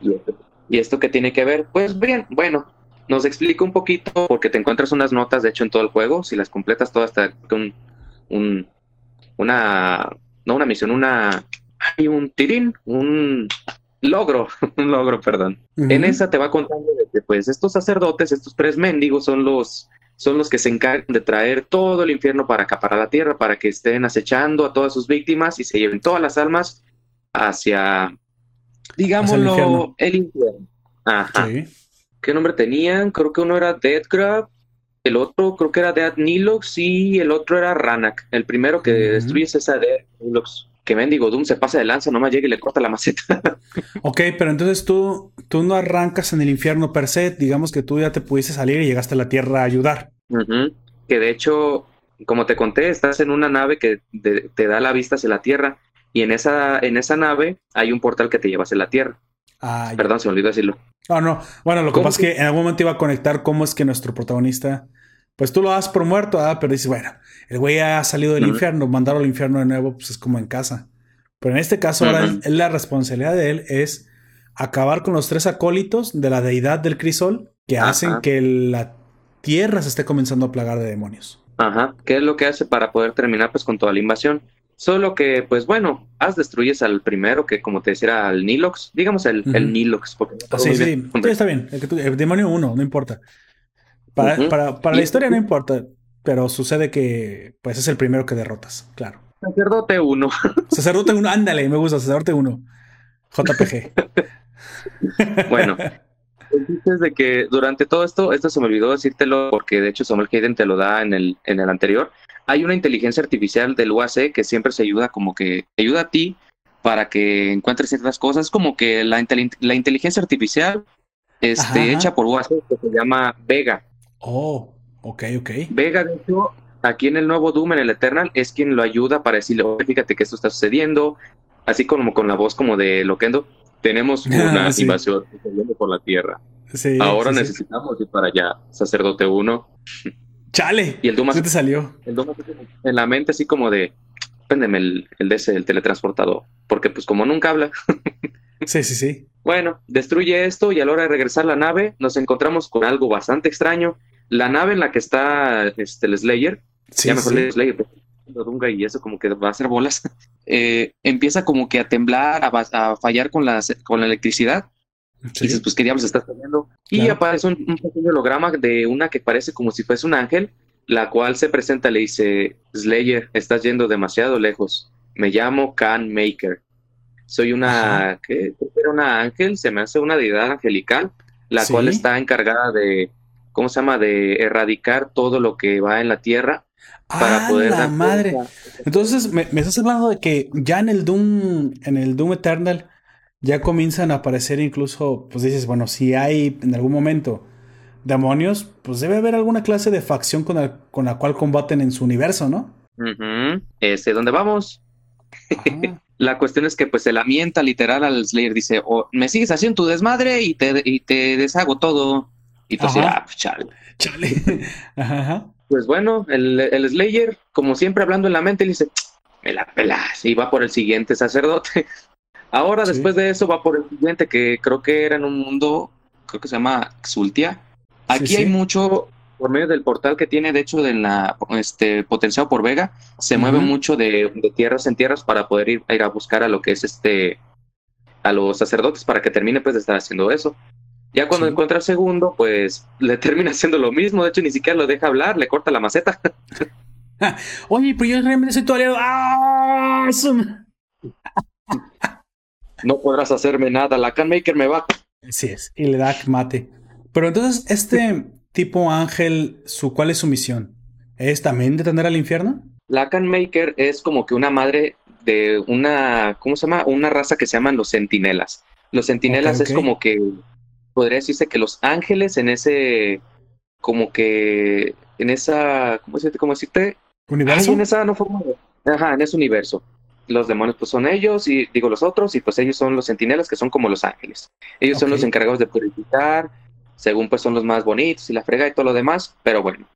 ¿y esto, ¿y esto qué tiene que ver? Pues bien, bueno, nos explica un poquito porque te encuentras unas notas, de hecho, en todo el juego, si las completas todas hasta un, un una no una misión, una hay un tirín, un logro, un logro, perdón. En esa te va contando que pues estos sacerdotes, estos tres mendigos son los son los que se encargan de traer todo el infierno para acá, para la tierra, para que estén acechando a todas sus víctimas y se lleven todas las almas hacia, digámoslo, infierno. el infierno. Ajá. Sí. ¿Qué nombre tenían? Creo que uno era Deathgrab, el otro creo que era Death Nilox y el otro era Ranak. El primero que Ujú. destruye es esa Death Nilox. Que mendigo Doom se pasa de lanza, nomás llega y le corta la maceta. Ok, pero entonces tú, tú no arrancas en el infierno per se. Digamos que tú ya te pudiste salir y llegaste a la tierra a ayudar. Que de hecho, como te conté, estás en una nave que de- te da la vista hacia la Tierra y en esa, en esa nave hay un portal que te lleva hacia la Tierra. Ah. Perdón, se me olvidó decirlo. Ah, no. Bueno, lo que ¿Cómo pasa es que- en algún momento iba a conectar cómo es que nuestro protagonista pues tú lo das por muerto, ¿ah? pero dices, bueno, el güey ha salido del infierno, mandarlo al infierno de nuevo, pues es como en casa. Pero en este caso, ahora la responsabilidad de él es acabar con los tres acólitos de la deidad del crisol que hacen que la tierra se esté comenzando a plagar de demonios. Ajá, ¿qué es lo que hace para poder terminar pues con toda la invasión? Solo que, pues bueno, haz destruyes al primero, que como te decía, al Nilox, digamos el, el Nilox. Porque sí, sí, está bien, el, demonio uno, no importa. Para, para, para la historia no importa, pero sucede que pues es el primero que derrotas, claro. Sacerdote 1. Sacerdote 1, ándale, me gusta, Sacerdote 1. JPG. bueno, dices de que durante todo esto, esto se me olvidó decírtelo porque de hecho Samuel Hayden te lo da en el, en el anterior. Hay una inteligencia artificial del UAC que siempre se ayuda como que ayuda a ti para que encuentres ciertas cosas, como que la, la inteligencia artificial este, hecha por UAC que se llama Vega. Oh, ok, ok. Vega, de hecho, aquí en el nuevo Doom, en el Eternal, es quien lo ayuda para decirle, fíjate que esto está sucediendo, así como con la voz como de Loquendo, tenemos una invasión por la Tierra. Ahora necesitamos ir para allá, sacerdote 1. Chale. Y el Doom te salió? El Doom en la mente así como de, péndeme el, el ese, el teletransportador, porque pues como nunca habla. sí, sí, sí. Bueno, destruye esto y a la hora de regresar la nave nos encontramos con algo bastante extraño. La nave en la que está este, el Slayer ya mejor sí. Slayer, Dunga y eso como que va a hacer bolas, eh, empieza como que a temblar, a, fallar con la, con la electricidad. Y dices, pues qué diablos está fallando. Y aparece un, pequeño holograma de una que parece como si fuese un ángel, la cual se presenta, le dice, Slayer, estás yendo demasiado lejos. Me llamo Can Maker. Soy una, ¿qué? Era una ángel, se me hace una deidad angelical, la cual está encargada de, ¿cómo se llama? De erradicar todo lo que va en la tierra para ah, poder la madre. Entonces, me, estás hablando de que ya en el Doom, en el Doom Eternal, ya comienzan a aparecer incluso, pues dices, bueno, si hay en algún momento demonios, pues debe haber alguna clase de facción con la, con la cual combaten en su universo, ¿no? Este, ¿dónde vamos? Ah. la cuestión es que pues se lamenta literal al Slayer, dice, o me sigues haciendo tu desmadre y te, y te deshago todo. Y tú dices, ah, pues chale. Chale. Ajá. Pues bueno, el, el Slayer, como siempre hablando en la mente, le dice, me la pelas, y va por el siguiente sacerdote. Ahora, después de eso, va por el siguiente, que creo que era en un mundo, creo que se llama Xultia. Aquí hay mucho, por medio del portal que tiene, de hecho, de la, este, potenciado por Vega, se mueve mucho de, tierras en tierras para poder ir, ir, a buscar a lo que es este, a los sacerdotes para que termine pues de estar haciendo eso. Ya cuando encuentra el segundo, pues le termina haciendo lo mismo. De hecho, ni siquiera lo deja hablar, le corta la maceta. Oye, pero yo realmente soy tu aliado. No podrás hacerme nada. La Canmaker me va. Así es. Y le da mate. Pero entonces, este tipo ángel, su, ¿cuál es su misión? ¿Es también detener al infierno? La Canmaker es como que una madre de una, ¿cómo se llama? Una raza que se llaman los sentinelas. Los sentinelas es como que podría decirse que los ángeles en ese, como que, en esa, ¿cómo decirte? ¿Cómo decirte? ¿Universo? en esa no forma Ajá, en ese universo. Los demonios pues son ellos y digo los otros y pues ellos son los sentinelas que son como los ángeles. Ellos son los encargados de purificar, según pues son los más bonitos y la frega y todo lo demás, pero bueno.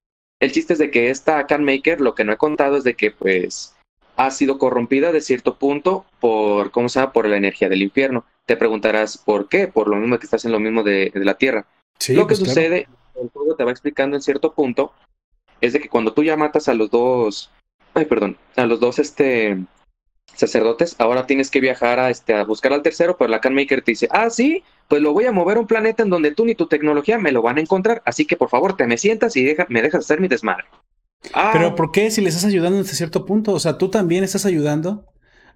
El chiste es de que esta Can Maker, lo que no he contado es de que pues ha sido corrompida de cierto punto por, ¿cómo se llama? Por la energía del infierno. Te preguntarás por qué, por lo mismo que estás en lo mismo de, la Tierra. lo que pues, sucede, el juego te va explicando en cierto punto, es de que cuando tú ya matas a los dos, ay, perdón, a los dos este sacerdotes, ahora tienes que viajar a este a buscar al tercero, pero la Canmaker te dice, ah, sí, pues lo voy a mover a un planeta en donde tú ni tu tecnología me lo van a encontrar, así que por favor te me sientas y deja, me dejas hacer mi desmadre. Pero ah. ¿por qué si les estás ayudando hasta cierto punto? O sea, tú también estás ayudando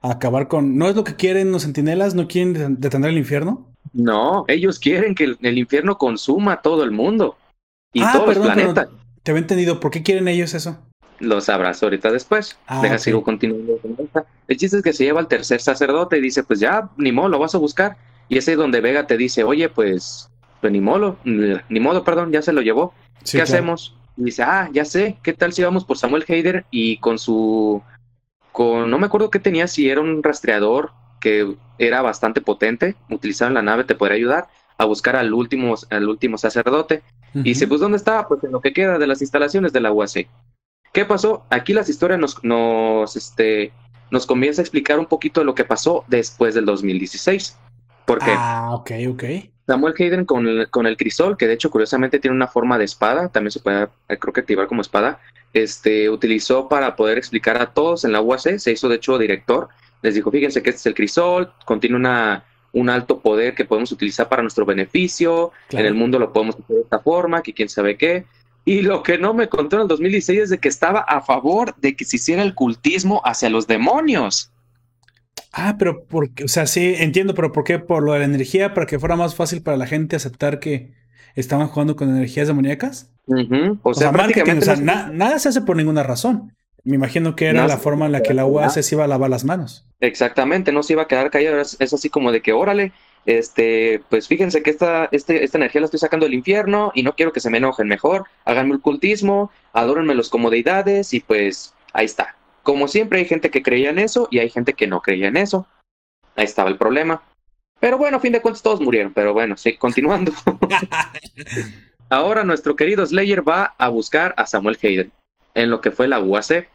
a acabar con... ¿No es lo que quieren los sentinelas? ¿No quieren detener el infierno? No, ellos quieren que el, infierno consuma a todo el mundo y ah, todo el planeta. Te había entendido. ¿Por qué quieren ellos eso? Lo sabrás ahorita después. Ah, Deja, sigo continuando El chiste es que se lleva al tercer sacerdote y dice, pues ya, ni modo, lo vas a buscar. Y ese es donde Vega te dice, oye, pues, pues ni modo, ni modo, perdón, ya se lo llevó. ¿Qué hacemos? Y dice, ah, ya sé, ¿qué tal si vamos por Samuel Hayder y con su, con, no me acuerdo qué tenía, si era un rastreador que era bastante potente, utilizado en la nave, te podría ayudar a buscar al último, al último sacerdote. Y dice, pues ¿dónde estaba? Pues en lo que queda de las instalaciones de la UAC. ¿Qué pasó? Aquí las historias nos, nos, este, nos comienza a explicar un poquito de lo que pasó después del 2016. Porque ah, ok, ok. Samuel Hayden con el, con el crisol, que de hecho curiosamente tiene una forma de espada, también se puede eh, creo que activar como espada, este, utilizó para poder explicar a todos en la UAC, se hizo de hecho director, les dijo, fíjense que este es el crisol, contiene una, un alto poder que podemos utilizar para nuestro beneficio, en el mundo lo podemos hacer de esta forma, que quién sabe qué. Y lo que no me contó en el 2016 es de que estaba a favor de que se hiciera el cultismo hacia los demonios. Ah, pero porque, o sea, sí, entiendo, pero ¿por qué? Por lo de la energía, para que fuera más fácil para la gente aceptar que estaban jugando con energías demoníacas. O sea, nada se hace por ninguna razón. Me imagino que era la forma en la que la UAC se iba a lavar las manos. Exactamente, no se iba a quedar callado. Es, así como de que, órale, este, pues fíjense que esta, este, esta energía la estoy sacando del infierno y no quiero que se me enojen. Mejor háganme el cultismo, adórenme los como deidades y pues ahí está. Como siempre hay gente que creía en eso y hay gente que no creía en eso. Ahí estaba el problema. Pero bueno, a fin de cuentas todos murieron. Pero bueno, sí, continuando. Ahora nuestro querido Slayer va a buscar a Samuel Hayden en lo que fue la UAC.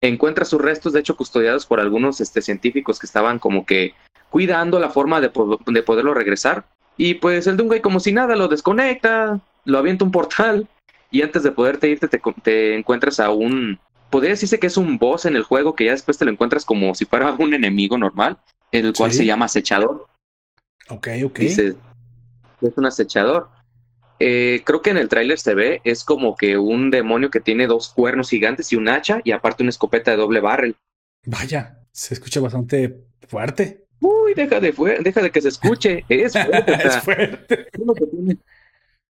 Encuentra sus restos, de hecho, custodiados por algunos este, científicos que estaban como que cuidando la forma de, de poderlo regresar. Y pues el Dungay como si nada lo desconecta, lo avienta un portal y antes de poderte irte te, te encuentras a un podría decirse que es un boss en el juego que ya después te lo encuentras como si fuera un enemigo normal, el cual se llama acechador. Ok, ok. Dice, es un acechador. Eh, creo que en el tráiler se ve, es como que un demonio que tiene dos cuernos gigantes y un hacha y aparte una escopeta de doble barrel. Vaya, se escucha bastante fuerte. Uy, deja de, deja de que se escuche. Es fuerte. es fuerte. ¿Qué es, lo que tiene?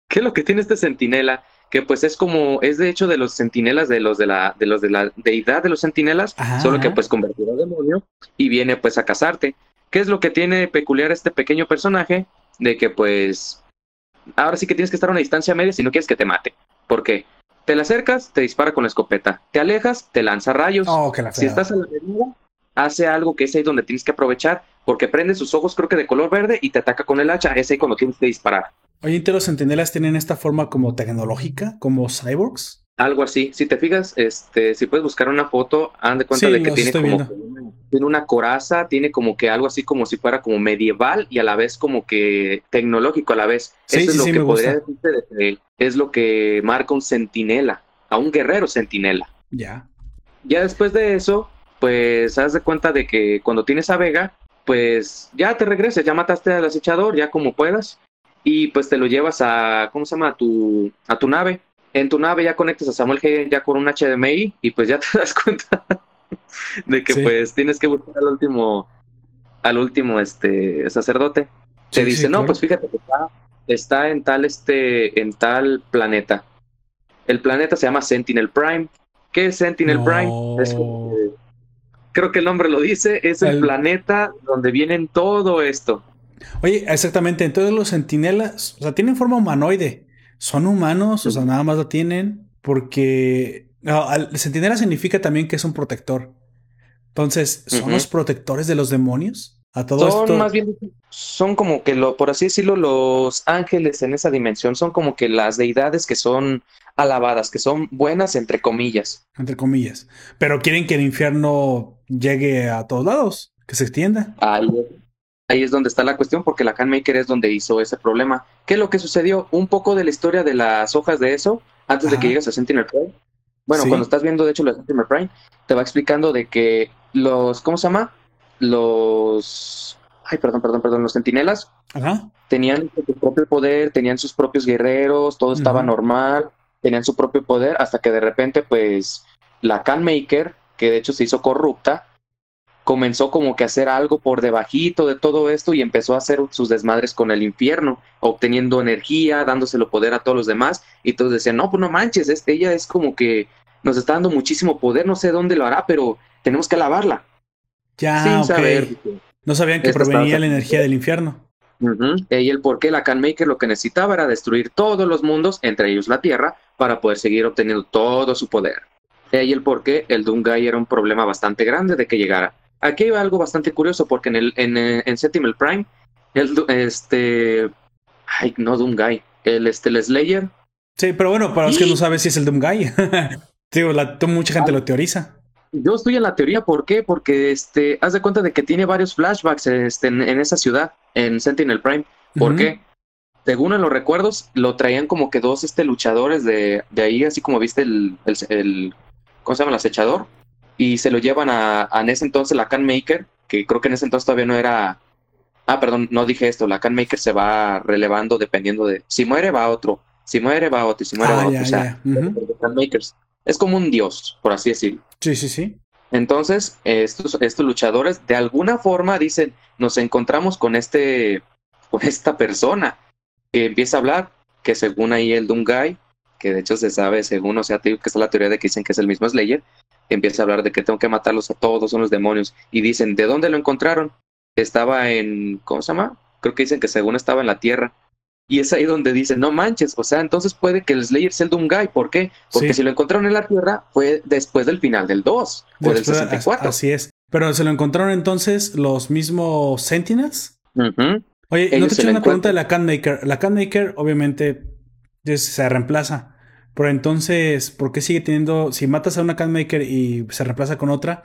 ¿Qué es lo que tiene este centinela? que pues es como, es de hecho de los centinelas de los de la, de los de la deidad de los centinelas, solo que pues convertido a demonio y viene pues a casarte. ¿Qué es lo que tiene peculiar este pequeño personaje? De que pues ahora sí que tienes que estar a una distancia media si no quieres que te mate. ¿Por qué? Te le acercas, te dispara con la escopeta. Te alejas, te lanza rayos. Oh, si estás a la medida, hace algo que es ahí donde tienes que aprovechar, porque prende sus ojos, creo que de color verde, y te ataca con el hacha. Es ahí cuando tienes que disparar. Oye, ¿los centinelas tienen esta forma como tecnológica, como cyborgs? Algo así. Si te fijas, este, si puedes buscar una foto, haz de cuenta de que tiene como tiene una coraza, tiene como que algo así como si fuera como medieval y a la vez como que tecnológico a la vez. Sí, Eso es lo que podría decirte de es lo que marca un centinela, a un guerrero centinela. Ya. Ya después de eso, pues haz de cuenta de que cuando tienes a Vega, pues ya te regreses, ya mataste al acechador, ya como puedas y pues te lo llevas a, ¿cómo se llama? A tu, a tu nave. En tu nave ya conectas a Samuel Hayden ya con un HDMI y pues ya te das cuenta de que pues tienes que buscar al último, al último este sacerdote. te dice, no, pues fíjate que está, está en tal este, en tal planeta. El planeta se llama Sentinel Prime. ¿Qué es Sentinel Prime? Creo que el nombre lo dice, es el planeta donde vienen todo esto. Oye, exactamente, entonces los sentinelas, o sea, tienen forma humanoide. Son humanos, o sea, nada más la tienen porque el sentinela significa también que es un protector. Entonces, ¿son los protectores de los demonios? A todo son esto. más bien, son como que, lo, por así decirlo, los ángeles en esa dimensión son como que las deidades que son alabadas, que son buenas, entre comillas. Entre comillas. Pero quieren que el infierno llegue a todos lados, que se extienda. Ahí Ahí es donde está la cuestión, porque la Handmaker es donde hizo ese problema. ¿Qué es lo que sucedió? Un poco de la historia de las hojas de eso, antes de que llegues a Sentinel Prime. Bueno, cuando estás viendo, de hecho, lo de Sentinel Prime, te va explicando de que los, ¿cómo se llama? Los, ay, perdón, perdón, perdón, los sentinelas tenían su propio poder, tenían sus propios guerreros, todo estaba normal, tenían su propio poder, hasta que de repente, pues, la Maker, que de hecho se hizo corrupta, comenzó como que a hacer algo por debajito de todo esto y empezó a hacer sus desmadres con el infierno, obteniendo energía, dándoselo poder a todos los demás, y todos decían, no, pues no manches, este, ella es como que nos está dando muchísimo poder, no sé dónde lo hará, pero tenemos que alabarla. Ya, sin saber. No sabían que provenía la energía del infierno. Y el por qué la Canmaker lo que necesitaba era destruir todos los mundos, entre ellos la Tierra, para poder seguir obteniendo todo su poder. Y el por qué el Dungai era un problema bastante grande de que llegara. Aquí hay algo bastante curioso porque en el en, eh, en Sentinel Prime, el, este, ay, no Dungai, el, este, el Slayer Sí, pero bueno, para los que no saben si es el Doom Guy. Digo, la, mucha gente lo teoriza. Yo estoy en la teoría, ¿por qué? Porque este, haz de cuenta de que tiene varios flashbacks este, en, esa ciudad, en Sentinel Prime. ¿Por qué? Según en los recuerdos, lo traían como que dos este, luchadores de, de ahí, así como viste el, el, ¿cómo se llama? El acechador. Y se lo llevan a, a en ese entonces la Can Maker, que creo que en ese entonces todavía no era. Ah, perdón, no dije esto. La Can Maker se va relevando dependiendo de. Si muere, va otro. Si muere, va otro. Si muere, va ah, otro. o sea, Makers. Es como un dios, por así decirlo. Sí, sí, sí. Entonces, estos, estos luchadores de alguna forma dicen, nos encontramos con este, con esta persona que empieza a hablar, que según ahí el Dungai, que de hecho se sabe, según, o sea, que está la teoría de que dicen que es el mismo Slayer, empieza a hablar de que tengo que matarlos a todos, son los demonios, y dicen, ¿de dónde lo encontraron? Estaba en, ¿cómo se llama? Creo que dicen que según estaba en la Tierra, y es ahí donde dicen, no manches, o sea, entonces puede que el Slayer sea el Doomguy. ¿Por qué? Porque si lo encontraron en la Tierra fue después del final del 2 o del 64. Así es. Pero se lo encontraron entonces los mismos Sentinels. Oye, no te eché una pregunta de la Canmaker. La Canmaker, obviamente, se reemplaza. Pero entonces, ¿por qué sigue teniendo, si matas a una Canmaker y se reemplaza con otra,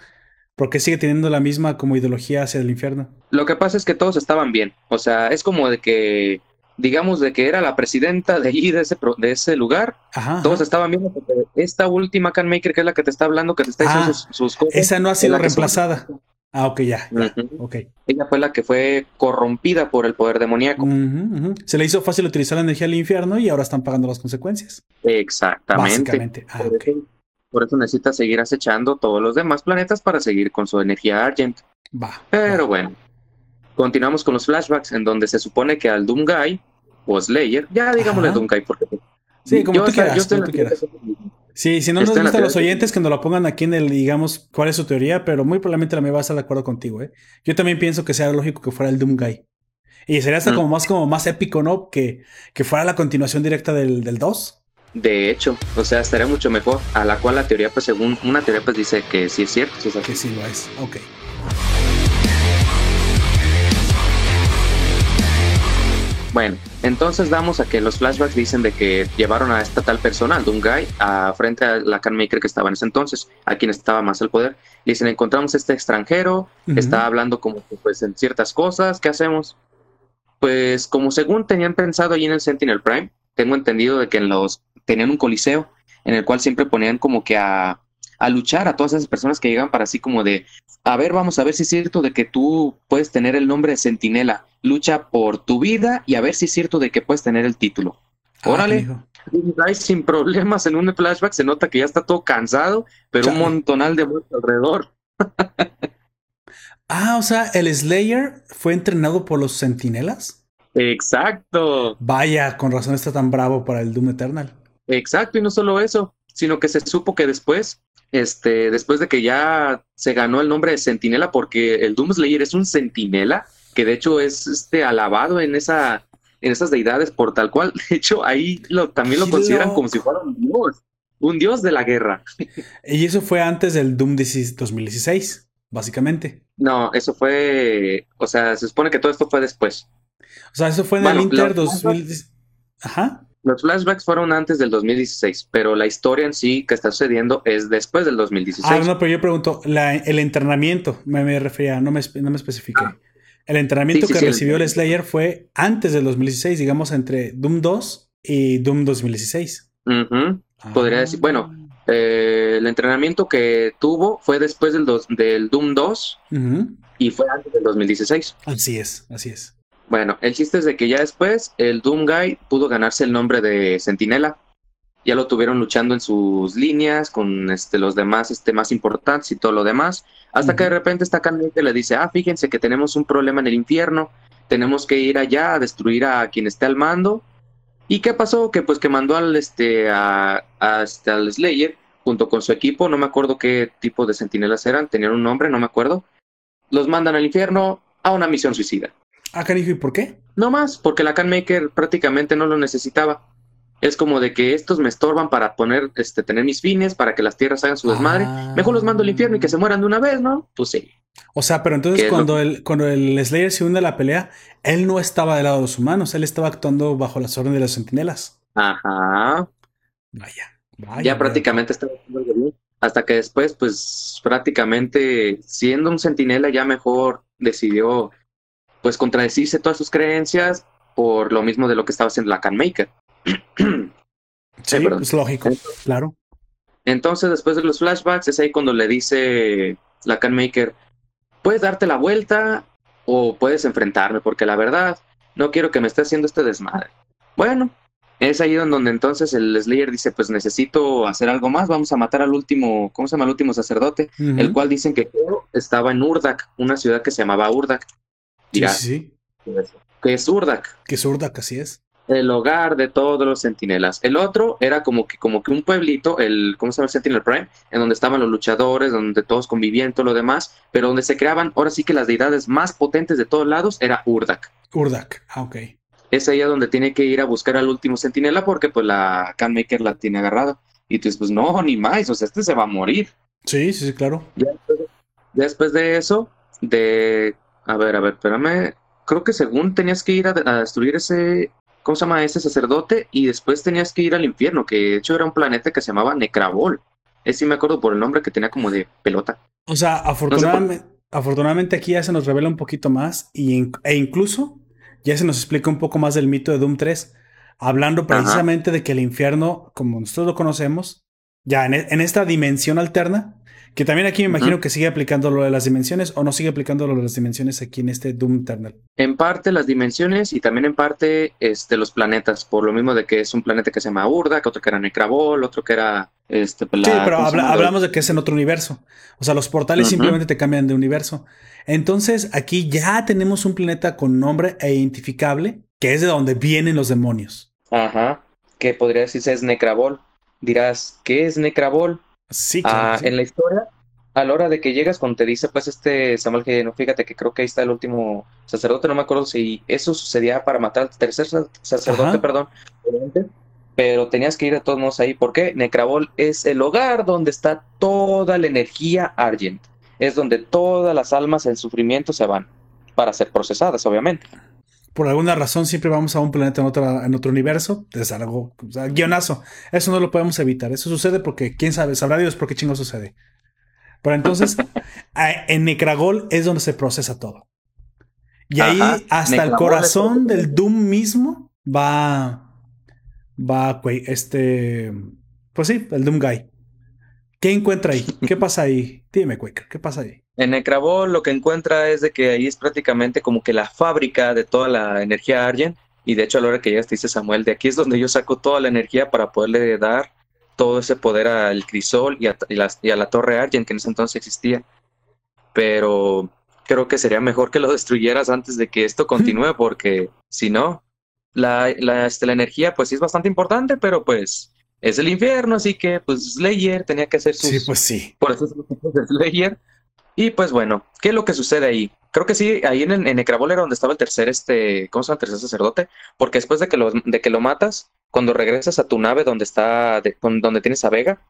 ¿por qué sigue teniendo la misma como ideología hacia el infierno? Lo que pasa es que todos estaban bien. O sea, es como de que digamos, de que era la presidenta de allí, de ese, de ese lugar, todos estaban que esta última Canmaker, que es la que te está hablando, que te está diciendo ah, sus, cosas. Esa no ha sido reemplazada. Ah, ok, ya. Ella fue la que fue corrompida por el poder demoníaco. Se le hizo fácil utilizar la energía del infierno y ahora están pagando las consecuencias. Exactamente. Ah, por, eso, por, eso, necesita seguir acechando todos los demás planetas para seguir con su energía Argent. Va. Pero bueno. Continuamos con los flashbacks en donde se supone que al Doomguy o Slayer, ya digámosle Doomguy porque... Sí, como tú quieras, Sí, si no nos gustan los oyentes, que nos lo pongan aquí en el, digamos, cuál es su teoría, pero muy probablemente la me va a estar de acuerdo contigo, ¿eh? Yo también pienso que sea lógico que fuera el Doomguy. Y sería hasta como más como más épico, ¿no? Que, que fuera la continuación directa del, del 2. De hecho, o sea, estaría mucho mejor. A la cual la teoría, pues según una teoría, pues dice que sí es cierto. que sí lo es. Ok. Bueno, entonces damos a que los flashbacks dicen de que llevaron a esta tal persona, al Dungai, a frente a la Maker que estaba en ese entonces, a quien estaba más el poder. Le dicen, encontramos este extranjero, está hablando como pues en ciertas cosas, ¿qué hacemos? Pues como según tenían pensado allí en el Sentinel Prime, tengo entendido de que en los tenían un coliseo en el cual siempre ponían como que a, a luchar a todas esas personas que llegan para así como de, a ver, vamos a ver si es cierto de que tú puedes tener el nombre de Sentinela lucha por tu vida y a ver si es cierto de que puedes tener el título. Ah, Órale. sin problemas en un flashback, se nota que ya está todo cansado, pero un montonal de muertos alrededor. ah, o sea, el Slayer fue entrenado por los Sentinelas. Exacto. Vaya, con razón está tan bravo para el Doom Eternal. Exacto, y no solo eso, sino que se supo que después, este, después de que ya se ganó el nombre de Sentinela, porque el Doom Slayer es un Sentinela, que de hecho es este alabado en esa en esas deidades por tal cual. De hecho, ahí lo, también lo consideran como si fuera un dios, un dios de la guerra. Y eso fue antes del Doom 2016, básicamente. No, eso fue, o sea, se supone que todo esto fue después. O sea, eso fue en el Inter 2016. Ajá. Los flashbacks fueron antes del 2016, pero la historia en sí que está sucediendo es después del 2016. Ah, no, pero yo pregunto, el entrenamiento, me, refería, no me, no me especifiqué. Ah. El entrenamiento que recibió el Slayer fue antes del 2016, digamos entre Doom 2 y Doom 2016. Podría decir, bueno, eh, el entrenamiento que tuvo fue después del, del Doom 2 y fue antes del 2016. Así es, así es. Bueno, el chiste es de que ya después el Doom Guy pudo ganarse el nombre de Sentinela. Ya lo tuvieron luchando en sus líneas con este, los demás este, más importantes y todo lo demás. Hasta que de repente esta candente le dice, ah, fíjense que tenemos un problema en el infierno, tenemos que ir allá a destruir a quien esté al mando. ¿Y qué pasó? Que pues que mandó al, este, a, este, al Slayer junto con su equipo, no me acuerdo qué tipo de sentinelas eran, tenían un nombre, no me acuerdo. Los mandan al infierno a una misión suicida. Ah, cariño, ¿y por qué? No más, porque la Canmaker prácticamente no lo necesitaba es como de que estos me estorban para poner, este, tener mis fines, para que las tierras hagan su desmadre. Mejor los mando al infierno y que se mueran de una vez, ¿no? Pues sí. O sea, pero entonces cuando, el, cuando el Slayer se une a la pelea, él no estaba del lado de los humanos, él estaba actuando bajo las órdenes de los sentinelas. Ajá. Vaya, vaya. Ya prácticamente estaba hasta que después, pues prácticamente siendo un centinela ya mejor decidió pues contradecirse todas sus creencias por lo mismo de lo que estaba haciendo la Canmaker. sí, es lógico, claro. Entonces, después de los flashbacks, es ahí cuando le dice la Canmaker, puedes darte la vuelta o puedes enfrentarme, porque la verdad, no quiero que me esté haciendo este desmadre. Bueno, es ahí donde entonces el Slayer dice, pues necesito hacer algo más, vamos a matar al último, ¿cómo se llama el último sacerdote? El cual dicen que estaba en Urdak, una ciudad que se llamaba Urdak. Sí, sí. Que es Urdak. Que es Urdak, así es. El hogar de todos los sentinelas. El otro era como que, como que un pueblito, el, ¿cómo se llama? El Sentinel Prime, en donde estaban los luchadores, donde todos convivían, todo lo demás, pero donde se creaban, ahora sí que las deidades más potentes de todos lados era Urdak. Urdak, ah, ok es ahí donde tiene que ir a buscar al último sentinela porque pues la Canmaker la tiene agarrada. Y tú dices, pues no, ni más, o sea, este se va a morir. Sí, sí, sí, claro. Ya después, de eso, de... A ver, a ver, espérame. Creo que según tenías que ir a, destruir ese... ¿Cómo se llama ese sacerdote? Y después tenías que ir al infierno, que de hecho era un planeta que se llamaba Necrabol. Ese sí me acuerdo por el nombre que tenía como de pelota. O sea, afortunadamente, afortunadamente aquí ya se nos revela un poquito más y, e incluso ya se nos explica un poco más del mito de Doom 3, hablando precisamente de que el infierno, como nosotros lo conocemos, ya en, e, esta dimensión alterna, que también aquí me imagino que sigue aplicando lo de las dimensiones o no sigue aplicando lo de las dimensiones aquí en este Doom Eternal. En parte las dimensiones y también en parte este, los planetas, por lo mismo de que es un planeta que se llama Urda, otro que era Necrabol, otro que era este, sí, pero hablamos de que es en otro universo. O sea, los portales simplemente te cambian de universo. Entonces, aquí ya tenemos un planeta con nombre e identificable, que es de donde vienen los demonios. Ajá. Que podría decirse es Necrabol. Dirás, ¿qué es Necrabol? Sí, claro, ah, En la historia, a la hora de que llegas, cuando te dice, pues, este Samuel, que no fíjate que creo que ahí está el último sacerdote, no me acuerdo si eso sucedía para matar al tercer sacerdote, perdón pero tenías que ir a todos modos ahí. ¿Por qué? Necrabol es el hogar donde está toda la energía Argent. Es donde todas las almas en sufrimiento se van para ser procesadas, obviamente. Por alguna razón siempre vamos a un planeta en, otra, en otro universo. Es algo, guionazo. Eso no lo podemos evitar. Eso sucede porque, quién sabe, sabrá Dios por qué chingo sucede. Pero entonces, en Necragol es donde se procesa todo. Y ahí hasta el corazón del Doom mismo va, va, este, pues sí, el Doom Guy. ¿Qué encuentra ahí? ¿Qué pasa ahí? Dime, Quaker, ¿qué pasa ahí? En Necrabol lo que encuentra es de que ahí es prácticamente como que la fábrica de toda la energía Argent. Y de hecho, a la hora que llegaste, dice Samuel, de aquí es donde yo saco toda la energía para poderle dar todo ese poder al crisol y a, y a la torre Argent que en ese entonces existía. Pero creo que sería mejor que lo destruyeras antes de que esto continúe, porque si no, la, la, este, la energía pues sí es bastante importante, pero pues es el infierno, así que pues Slayer tenía que hacer sus... Sí, pues sí. Por eso es de Slayer. Y pues bueno, ¿qué es lo que sucede ahí? Creo que sí, ahí en, en Necrabol era donde estaba el tercer, este, ¿cómo se llama el tercer sacerdote? Porque después de que lo, de que lo matas, cuando regresas a tu nave donde está, donde tienes a Vega,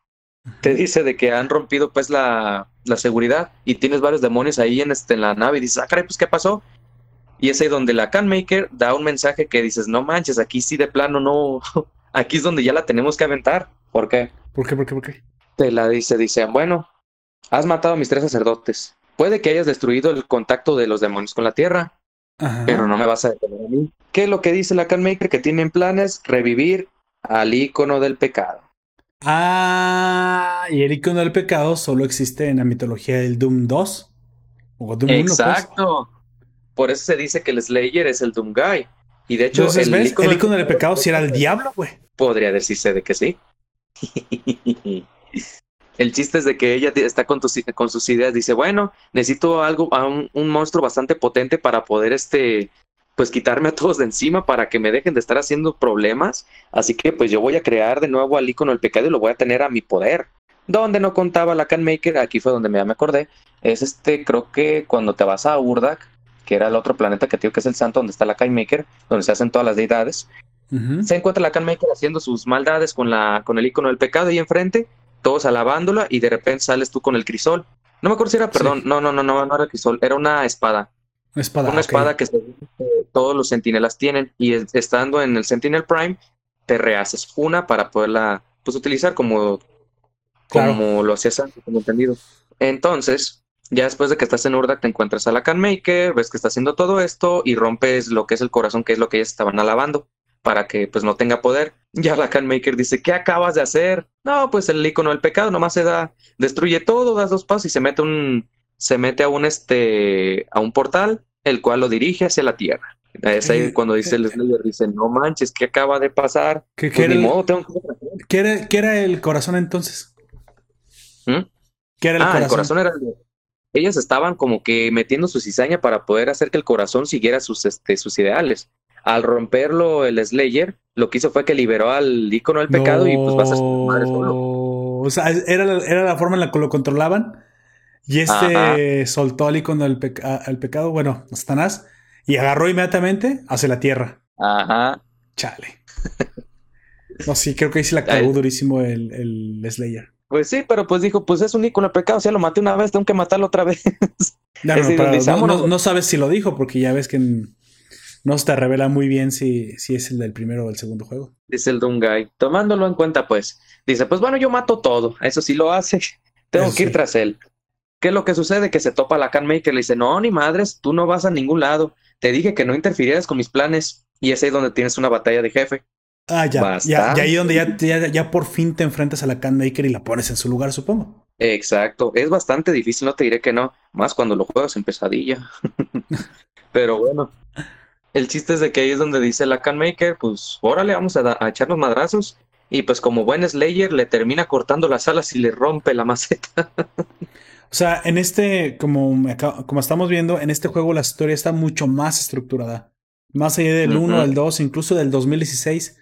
te dice de que han rompido pues la, la seguridad y tienes varios demonios ahí en, este, en la nave y dices, ah, caray, pues ¿qué pasó? Y es ahí donde la Canmaker da un mensaje que dices, no manches, aquí sí de plano no, aquí es donde ya la tenemos que aventar. ¿Por qué? ¿Por qué? ¿Por qué? ¿Por qué? Te la dice, dice, bueno, has matado a mis tres sacerdotes. Puede que hayas destruido el contacto de los demonios con la tierra, pero no me vas a detener a mí. ¿Qué es lo que dice la Canmaker? Que tienen planes revivir al icono del pecado. Ah, y el icono del pecado solo existe en la mitología del Doom 2. O Doom pues. Exacto. Por eso se dice que el Slayer es el Doom Guy. Y de hecho, el, Icono del pecado si era el diablo, güey. Podría decirse de que sí. el chiste es de que ella está con, con sus ideas. Dice, bueno, necesito algo, a un, monstruo bastante potente para poder, este, pues quitarme a todos de encima para que me dejen de estar haciendo problemas. Así que pues yo voy a crear de nuevo al icono del pecado y lo voy a tener a mi poder. Donde no contaba la Canmaker, aquí fue donde me, me acordé, es este, creo que cuando te vas a Urdak, que era el otro planeta que digo que es el santo, donde está la Maker, donde se hacen todas las deidades. Se encuentra la Maker haciendo sus maldades con, la, con el icono del pecado ahí enfrente, todos alabándola, y de repente sales tú con el crisol. No me acuerdo si era, perdón, no, no, no, no, no era crisol, era una espada. Una espada. Una espada que todos los sentinelas tienen, y estando en el Sentinel Prime, te rehaces una para poderla pues utilizar como, como lo hacías antes, como entendido. Entonces, ya después de que estás en Urdak, te encuentras a la Can Maker, ves que está haciendo todo esto y rompes lo que es el corazón, que es lo que ellas estaban alabando, para que pues no tenga poder. Ya la Can Maker dice, ¿qué acabas de hacer? No, pues el icono del pecado nomás se da, destruye todo, das dos pasos y se mete un, se mete a un este, a un portal, el cual lo dirige hacia la tierra. Es ahí cuando dice el Slayer, dice, no manches, ¿qué acaba de pasar? ¿Qué, Pues era, el, modo, tengo que- qué era- qué era el corazón entonces? ¿Mm? ¿Qué era el ah, corazón? el corazón era el de- Ellas estaban como que metiendo su cizaña para poder hacer que el corazón siguiera sus, este, sus ideales. Al romperlo el Slayer, lo que hizo fue que liberó al icono del pecado y pues vas a madre solo. O sea, era, la- era la forma en la que lo controlaban. Y este soltó al icono del peca- al pecado, bueno, Satanás, y agarró inmediatamente hacia la tierra. Ajá. Chale. No, sí, creo que ahí sí la cagó durísimo el, el Slayer. Pues sí, pero pues dijo, pues es un icono del pecado, o sea, lo maté una vez, tengo que matarlo otra vez. No, no, decir, no- no sabes si lo dijo, porque ya ves que en- no se te revela muy bien si, si es el del primero o el segundo juego. Dice el Guy. Tomándolo en cuenta, pues, dice, pues bueno, yo mato todo. Eso sí lo hace. Tengo Eso que ir sí. tras él. ¿Qué es lo que sucede? Que se topa la Can Maker, le dice, no, ni madres, tú no vas a ningún lado. Te dije que no interfirieras con mis planes. Y es ahí donde tienes una batalla de jefe. Ah, ya. Ya, ya ahí donde ya, ya, ya por fin te enfrentas a la Can Maker y la pones en su lugar, supongo. Exacto. Es bastante difícil, no te diré que no. Más cuando lo juegas en pesadilla. Pero bueno. El chiste es de que ahí es donde dice la Can Maker, pues órale, vamos a, a echarnos madrazos. Y pues como buen Slayer le termina cortando las alas y le rompe la maceta. O sea, en este, como, estamos viendo, en este juego la historia está mucho más estructurada. Más allá del Ujú. 1, del 2, incluso del 2016.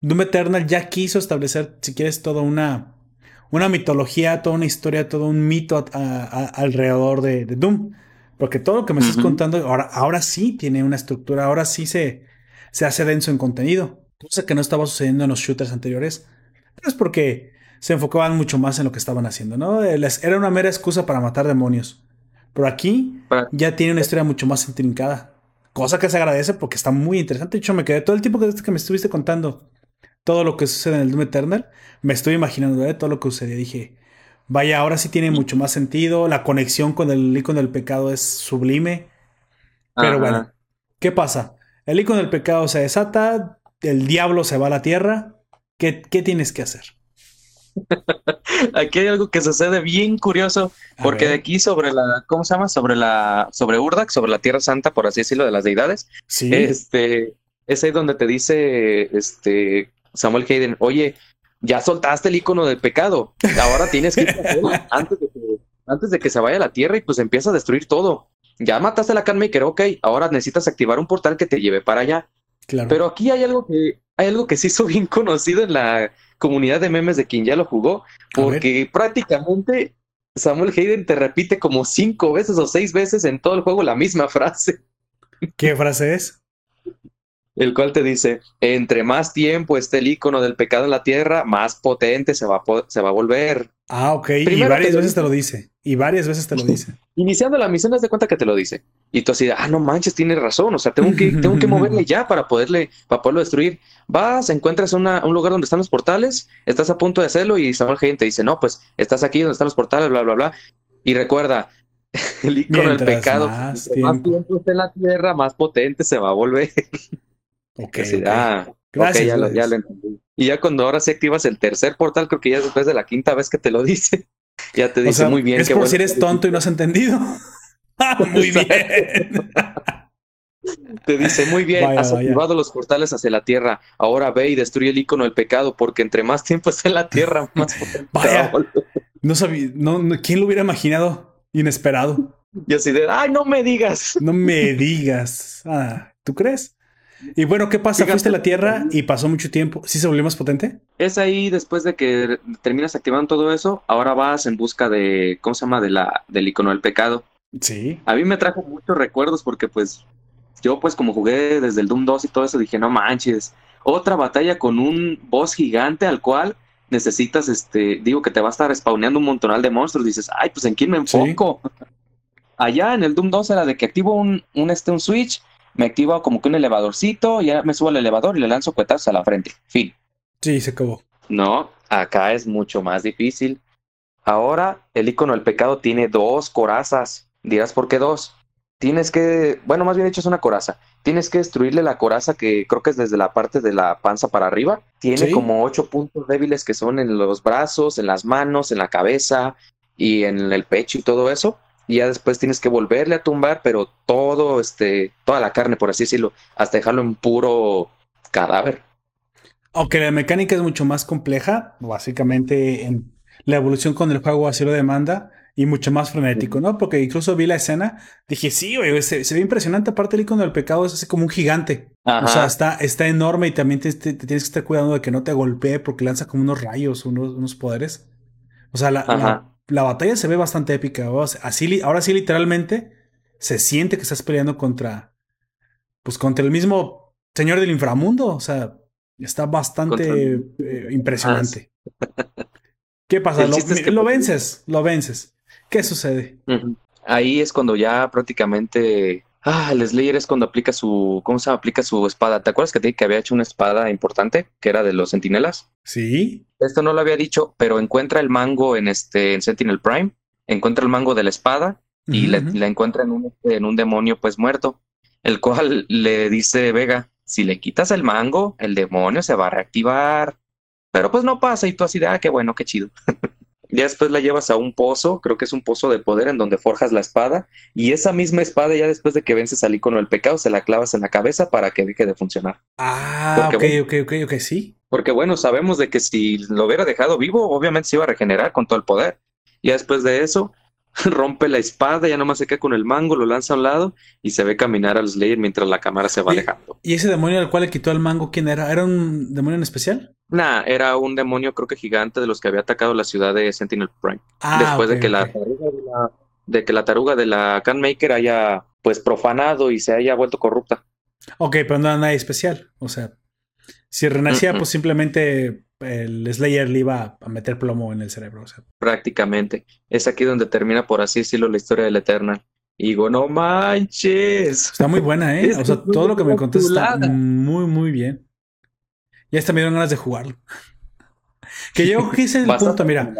Doom Eternal ya quiso establecer, si quieres, toda una, una mitología, toda una historia, todo un mito a- a- a- alrededor de, de Doom. Porque todo lo que me estás contando ahora, ahora sí tiene una estructura, ahora sí se, se hace denso en contenido. Cosa que no estaba sucediendo en los shooters anteriores. Pero es porque se enfocaban mucho más en lo que estaban haciendo, ¿no? Eh, les- Era una mera excusa para matar demonios. Pero aquí ya tiene una historia mucho más intrincada. Cosa que se agradece porque está muy interesante. De hecho, me quedé todo el tiempo que, que me estuviste contando todo lo que sucede en el Doom Eternal. Me estoy imaginando ¿eh? todo lo que sucedía. Dije, vaya, ahora sí tiene mucho más sentido. La conexión con el icono del pecado es sublime. Pero Ajá. bueno, ¿qué pasa? El icono del pecado se desata, el diablo se va a la tierra. ¿Qué, qué tienes que hacer? Aquí hay algo que sucede bien curioso, porque de aquí sobre la, ¿cómo se llama? Sobre la, sobre Urdak, sobre la Tierra Santa, por así decirlo, de las deidades, Sí. este, es ahí donde te dice, este, Samuel Hayden, oye, ya soltaste el icono del pecado, ahora tienes que ir antes de que, antes de que se vaya a la Tierra y pues empieza a destruir todo. Ya mataste a la Maker, ok, ahora necesitas activar un portal que te lleve para allá. claro. Pero aquí hay algo que hay algo que se hizo bien conocido en la comunidad de memes de quien ya lo jugó, porque prácticamente Samuel Hayden te repite como cinco veces o seis veces en todo el juego la misma frase, ¿Qué frase es? El cual te dice, entre más tiempo esté el icono del pecado en la tierra, más potente se va a, se va a volver. Ah, ok. y varias te veces dice. te lo dice. Y varias veces te lo dice. Iniciando la misión, haz de cuenta que te lo dice. Y tú así, ah, no manches, tienes razón. O sea, tengo que, tengo que moverle ya para poderle, para poderlo destruir. Vas, encuentras una- un lugar donde están los portales, estás a punto de hacerlo y Samuel Hayden te dice, no, pues estás aquí donde están los portales, bla, bla, bla. Y recuerda, el icono del pecado, más entre más tiempo. tiempo esté en la tierra, más potente se va a volver. Ok. Así. Ah, Gracias, ya, lo, ya lo entendí. Y ya cuando ahora sí activas el tercer portal, creo que ya después de la quinta vez que te lo dice, ya te O dice sea, muy bien. Es qué por bueno si eres que- tonto y no has entendido. Ah, Muy bien. Te dice, muy bien, Vaya, has vaya. activado los portales hacia la tierra. Ahora ve y destruye el icono del pecado, porque entre más tiempo esté en la tierra, más potente Vaya. No sabía, no, no- ¿quién lo hubiera imaginado? Inesperado. Y así de, ay, no me digas. No me digas. Ah, ¿tú crees? Y bueno, ¿qué pasa? Fíjate. Fuiste a la Tierra y pasó mucho tiempo. ¿Sí se volvió más potente? Es ahí, después de que terminas activando todo eso, ahora vas en busca de, ¿cómo se llama? De la, del icono del pecado. Sí. A mí me trajo muchos recuerdos porque pues yo pues como jugué desde el Doom 2 y todo eso, dije, no manches, otra batalla con un boss gigante al cual necesitas, este, digo que te va a estar spawneando un montonal de monstruos, dices, ay, pues en quién me Sí. enfoco. Allá en el Doom 2 era de que activo un, un, este, un switch, me activo como que un elevadorcito, ya me subo al elevador y le lanzo cuetazos a la frente. Fin. Sí, se acabó. No, acá es mucho más difícil. Ahora el icono del pecado tiene dos corazas. Dirás, ¿por qué dos? Tienes que, bueno, más bien hecho es una coraza. Tienes que destruirle la coraza que creo que es desde la parte de la panza para arriba. Tiene como ocho puntos débiles que son en los brazos, en las manos, en la cabeza y en el pecho y todo eso. Y ya después tienes que volverle a tumbar, pero todo, este, toda la carne, por así decirlo, hasta dejarlo en puro cadáver. Aunque la mecánica es mucho más compleja, básicamente en la evolución con el juego así lo demanda y mucho más frenético, ¿no? Porque incluso vi la escena, dije, sí, güey, se, ve impresionante. Aparte, el icono del pecado es así como un gigante. O sea, está, está enorme y también te, tienes que estar cuidando de que no te golpee porque lanza como unos rayos, unos, unos poderes. O sea, la, la, batalla se ve bastante épica. Así, ahora sí, literalmente, se siente que estás peleando contra, pues contra el mismo señor del inframundo. O sea, está bastante eh, impresionante. ¿Qué pasa? Lo, vences, lo vences. ¿Qué sucede? Ahí es cuando ya prácticamente. Ah, el Slayer es cuando aplica su. ¿Cómo se llama? Aplica su espada. ¿Te acuerdas que te dije que había hecho una espada importante? Que era de los sentinelas. Sí. Esto no lo había dicho, pero encuentra el mango en este en Sentinel Prime. Encuentra el mango de la espada y la encuentra en un, en un demonio pues muerto. El cual le dice Vega: si le quitas el mango, el demonio se va a reactivar. Pero pues no pasa y tú así de, ah, qué bueno, qué chido. ya después la llevas a un pozo, creo que es un pozo de poder en donde forjas la espada y esa misma espada ya después de que vences al icono del pecado se la clavas en la cabeza para que deje de funcionar. Ah, ok, ok, ok, ok, sí. Porque bueno, sabemos de que si lo hubiera dejado vivo, obviamente se iba a regenerar con todo el poder. Y después de eso, rompe la espada, ya nomás se queda con el mango, lo lanza a un lado y se ve caminar al Slayer mientras la cámara se va alejando. ¿Y ese demonio al cual le quitó el mango quién era? ¿Era un demonio en especial? Nah, era un demonio creo que gigante de los que había atacado la ciudad de Sentinel Prime. Ah, Después de que la de que la taruga de la Canmaker haya pues profanado y se haya vuelto corrupta. Ok, pero no era nada especial. O sea, si renacía, pues simplemente el Slayer le iba a meter plomo en el cerebro. Prácticamente. Es aquí donde termina, por así decirlo, la historia del Eternal. Y digo, no manches. Está muy buena, ¿eh? o sea, todo lo que me contaste está muy, muy bien. Ya hasta me dieron ganas de jugarlo. que yo quise el punto, mira,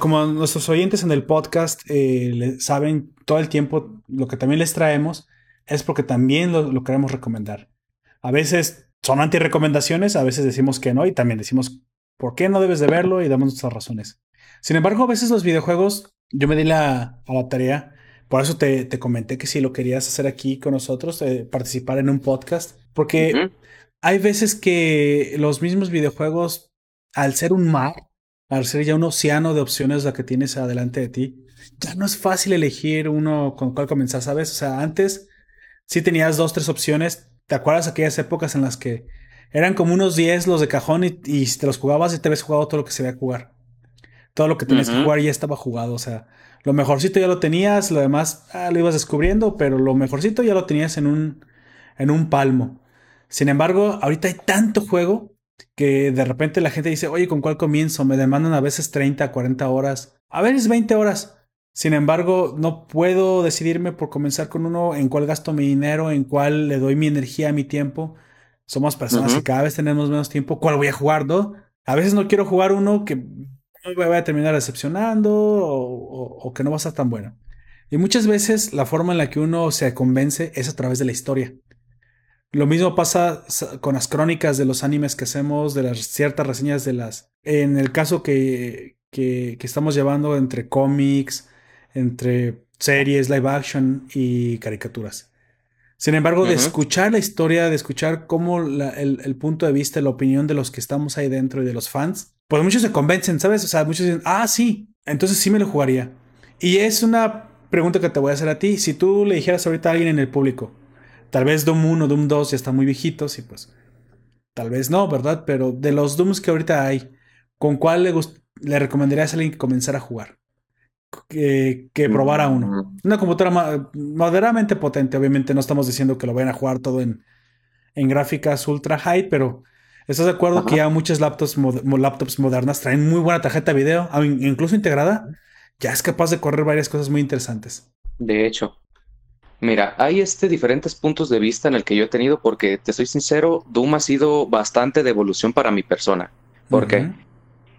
como nuestros oyentes en el podcast eh, saben todo el tiempo, lo que también les traemos es porque también lo, lo queremos recomendar. A veces son anti-recomendaciones, a veces decimos que no y también decimos por qué no debes de verlo y damos nuestras razones. Sin embargo, a veces los videojuegos, yo me di la, a la tarea, por eso te, te, comenté que si lo querías hacer aquí con nosotros, eh, participar en un podcast, porque hay veces que los mismos videojuegos, al ser un mar, al ser ya un océano de opciones la que tienes adelante de ti, ya no es fácil elegir uno con cuál comenzar, ¿sabes? O sea, antes sí tenías dos, tres opciones, ¿Te acuerdas aquellas épocas en las que eran como unos 10 los de cajón y, te los jugabas y te habías jugado todo lo que se veía jugar? Todo lo que tenías que jugar ya estaba jugado. O sea, lo mejorcito ya lo tenías, lo demás ah, lo ibas descubriendo, pero lo mejorcito ya lo tenías en un, en un palmo. Sin embargo, ahorita hay tanto juego que de repente la gente dice, oye, ¿con cuál comienzo? Me demandan a veces 30, 40 horas, a veces 20 horas. Sin embargo, no puedo decidirme por comenzar con uno en cuál gasto mi dinero, en cuál le doy mi energía, mi tiempo. Somos personas que cada vez tenemos menos tiempo. ¿Cuál voy a jugar, no? A veces no quiero jugar uno que me voy a terminar decepcionando o, que no va a estar tan bueno. Y muchas veces la forma en la que uno se convence es a través de la historia. Lo mismo pasa con las crónicas de los animes que hacemos, de las ciertas reseñas de las... En el caso que, que, que estamos llevando entre cómics, entre series, live action y caricaturas. Sin embargo, de escuchar la historia, de escuchar cómo el, punto de vista, la opinión de los que estamos ahí dentro y de los fans, pues muchos se convencen, ¿sabes? O sea, muchos dicen, ah, sí, entonces sí me lo jugaría. Y es una pregunta que te voy a hacer a ti. Si tú le dijeras ahorita a alguien en el público, tal vez Doom 1, Doom 2 ya están muy viejitos y pues tal vez no, ¿verdad? Pero de los Dooms que ahorita hay, ¿con cuál le, le recomendarías a alguien que comenzara a jugar? Que, que probara uno. Una computadora moderadamente potente, obviamente no estamos diciendo que lo vayan a jugar todo en, en gráficas ultra high, pero ¿estás de acuerdo que ya muchas laptops, laptops modernas traen muy buena tarjeta de video, incluso integrada? Ya es capaz de correr varias cosas muy interesantes. De hecho, mira, hay este diferentes puntos de vista en el que yo he tenido porque te soy sincero, Doom ha sido bastante de evolución para mi persona. ¿Por qué?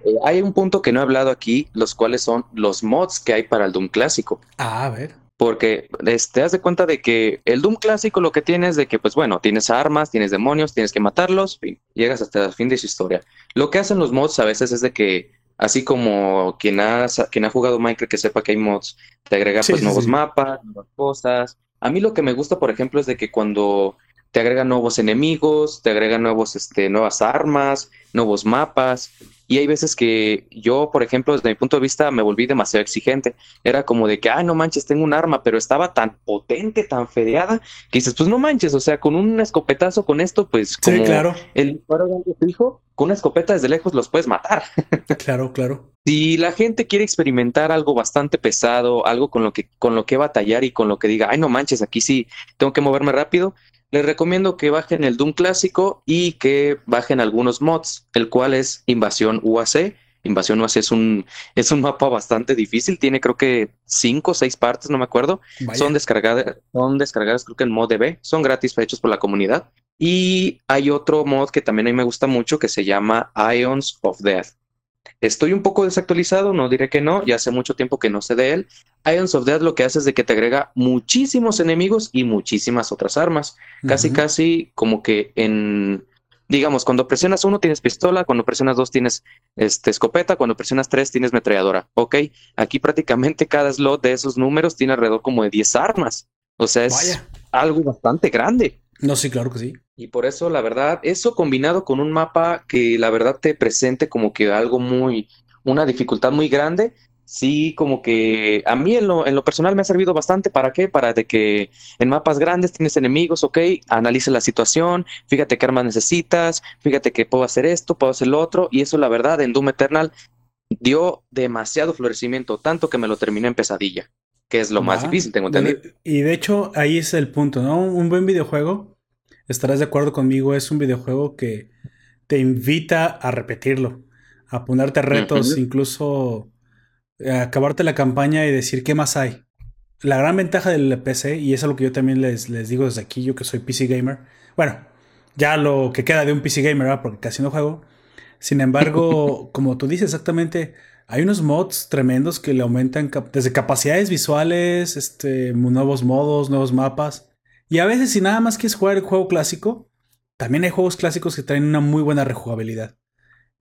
Eh, hay un punto que no he hablado aquí, los cuales son los mods que hay para el Doom clásico. Ah, a ver. Porque te das de cuenta de que el Doom clásico lo que tienes de que, pues bueno, tienes armas, tienes demonios, tienes que matarlos, llegas hasta el fin de su historia. Lo que hacen los mods a veces es de que, así como quien ha, quien ha jugado Minecraft que sepa que hay mods, te agrega pues nuevos mapas, nuevas cosas. A mí lo que me gusta, por ejemplo, es de que cuando te agregan nuevos enemigos, te agregan nuevos, este, nuevas armas, nuevos mapas. Y hay veces que yo, por ejemplo, desde mi punto de vista, me volví demasiado exigente. Era como de que, ay, no manches, tengo un arma, pero estaba tan potente, tan fedeada, que dices, pues no manches, o sea, con un escopetazo con esto, pues como sí, claro. el disparo de tu hijo, con una escopeta desde lejos los puedes matar. claro, claro. Si la gente quiere experimentar algo bastante pesado, algo con lo que, con lo que batallar y con lo que diga, ay, no manches, aquí sí tengo que moverme rápido, les recomiendo que bajen el Doom clásico y que bajen algunos mods, el cual es Invasión UAC. Invasión UAC es un, es un mapa bastante difícil, tiene creo que cinco o seis partes, no me acuerdo. Son descargadas, son descargadas creo que en mod DB, son gratis hechos por la comunidad. Y hay otro mod que también a mí me gusta mucho que se llama Ions of Death. Estoy un poco desactualizado, no diré que no, ya hace mucho tiempo que no sé de él. Ions of Death lo que hace es de que te agrega muchísimos enemigos y muchísimas otras armas. Casi, casi como que en, digamos, cuando presionas uno tienes pistola, cuando presionas dos tienes este, escopeta, cuando presionas tres tienes metralladora. Ok, aquí prácticamente cada slot de esos números tiene alrededor como de 10 armas. O sea, es algo bastante grande. No, sí, claro que sí. Y por eso, la verdad, eso combinado con un mapa que la verdad te presente como que algo muy, una dificultad muy grande, sí, como que a mí en lo, en lo personal me ha servido bastante. ¿Para qué? Para de que en mapas grandes tienes enemigos, ok, analice la situación, fíjate qué armas necesitas, fíjate que puedo hacer esto, puedo hacer lo otro, y eso la verdad en Doom Eternal dio demasiado florecimiento, tanto que me lo terminé en pesadilla que es lo más difícil, tengo entendido. Y de hecho, ahí es el punto, ¿no? Un buen videojuego, estarás de acuerdo conmigo, es un videojuego que te invita a repetirlo, a ponerte retos, incluso a acabarte la campaña y decir qué más hay. La gran ventaja del PC, y eso es lo que yo también les, les digo desde aquí, yo que soy PC gamer, bueno, ya lo que queda de un PC gamer, ¿verdad? porque casi no juego. Sin embargo, como tú dices exactamente, hay unos mods tremendos que le aumentan desde capacidades visuales, este, nuevos modos, nuevos mapas. Y a veces, si nada más quieres jugar el juego clásico, también hay juegos clásicos que traen una muy buena rejugabilidad.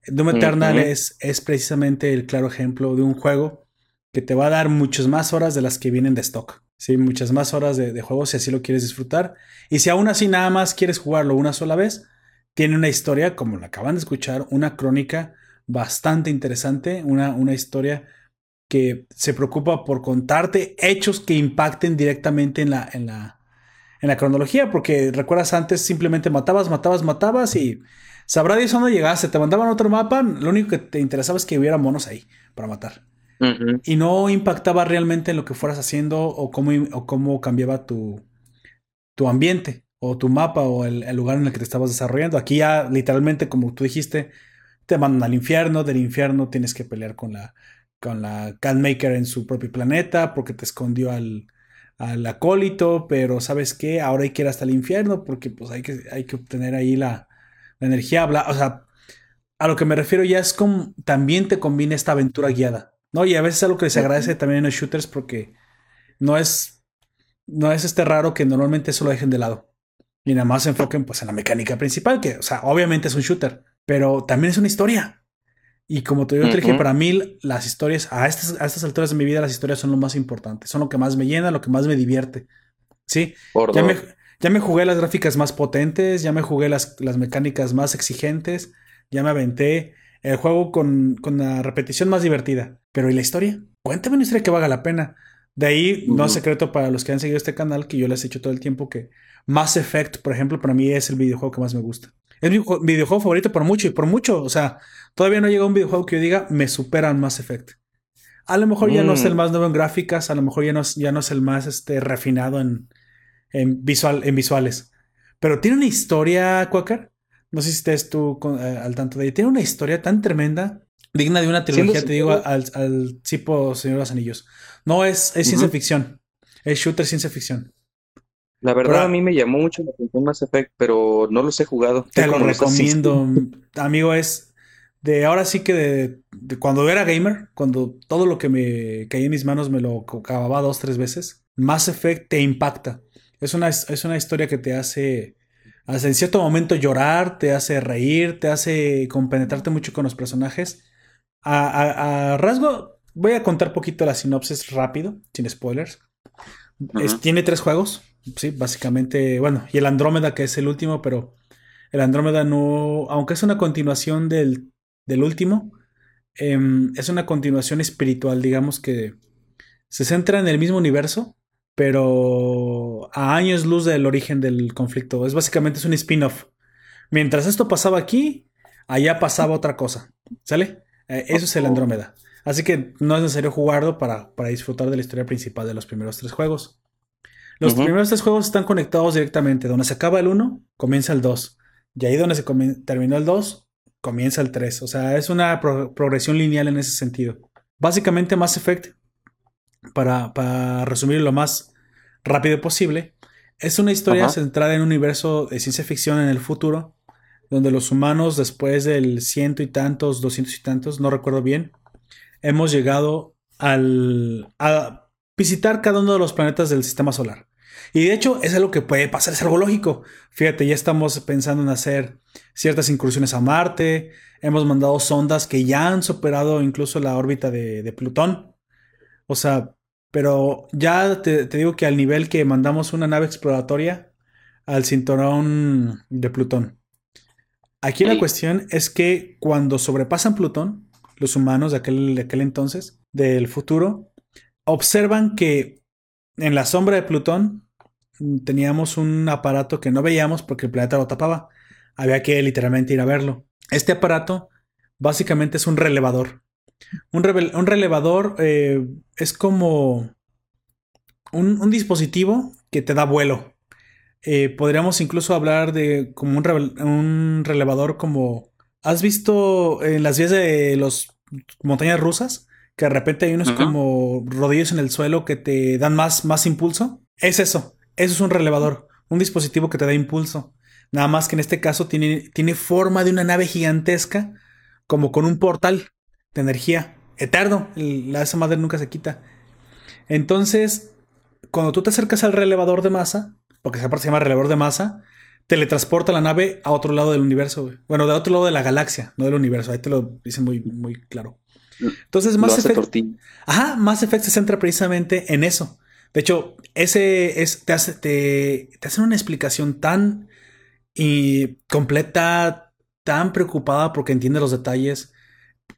Doom Eternal es, es precisamente el claro ejemplo de un juego que te va a dar muchas más horas de las que vienen de stock. Sí, muchas más horas de, de juego si así lo quieres disfrutar. Y si aún así nada más quieres jugarlo una sola vez, tiene una historia, como la acaban de escuchar, una crónica bastante interesante, una, una historia que se preocupa por contarte hechos que impacten directamente en la, en la, en la cronología, porque recuerdas antes simplemente matabas, matabas, matabas y sabrá Dios dónde llegaste, te mandaban otro mapa, lo único que te interesaba es que hubiera monos ahí para matar. Y no impactaba realmente en lo que fueras haciendo o cómo, o cómo cambiaba tu, tu ambiente o tu mapa o el, el, lugar en el que te estabas desarrollando. Aquí ya literalmente, como tú dijiste, te mandan al infierno, del infierno tienes que pelear con la, con la Catmaker en su propio planeta porque te escondió al, al acólito, pero ¿sabes qué? Ahora hay que ir hasta el infierno porque pues hay que, hay que obtener ahí la, la energía. o sea, a lo que me refiero ya es como también te combina esta aventura guiada, ¿no? Y a veces es algo que se agradece también en los shooters porque no es, no es este raro que normalmente eso lo dejen de lado y nada más se enfoquen pues en la mecánica principal, que, o sea, obviamente es un shooter, pero también es una historia. Y como te, yo te dije, para mí las historias, a estas, a estas alturas de mi vida, las historias son lo más importante, son lo que más me llena, lo que más me divierte. Sí, ya me, ya me, jugué las gráficas más potentes, ya me jugué las, las mecánicas más exigentes, ya me aventé el juego con, con, la repetición más divertida. Pero ¿y la historia? Cuéntame una historia que valga la pena. De ahí, no es secreto para los que han seguido este canal, que yo les he dicho todo el tiempo que Mass Effect, por ejemplo, para mí es el videojuego que más me gusta. Es mi videojuego favorito por mucho y por mucho. O sea, todavía no llega un videojuego que yo diga me superan Mass Effect. A lo mejor ya no es el mm. más nuevo en gráficas, a lo mejor ya no es, ya no es el más este, refinado en, en, visual, en visuales. Pero tiene una historia, Quaker. No sé si estés tú eh, al tanto de ella. Tiene una historia tan tremenda, digna de una trilogía, te digo, al, al, tipo Señor de los Anillos. No es, es ciencia ficción. Es shooter ciencia ficción. La verdad, a mí me llamó mucho la atención Mass Effect, pero no los he jugado. Te lo recomiendo, amigo. Es de ahora sí que de, cuando era gamer, cuando todo lo que me caía en mis manos me lo acababa dos, tres veces, Mass Effect te impacta. Es una, es una historia que te hace, hace en cierto momento llorar, te hace reír, te hace compenetrarte mucho con los personajes. A, rasgo, voy a contar poquito la sinopsis rápido, sin spoilers. tiene tres juegos, sí, básicamente, bueno, y el Andrómeda que es el último, pero el Andrómeda no, aunque es una continuación del del último, em, es una continuación espiritual, digamos que se centra en el mismo universo, pero a años luz del origen del conflicto. Es básicamente es un spin-off. Mientras esto pasaba aquí, allá pasaba otra cosa. ¿Sale? Eh, eso es el. Andrómeda. Así que no es necesario jugarlo para, para, disfrutar de la historia principal de los primeros tres juegos. Los primeros tres juegos están conectados directamente. Donde se acaba el 1, comienza el 2. Y ahí donde se terminó el 2, comienza el 3. O sea, es una progresión lineal en ese sentido. Básicamente Mass Effect, para, para resumir lo más rápido posible, es una historia centrada en un universo de ciencia ficción en el futuro, donde los humanos, después del ciento y tantos, doscientos y tantos, no recuerdo bien, hemos llegado al, a visitar cada uno de los planetas del sistema solar. Y de hecho es algo que puede pasar, es algo lógico. Fíjate, ya estamos pensando en hacer ciertas incursiones a Marte, hemos mandado sondas que ya han superado incluso la órbita de, Plutón. O sea, pero ya te, digo que al nivel que mandamos una nave exploratoria al cinturón de Plutón. Aquí la cuestión es que cuando sobrepasan Plutón, los humanos de aquel, de aquel entonces, del futuro, observan que en la sombra de Plutón teníamos un aparato que no veíamos porque el planeta lo tapaba. Había que literalmente ir a verlo. Este aparato básicamente es un relevador. Un, relevador eh, es como un, dispositivo que te da vuelo. Eh, podríamos incluso hablar de como un, relevador como... ¿Has visto en las vías de las montañas rusas? Que de repente hay unos como rodillos en el suelo que te dan más, más impulso. Es eso. Eso es un relevador, un dispositivo que te da impulso. Nada más que en este caso tiene, tiene forma de una nave gigantesca, como con un portal de energía eterno. La, esa madre nunca se quita. Entonces, cuando tú te acercas al relevador de masa, porque se llama relevador de masa, teletransporta la nave a otro lado del universo. Bueno, de otro lado de la galaxia, no del universo. Ahí te lo dice muy, muy claro. Entonces, Mass Effect. Ajá, Mass Effect se centra precisamente en eso. De hecho, ese es, te, hace, te, hacen una explicación tan y completa, tan preocupada porque entiende los detalles.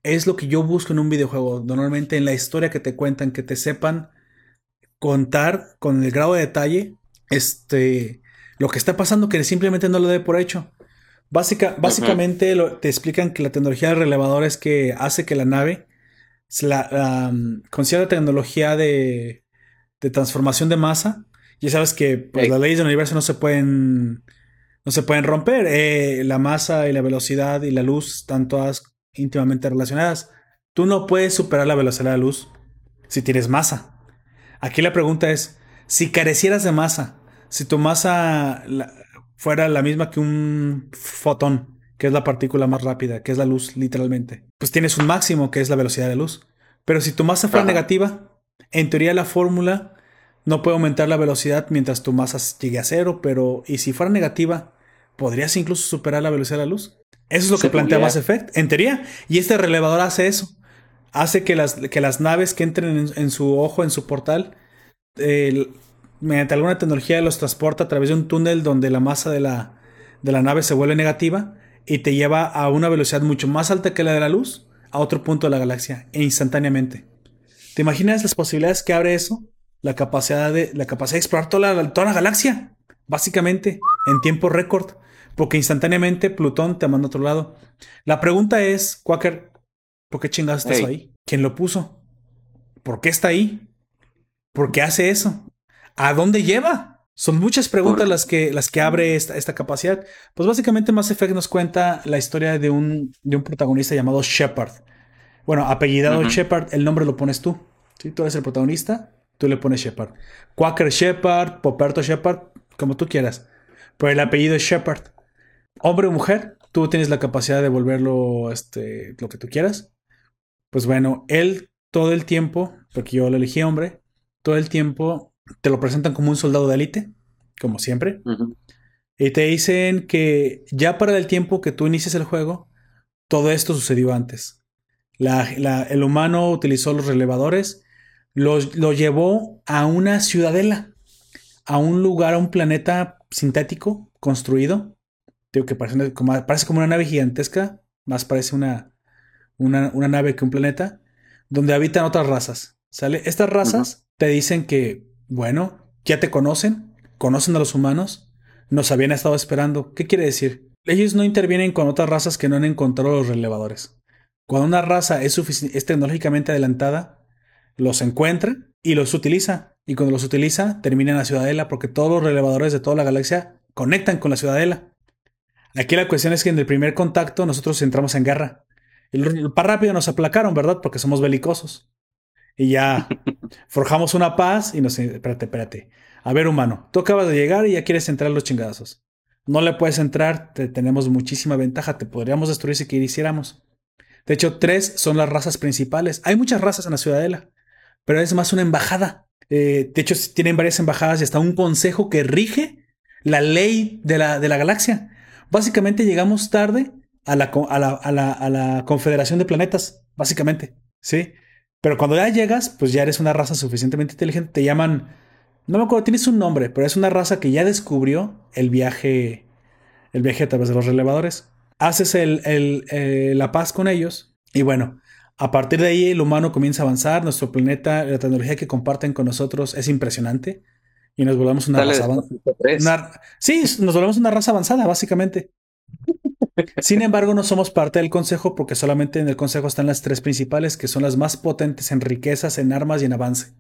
Es lo que yo busco en un videojuego. Normalmente en la historia que te cuentan, que te sepan contar con el grado de detalle este, lo que está pasando, que simplemente no lo dé por hecho. Básica, básicamente te explican que la tecnología de relevador es que hace que la nave, la, con cierta tecnología de de transformación de masa. Ya sabes que pues, las leyes del universo no se pueden, no se pueden romper. Eh, la masa y la velocidad y la luz están todas íntimamente relacionadas. Tú no puedes superar la velocidad de la luz si tienes masa. Aquí la pregunta es, si carecieras de masa, si tu masa fuera la misma que un fotón, que es la partícula más rápida, que es la luz literalmente, pues tienes un máximo que es la velocidad de la luz. Pero si tu masa fuera negativa, en teoría la fórmula no puede aumentar la velocidad mientras tu masa llegue a cero, pero ¿y si fuera negativa? ¿Podrías incluso superar la velocidad de la luz? Eso es lo que plantea Mass Effect, en teoría. Y este relevador hace eso. Hace que las, que las naves que entren en, su ojo, en su portal, mediante alguna tecnología los transporta a través de un túnel donde la masa de la, de la nave se vuelve negativa y te lleva a una velocidad mucho más alta que la de la luz a otro punto de la galaxia e instantáneamente. ¿Te imaginas las posibilidades que abre eso? La capacidad de, la capacidad de explorar toda la, toda la galaxia, básicamente, en tiempo récord, porque instantáneamente Plutón te manda a otro lado. La pregunta es, Quaker, ¿por qué chingados estás ahí? ¿Quién lo puso? ¿Por qué está ahí? ¿Por qué hace eso? ¿A dónde lleva? Son muchas preguntas las que, las que abre esta, esta, capacidad. Pues básicamente Mass Effect nos cuenta la historia de un, de un protagonista llamado Shepard. Bueno, apellidado Shepard, el nombre lo pones tú. Tú eres el protagonista, tú le pones Shepard. Quaker Shepard, Poperto Shepard, como tú quieras. Pero el apellido es Shepard. Hombre o mujer, tú tienes la capacidad de volverlo este, lo que tú quieras. Pues bueno, él todo el tiempo, porque yo lo elegí hombre, todo el tiempo te lo presentan como un soldado de élite, como siempre. Y te dicen que ya para el tiempo que tú inicies el juego, todo esto sucedió antes. El humano utilizó los relevadores, lo, lo llevó a una ciudadela, a un lugar, a un planeta sintético construido. Digo que parece como, parece como una nave gigantesca, más parece una, una, nave que un planeta, donde habitan otras razas. ¿Sale? Estas razas te dicen que, bueno, ya te conocen, conocen a los humanos, nos habían estado esperando. ¿Qué quiere decir? Ellos no intervienen con otras razas que no han encontrado los relevadores. Cuando una raza es, es tecnológicamente adelantada, los encuentra y los utiliza. Y cuando los utiliza, termina en la ciudadela porque todos los relevadores de toda la galaxia conectan con la ciudadela. Aquí la cuestión es que en el primer contacto nosotros entramos en guerra. Y para rápido nos aplacaron, ¿verdad? Porque somos belicosos. Y ya forjamos una paz y nos... Espérate, espérate. A ver, humano, tú acabas de llegar y ya quieres entrar los chingadazos. No le puedes entrar, tenemos muchísima ventaja, te podríamos destruir si quisiéramos. De hecho, tres son las razas principales. Hay muchas razas en la ciudadela, pero es más una embajada. Eh, de hecho, tienen varias embajadas y hasta un consejo que rige la ley de la, de la galaxia. Básicamente llegamos tarde a la, a la, a la, a la Confederación de Planetas, básicamente. ¿Sí? Pero cuando ya llegas, pues ya eres una raza suficientemente inteligente. Te llaman no me acuerdo, tienes un nombre, pero es una raza que ya descubrió el viaje, el viaje a través de los relevadores. Haces el, eh, la paz con ellos y bueno, a partir de ahí el humano comienza a avanzar, nuestro planeta, la tecnología que comparten con nosotros es impresionante y nos volvemos una raza avanzada. Sí, nos volvemos una raza avanzada, básicamente. Sin embargo, no somos parte del consejo porque solamente en el consejo están las tres principales, que son las más potentes en riquezas, en armas y en avance.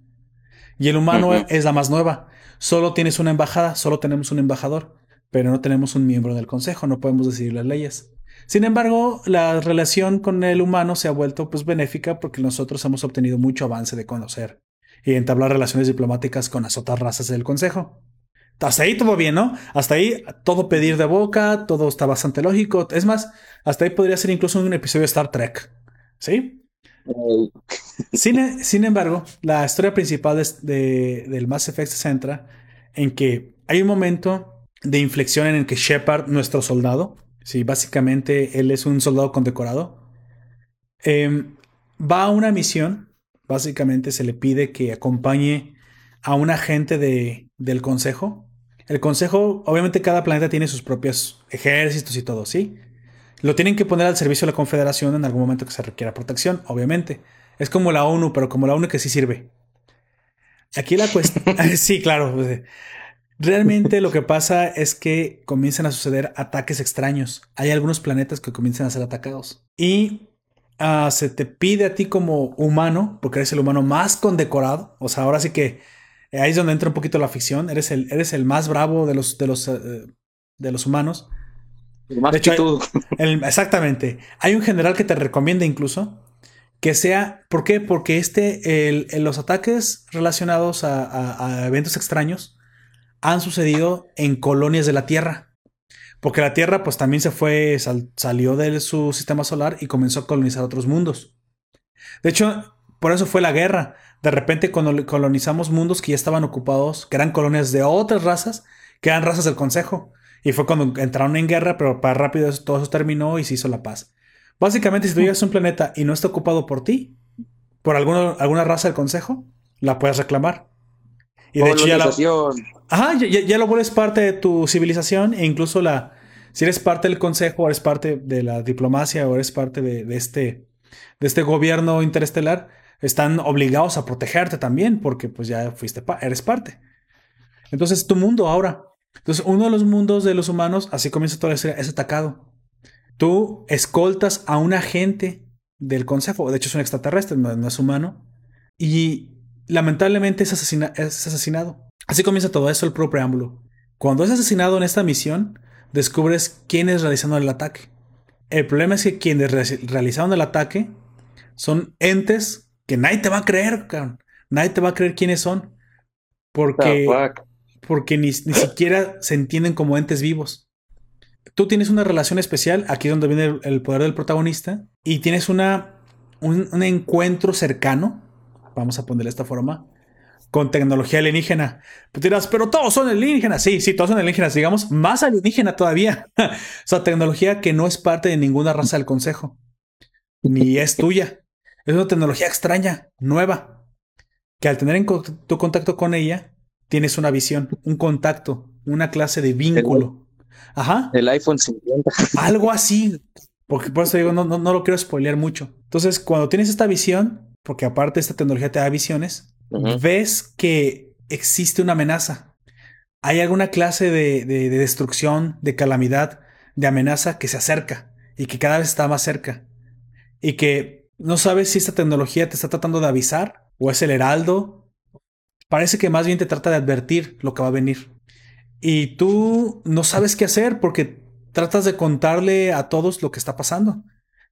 Y el humano es la más nueva. Solo tienes una embajada, solo tenemos un embajador, pero no tenemos un miembro del consejo, no podemos decidir las leyes. Sin embargo, la relación con el humano se ha vuelto pues benéfica porque nosotros hemos obtenido mucho avance de conocer y entablar relaciones diplomáticas con las otras razas del consejo. Hasta ahí todo bien, ¿no? Hasta ahí todo pedir de boca, todo está bastante lógico. Es más, hasta ahí podría ser incluso un episodio de Star Trek. ¿Sí? Sin, embargo, la historia principal de, del Mass Effect se centra en que hay un momento de inflexión en el que Shepard, nuestro soldado, sí, básicamente él es un soldado condecorado, em, va a una misión, básicamente se le pide que acompañe a un agente de, del consejo. El consejo, obviamente cada planeta tiene sus propios ejércitos y todo, ¿sí? Lo tienen que poner al servicio de la Confederación en algún momento que se requiera protección, obviamente. Es como la ONU, pero como la ONU que sí sirve. Aquí la cuestión... sí, claro. Realmente lo que pasa es que comienzan a suceder ataques extraños. Hay algunos planetas que comienzan a ser atacados. Y ah, se te pide a ti como humano, porque eres el humano más condecorado. O sea, ahora sí que ahí es donde entra un poquito la ficción. Eres el, eres el más bravo de los, de los, eh, de los humanos de hecho, exactamente. Hay un general que te recomienda incluso que sea. ¿Por qué? Porque este, el, los ataques relacionados a, eventos extraños han sucedido en colonias de la Tierra. Porque la Tierra, pues también se fue, salió de su sistema solar y comenzó a colonizar otros mundos. De hecho, por eso fue la guerra. De repente, cuando colonizamos mundos que ya estaban ocupados, que eran colonias de otras razas, que eran razas del Consejo. Y fue cuando entraron en guerra, pero para rápido todo eso terminó y se hizo la paz. Básicamente, si tú llegas a un planeta y no está ocupado por ti, por alguna, alguna raza del consejo, la puedes reclamar. Y de hecho ya, la, Ajá, ya, lo vuelves parte de tu civilización e incluso la, si eres parte del consejo, o eres parte de la diplomacia, o eres parte de, de, este, de este gobierno interestelar, están obligados a protegerte también porque pues ya fuiste, eres parte. Entonces tu mundo ahora entonces, uno de los mundos de los humanos, así comienza toda la historia, es atacado. Tú escoltas a un agente del consejo, de hecho es un extraterrestre, no, es humano, y lamentablemente es, es asesinado. Así comienza todo eso, el propio preámbulo. Cuando es asesinado en esta misión, descubres quién es realizando el ataque. El problema es que quienes realizaron el ataque son entes que nadie te va a creer, cabrón. Nadie te va a creer quiénes son. Porque porque ni, siquiera se entienden como entes vivos. tú tienes una relación especial, aquí es donde viene el, poder del protagonista, y tienes una, un, encuentro cercano, vamos a ponerle de esta forma, con tecnología alienígena. Pues dirás, pero todos son alienígenas. Sí, sí, todos son alienígenas, digamos, más alienígena todavía. o sea, tecnología que no es parte de ninguna raza del consejo, ni es tuya. Es una tecnología extraña, nueva, que al tener en tu contacto con ella, tienes una visión, un contacto, una clase de vínculo. Ajá. El iPhone 50. Algo así. Porque por eso digo, no, no, lo quiero spoilear mucho. Entonces, cuando tienes esta visión, porque aparte esta tecnología te da visiones, ves que existe una amenaza. Hay alguna clase de, de, destrucción, de calamidad, de amenaza que se acerca y que cada vez está más cerca. Y que no sabes si esta tecnología te está tratando de avisar o es el heraldo. Parece que más bien te trata de advertir lo que va a venir y tú no sabes qué hacer porque tratas de contarle a todos lo que está pasando.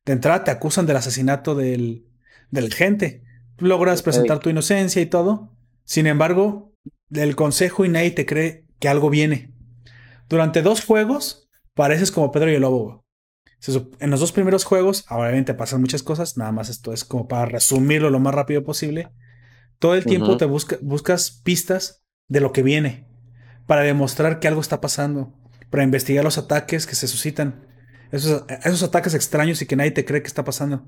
De entrada te acusan del asesinato del, del gente. Logras presentar tu inocencia y todo. Sin embargo, el consejo y nadie te cree que algo viene. Durante dos juegos, pareces como Pedro y el Lobo. En los dos primeros juegos, obviamente pasan muchas cosas, nada más esto es como para resumirlo lo más rápido posible. Todo el tiempo te buscas pistas de lo que viene para demostrar que algo está pasando, para investigar los ataques que se suscitan, esos, esos ataques extraños y que nadie te cree que está pasando.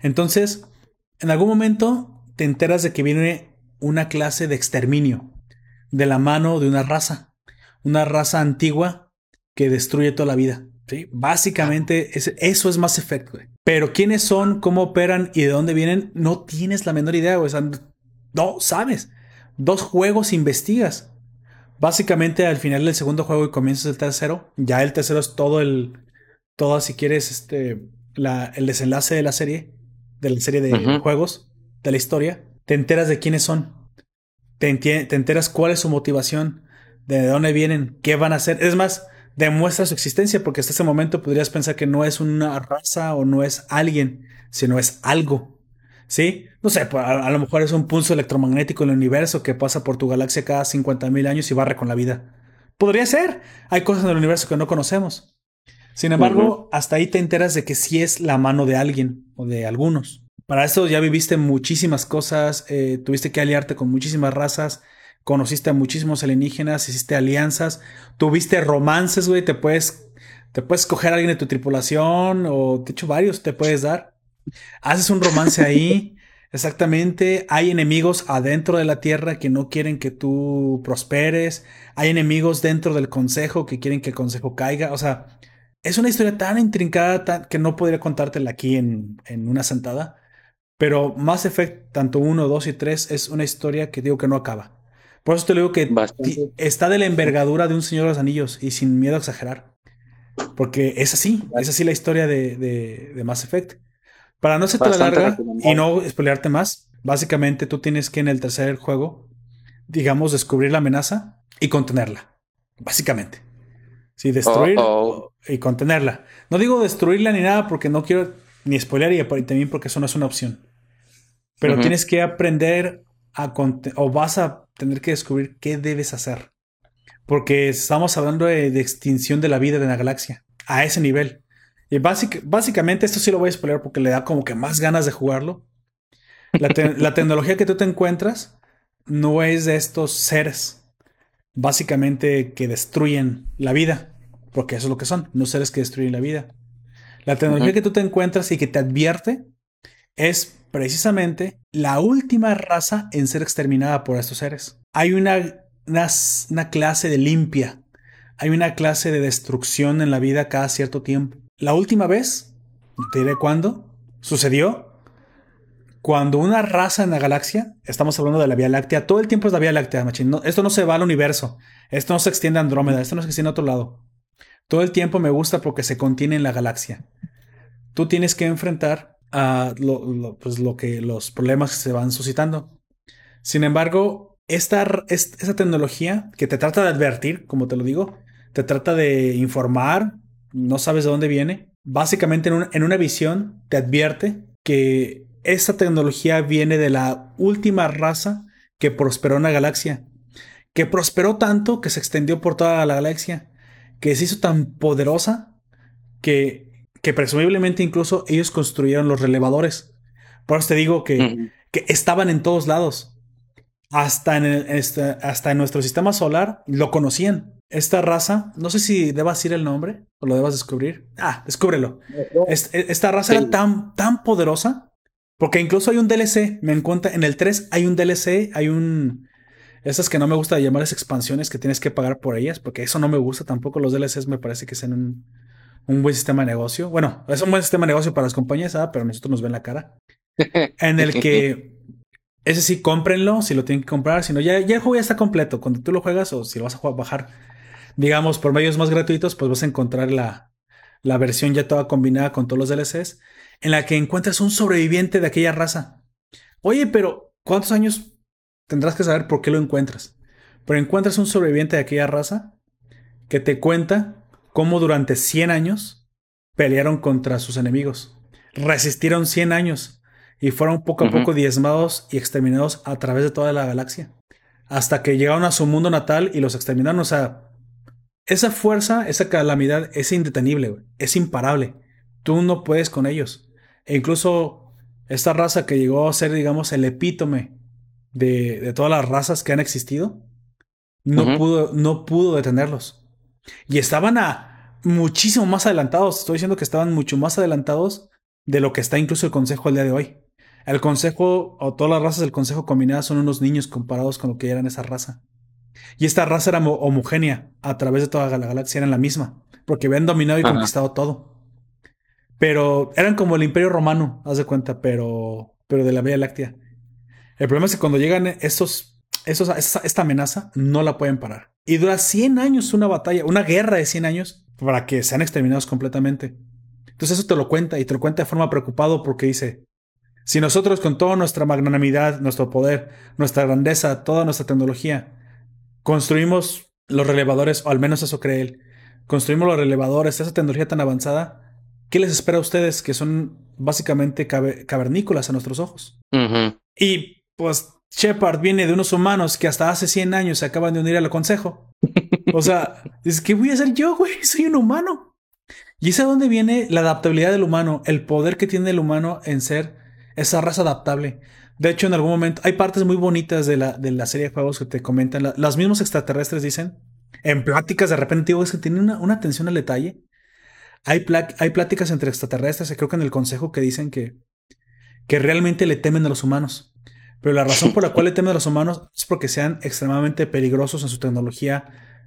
Entonces, en algún momento te enteras de que viene una clase de exterminio de la mano de una raza, una raza antigua que destruye toda la vida. ¿sí? Básicamente eso es más efecto. Pero quiénes son, cómo operan y de dónde vienen, no tienes la menor idea. O no sabes. Dos juegos investigas. Básicamente al final del segundo juego y comienzas el tercero, ya el tercero es todo el, todo si quieres, este, la, el desenlace de la serie, de la serie de juegos, de la historia, te enteras de quiénes son, te, te enteras cuál es su motivación, de dónde vienen, qué van a hacer. Es más, demuestra su existencia, porque hasta ese momento podrías pensar que no es una raza o no es alguien, sino es algo. ¿Sí? No sé, pues, a, lo mejor es un pulso electromagnético en el universo que pasa por tu galaxia cada 50.000 años y barre con la vida. Podría ser. Hay cosas en el universo que no conocemos. Sin embargo, hasta ahí te enteras de que sí es la mano de alguien o de algunos. Para eso ya viviste muchísimas cosas, eh, tuviste que aliarte con muchísimas razas, conociste a muchísimos alienígenas, hiciste alianzas, tuviste romances, güey, te puedes, te puedes coger a alguien de tu tripulación o de hecho varios te puedes dar. Haces un romance ahí. Exactamente. Hay enemigos adentro de la tierra que no quieren que tú prosperes. Hay enemigos dentro del consejo que quieren que el consejo caiga. O sea, es una historia tan intrincada que no podría contártela aquí en, una sentada. Pero Mass Effect, tanto 1, 2 y 3, es una historia que digo que no acaba. Por eso te digo que está de la envergadura de un Señor de los Anillos y sin miedo a exagerar. Porque es así, es así la historia de, de, de Mass Effect. Para no ser la larga y no spoilearte más, básicamente tú tienes que en el tercer juego, digamos, descubrir la amenaza y contenerla. Básicamente. Sí, destruir y contenerla. No digo destruirla ni nada porque no quiero ni spoilear y también porque eso no es una opción. Pero tienes que aprender a o vas a tener que descubrir qué debes hacer. Porque estamos hablando de, de extinción de la vida de la galaxia. A ese nivel. Y básicamente esto sí lo voy a spoiler porque le da como que más ganas de jugarlo. La, tecnología que tú te encuentras no es de estos seres básicamente que destruyen la vida, porque eso es lo que son, no seres que destruyen la vida. La tecnología que tú te encuentras y que te advierte es precisamente la última raza en ser exterminada por estos seres. Hay una, una clase de limpia, hay una clase de destrucción en la vida cada cierto tiempo. La última vez, te diré cuándo, sucedió cuando una raza en la galaxia, estamos hablando de la Vía Láctea, todo el tiempo es la Vía Láctea, machín. esto no se va al universo, esto no se extiende a Andrómeda, esto no se extiende a otro lado. Todo el tiempo me gusta porque se contiene en la galaxia. Tú tienes que enfrentar a lo, pues que los problemas que se van suscitando. Sin embargo, esta, esta tecnología que te trata de advertir, como te lo digo, te trata de informar, no sabes de dónde viene. Básicamente en, una visión te advierte que esta tecnología viene de la última raza que prosperó en la galaxia, que prosperó tanto que se extendió por toda la galaxia, que se hizo tan poderosa que, que presumiblemente incluso ellos construyeron los relevadores. Por eso te digo que, que estaban en todos lados. Hasta en, este, hasta en nuestro sistema solar lo conocían. Esta raza, no sé si debas decir el nombre o lo debas descubrir. Ah, descúbrelo. esta raza era tan, tan poderosa porque incluso hay un DLC. Me encuentra en el 3 hay un DLC, hay un. Esas que no me gusta llamarles expansiones que tienes que pagar por ellas, porque eso no me gusta tampoco. Los DLCs me parece que sean un, un buen sistema de negocio. Bueno, es un buen sistema de negocio para las compañías, ¿ah? pero nosotros nos ven la cara. en el que ese sí, cómprenlo si lo tienen que comprar. Si no, ya, ya el juego ya está completo. Cuando tú lo juegas o si lo vas a bajar, digamos, por medios más gratuitos, pues vas a encontrar la, la versión ya toda combinada con todos los DLCs, en la que encuentras un sobreviviente de aquella raza. Oye, pero ¿cuántos años tendrás que saber por qué lo encuentras? Pero encuentras un sobreviviente de aquella raza que te cuenta cómo durante 100 años pelearon contra sus enemigos. Resistieron 100 años y fueron poco a poco diezmados y exterminados a través de toda la galaxia. Hasta que llegaron a su mundo natal y los exterminaron. O sea, esa fuerza, esa calamidad es indetenible, es imparable. Tú no puedes con ellos. E incluso esta raza que llegó a ser, digamos, el epítome de, todas las razas que han existido, no, pudo, no pudo detenerlos. Y estaban a muchísimo más adelantados. Estoy diciendo que estaban mucho más adelantados de lo que está incluso el consejo el día de hoy. El consejo, o todas las razas del consejo combinadas son unos niños comparados con lo que eran esa raza. Y esta raza era homogénea a través de toda la galaxia, eran la misma, porque habían dominado y conquistado todo. Pero eran como el imperio romano, haz de cuenta, pero, pero de la Vía Láctea. El problema es que cuando llegan estos, estos, esta amenaza, no la pueden parar. Y dura 100 años una batalla, una guerra de 100 años para que sean exterminados completamente. Entonces eso te lo cuenta y te lo cuenta de forma preocupado porque dice, si nosotros con toda nuestra magnanimidad, nuestro poder, nuestra grandeza, toda nuestra tecnología, construimos los relevadores, o al menos eso cree él, construimos los relevadores, esa tecnología tan avanzada, ¿qué les espera a ustedes que son básicamente cavernícolas a nuestros ojos? Y pues Shepard viene de unos humanos que hasta hace 100 años se acaban de unir al consejo. O sea, es que voy a hacer yo, güey, soy un humano. Y es a dónde viene la adaptabilidad del humano, el poder que tiene el humano en ser esa raza adaptable. De hecho, en algún momento hay partes muy bonitas de la, de la serie de juegos que te comentan. los mismos extraterrestres dicen, en pláticas de repente, digo, es que tienen una, atención al detalle. Hay, hay pláticas entre extraterrestres, creo que en el consejo que dicen que, que realmente le temen a los humanos. Pero la razón por la cual le temen a los humanos es porque sean extremadamente peligrosos en su tecnología,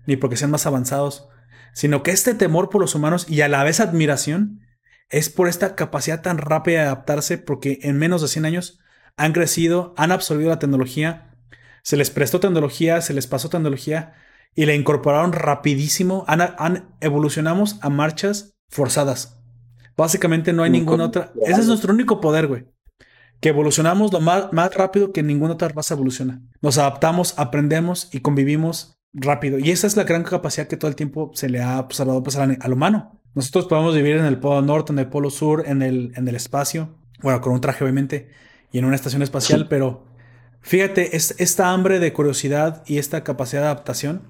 ni porque sean más avanzados, sino que este temor por los humanos y a la vez admiración es por esta capacidad tan rápida de adaptarse porque en menos de 100 años han crecido, han absorbido la tecnología, se les prestó tecnología, se les pasó tecnología y la incorporaron rapidísimo, han, evolucionamos a marchas forzadas. Básicamente no hay ninguna otra. Ese es nuestro único poder, güey. Que evolucionamos lo más, más rápido que ninguna otra raza evoluciona. Nos adaptamos, aprendemos y convivimos rápido. Y esa es la gran capacidad que todo el tiempo se le ha observado pasar pues, al, humano. Nosotros podemos vivir en el polo norte, en el polo sur, en el, en el espacio. Bueno, con un traje, obviamente, y en una estación espacial, pero fíjate, es, esta hambre de curiosidad y esta capacidad de adaptación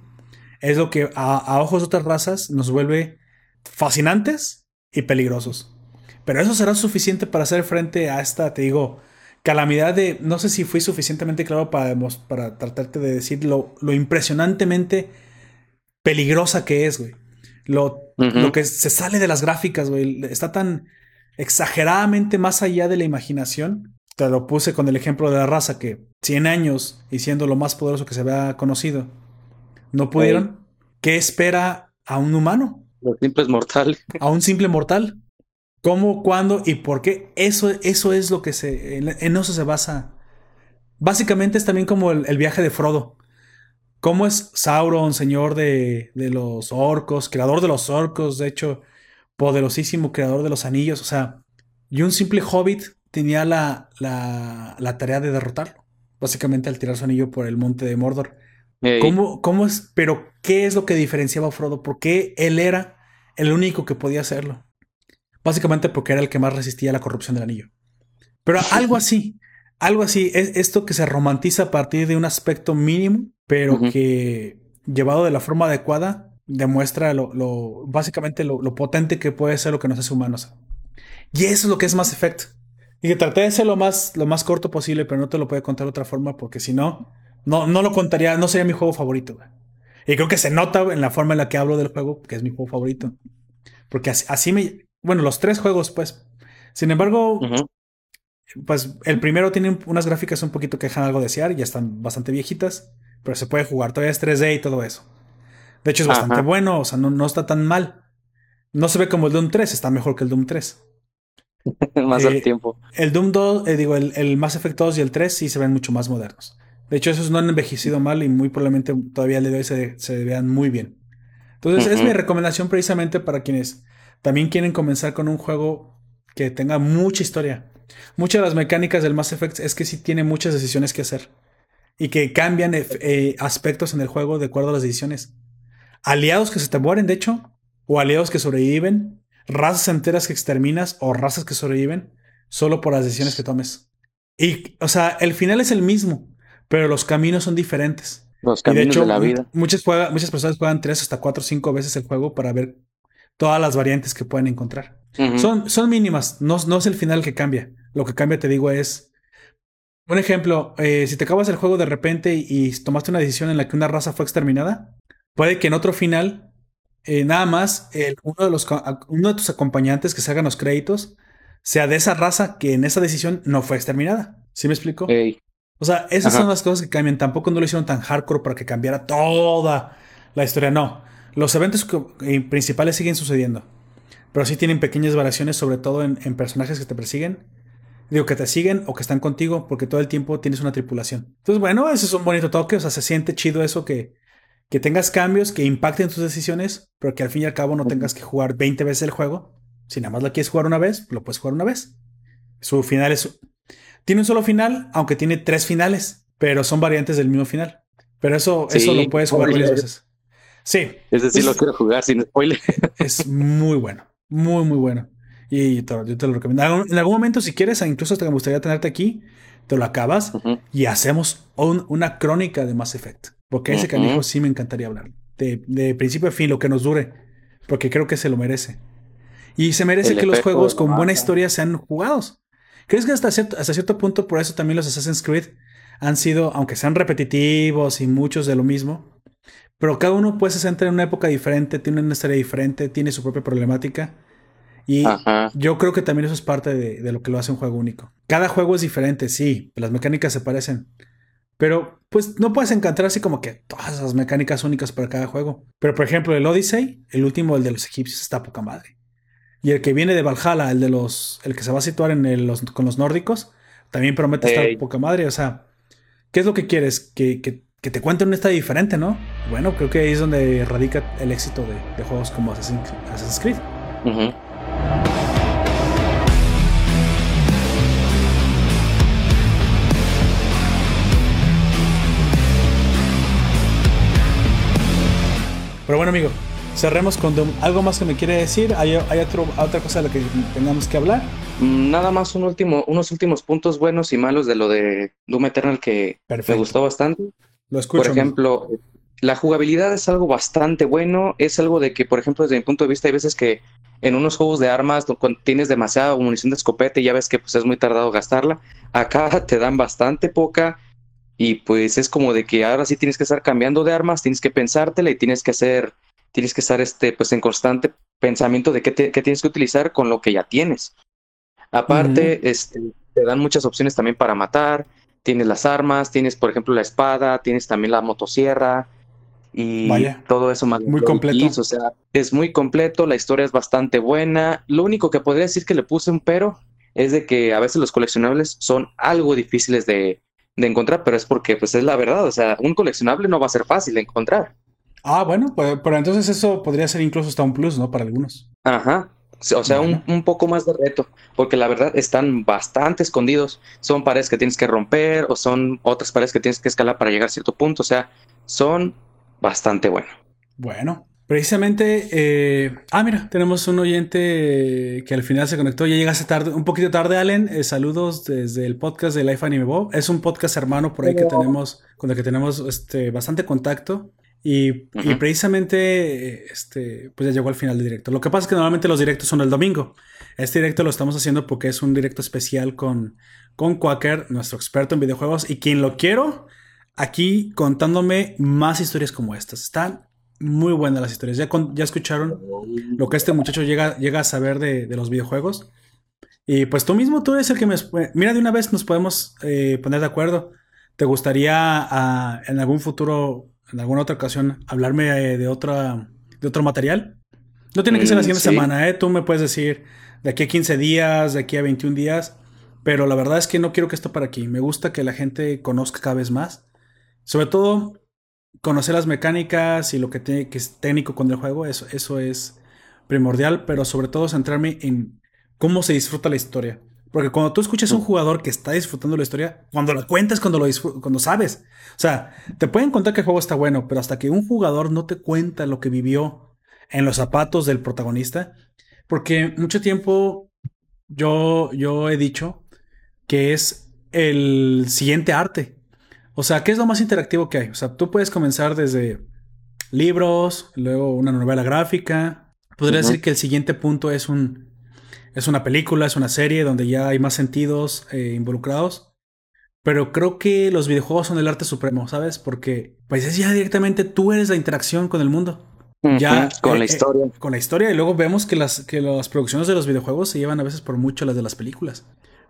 es lo que a, ojos de otras razas nos vuelve fascinantes y peligrosos. Pero eso será suficiente para hacer frente a esta, te digo, calamidad de, no sé si fui suficientemente claro para, para tratarte de decir lo, impresionantemente peligrosa que es, güey. Lo, lo, que se sale de las gráficas, güey. Está tan exageradamente más allá de la imaginación. Te lo puse con el ejemplo de la raza que 100 años y siendo lo más poderoso que se había conocido, no pudieron. ¿Qué espera a un humano? Lo. A un simple mortal. ¿Cómo, cuándo y por qué? Eso, eso es lo que se. En, eso se basa. Básicamente es también como el, viaje de Frodo. ¿Cómo es Sauron, señor de, de, los orcos, creador de los orcos, de hecho, poderosísimo creador de los anillos? O sea, y un simple hobbit tenía la, la, la tarea de derrotarlo. Básicamente al tirar su anillo por el monte de Mordor. ¿Cómo, ¿Cómo es? Pero, ¿qué es lo que diferenciaba a Frodo? ¿Por qué él era el único que podía hacerlo? Básicamente porque era el que más resistía a la corrupción del anillo. Pero algo así, algo así, es esto que se romantiza a partir de un aspecto mínimo, pero que llevado de la forma adecuada, demuestra lo, lo básicamente lo, lo, potente que puede ser lo que nos hace humanos. Y eso es lo que es Mass Effect. Y que traté de ser lo más, lo más corto posible, pero no te lo puedo contar de otra forma porque si no, no, no lo contaría, no sería mi juego favorito. Y creo que se nota en la forma en la que hablo del juego que es mi juego favorito. Porque así, me... Bueno, los tres juegos, pues. Sin embargo, pues el primero tiene unas gráficas un poquito que dejan algo desear, ya están bastante viejitas, pero se puede jugar, todavía es 3D y todo eso. De hecho, es bastante bueno, o sea, no, no, está tan mal. No se ve como el Doom 3, está mejor que el Doom 3. más al eh, tiempo. El Doom 2, eh, digo, el, el, Mass Effect 2 y el 3 sí se ven mucho más modernos. De hecho, esos no han envejecido mal y muy probablemente todavía le doy se, se vean muy bien. Entonces, es mi recomendación precisamente para quienes también quieren comenzar con un juego que tenga mucha historia. Muchas de las mecánicas del Mass Effect es que sí tiene muchas decisiones que hacer y que cambian eh, aspectos en el juego de acuerdo a las decisiones. Aliados que se te mueren, de hecho, o aliados que sobreviven, razas enteras que exterminas o razas que sobreviven solo por las decisiones que tomes. Y, o sea, el final es el mismo, pero los caminos son diferentes. Los caminos de, la vida. Muchas, muchas personas juegan tres hasta cuatro o cinco veces el juego para ver todas las variantes que pueden encontrar. son, son mínimas, no, no es el final que cambia. Lo que cambia, te digo, es un ejemplo, eh, si te acabas el juego de repente y, tomaste una decisión en la que una raza fue exterminada, puede que en otro final, eh, nada más, uno, de los, uno de tus acompañantes que se hagan los créditos sea de esa raza que en esa decisión no fue exterminada. ¿Sí me explico? O sea, esas son las cosas que cambian. Tampoco no lo hicieron tan hardcore para que cambiara toda la historia. No. Los eventos eh, principales siguen sucediendo. Pero sí tienen pequeñas variaciones, sobre todo en personajes que te persiguen Digo, que te siguen o que están contigo porque todo el tiempo tienes una tripulación. Entonces, bueno, ese es un bonito toque. O sea, se siente chido eso que, que tengas cambios que impacten tus decisiones, pero que al fin y al cabo no tengas que jugar 20 veces el juego. Si nada más la quieres jugar una vez, lo puedes jugar una vez. Su final es. Tiene un solo final, aunque tiene tres finales, pero son variantes del mismo final. Pero eso, eso lo puedes jugar varias veces. Sí. Es decir, lo quiero jugar sin spoiler. Es muy bueno. Muy, muy bueno. Y yo te lo recomiendo. En algún momento, si quieres, incluso te gustaría tenerte aquí, te lo acabas y hacemos una crónica de Mass Effect. Porque ese canijo sí me encantaría hablar. De, principio a fin, lo que nos dure. Porque creo que se lo merece. Y se merece que los juegos con buena historia sean jugados. ¿Crees que hasta cierto, hasta cierto punto por eso también los Assassin's Creed han sido, aunque sean repetitivos y muchos de lo mismo, pero cada uno pues se centra en una época diferente, tiene una historia diferente, tiene su propia problemática y yo creo que también eso es parte de, lo que lo hace un juego único. Cada juego es diferente, sí, las mecánicas se parecen. Pero pues no puedes encontrar así como que todas las mecánicas únicas para cada juego. Pero por ejemplo, el Odyssey, el último, el de los egipcios, está poca madre. Y el que viene de Valhalla, el de los. el que se va a situar en los, con los nórdicos, también promete estar poca madre. O sea, ¿qué es lo que quieres? Que, que, te cuenten una historia diferente, ¿no? Bueno, creo que ahí es donde radica el éxito de, juegos como Assassin's, Creed. Pero bueno, amigo, cerremos con Doom. ¿Algo más que me quiere decir? ¿Hay, otra cosa de la que tengamos que hablar? Mm, nada más un último, unos últimos puntos buenos y malos de lo de Doom Eternal que me gustó bastante. Lo escucho. Por ejemplo, la jugabilidad es algo bastante bueno. Es algo de que, por ejemplo, desde mi punto de vista, hay veces que en unos juegos de armas tienes demasiada munición de escopeta y ya ves que pues, es muy tardado gastarla. Acá te dan bastante poca y pues es como de que ahora sí tienes que estar cambiando de armas, tienes que pensártela y tienes que hacer, tienes que estar este, pues en constante pensamiento de qué, tienes que utilizar con lo que ya tienes. Aparte, este, te dan muchas opciones también para matar. Tienes las armas, tienes por ejemplo la espada, tienes también la motosierra, y todo eso más muy completo. o sea, es muy completo, la historia es bastante buena. Lo único que podría decir que le puse un pero es de que a veces los coleccionables son algo difíciles de, encontrar, pero es porque pues es la verdad, o sea, un coleccionable no va a ser fácil de encontrar. Ah, bueno, pues, pero entonces eso podría ser incluso hasta un plus, ¿no? Para algunos. Ajá. O sea, un, un, poco más de reto, porque la verdad están bastante escondidos. Son paredes que tienes que romper o son otras paredes que tienes que escalar para llegar a cierto punto. O sea, son bastante bueno. Bueno, precisamente, eh, ah, mira, tenemos un oyente que al final se conectó, ya llegaste tarde, un poquito tarde, Allen. Eh, saludos desde el podcast de Life Anime Bob. Es un podcast hermano por ahí que tenemos, con el que tenemos este, bastante contacto. Y, precisamente, este, pues ya llegó al final del directo. Lo que pasa es que normalmente los directos son el domingo. Este directo lo estamos haciendo porque es un directo especial con, con Quaker, nuestro experto en videojuegos, y quien lo quiero aquí contándome más historias como estas. Están muy buenas las historias. Ya, ya escucharon lo que este muchacho llega, llega a saber de, los videojuegos. Y pues tú mismo, tú eres el que me... Mira, de una vez nos podemos eh, poner de acuerdo. ¿Te gustaría ah, en algún futuro en alguna otra ocasión hablarme eh, de, otra, de otro material. No tiene que ser la mm, siguiente semana, ¿eh? Tú me puedes decir de aquí a 15 días, de aquí a 21 días. Pero la verdad es que no quiero que esto para aquí. Me gusta que la gente conozca cada vez más. Sobre todo, conocer las mecánicas y lo que, tiene, que es técnico con el juego. Eso, eso es primordial. Pero sobre todo centrarme en cómo se disfruta la historia. Porque cuando tú escuchas a un jugador que está disfrutando la historia, cuando la cuentas, cuando lo cuando sabes. O sea, te pueden contar que el juego está bueno, pero hasta que un jugador no te cuenta lo que vivió en los zapatos del protagonista. Porque mucho tiempo yo, yo he dicho que es el siguiente arte. O sea, ¿qué es lo más interactivo que hay? O sea, tú puedes comenzar desde libros, luego una novela gráfica. Podría decir que el siguiente punto es un es una película, es una serie donde ya hay más sentidos eh, involucrados. Pero creo que los videojuegos son el arte supremo, ¿sabes? Porque pues es ya directamente tú eres la interacción con el mundo. ya con la eh, eh, historia. con la historia. Y luego vemos que las, que las producciones de los videojuegos se llevan a veces por mucho las de las películas.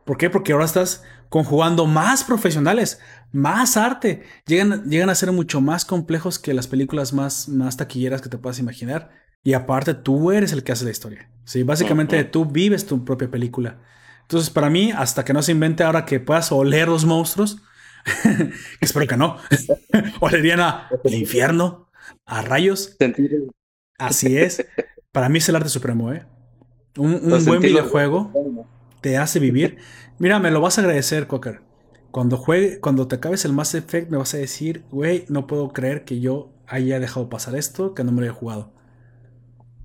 ¿Por qué? Porque ahora estás conjugando más profesionales, más arte. Llegan, llegan a ser mucho más complejos que las películas más, más taquilleras que te puedas imaginar. Y aparte, tú eres el que hace la historia. Sí, básicamente tú vives tu propia película. Entonces, para mí, hasta que no se invente ahora que puedas oler los monstruos, espero que no, olerían a el infierno, a rayos. Así es. Para mí es el arte supremo, ¿eh? Un, buen videojuego te hace vivir. Mira, me lo vas a agradecer, Cocker. Cuando juegue, cuando te acabes el Mass Effect, me vas a decir, güey, no puedo creer que yo haya dejado pasar esto, que no me lo haya jugado.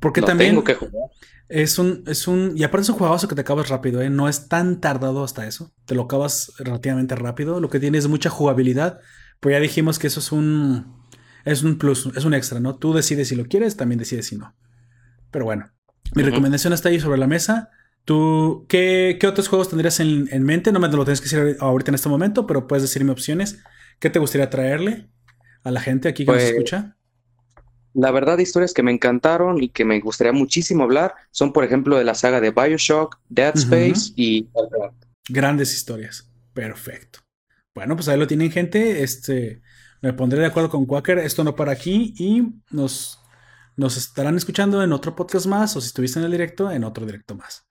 Porque también. Tengo que jugar. Es un, es un. Y aparte es un juegazo que te acabas rápido, ¿eh? No es tan tardado hasta eso. Te lo acabas relativamente rápido. Lo que tiene es mucha jugabilidad. Pues ya dijimos que eso es un. Es un plus, es un extra, ¿no? Tú decides si lo quieres, también decides si no. Pero bueno. Mi recomendación está ahí sobre la mesa. ¿Tú qué, qué otros juegos tendrías en, mente? No me lo tienes que decir ahorita en este momento, pero puedes decirme opciones. ¿Qué te gustaría traerle a la gente aquí que nos pues, escucha? La verdad, historias que me encantaron y que me gustaría muchísimo hablar son, por ejemplo, de la saga de Bioshock, Dead Space y... Grandes historias. Perfecto. Bueno, pues ahí lo tienen, gente. Este, me pondré de acuerdo con Quaker. Esto no para aquí y nos, nos estarán escuchando en otro podcast más o si estuviste en el directo, en otro directo más.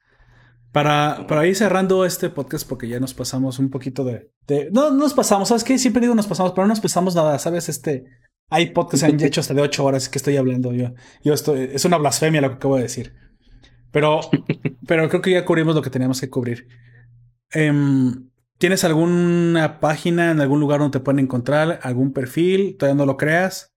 Para, para ir cerrando este podcast, porque ya nos pasamos un poquito de, de, No, nos pasamos, ¿sabes qué? Siempre digo nos pasamos, pero no nos pasamos nada, ¿sabes? Este, hay podcasts que han hecho hasta de ocho horas que estoy hablando yo. Yo estoy, es una blasfemia lo que acabo de decir. Pero, pero creo que ya cubrimos lo que teníamos que cubrir. Em, ¿Tienes alguna página en algún lugar donde te pueden encontrar? ¿Algún perfil? ¿Todavía no lo creas?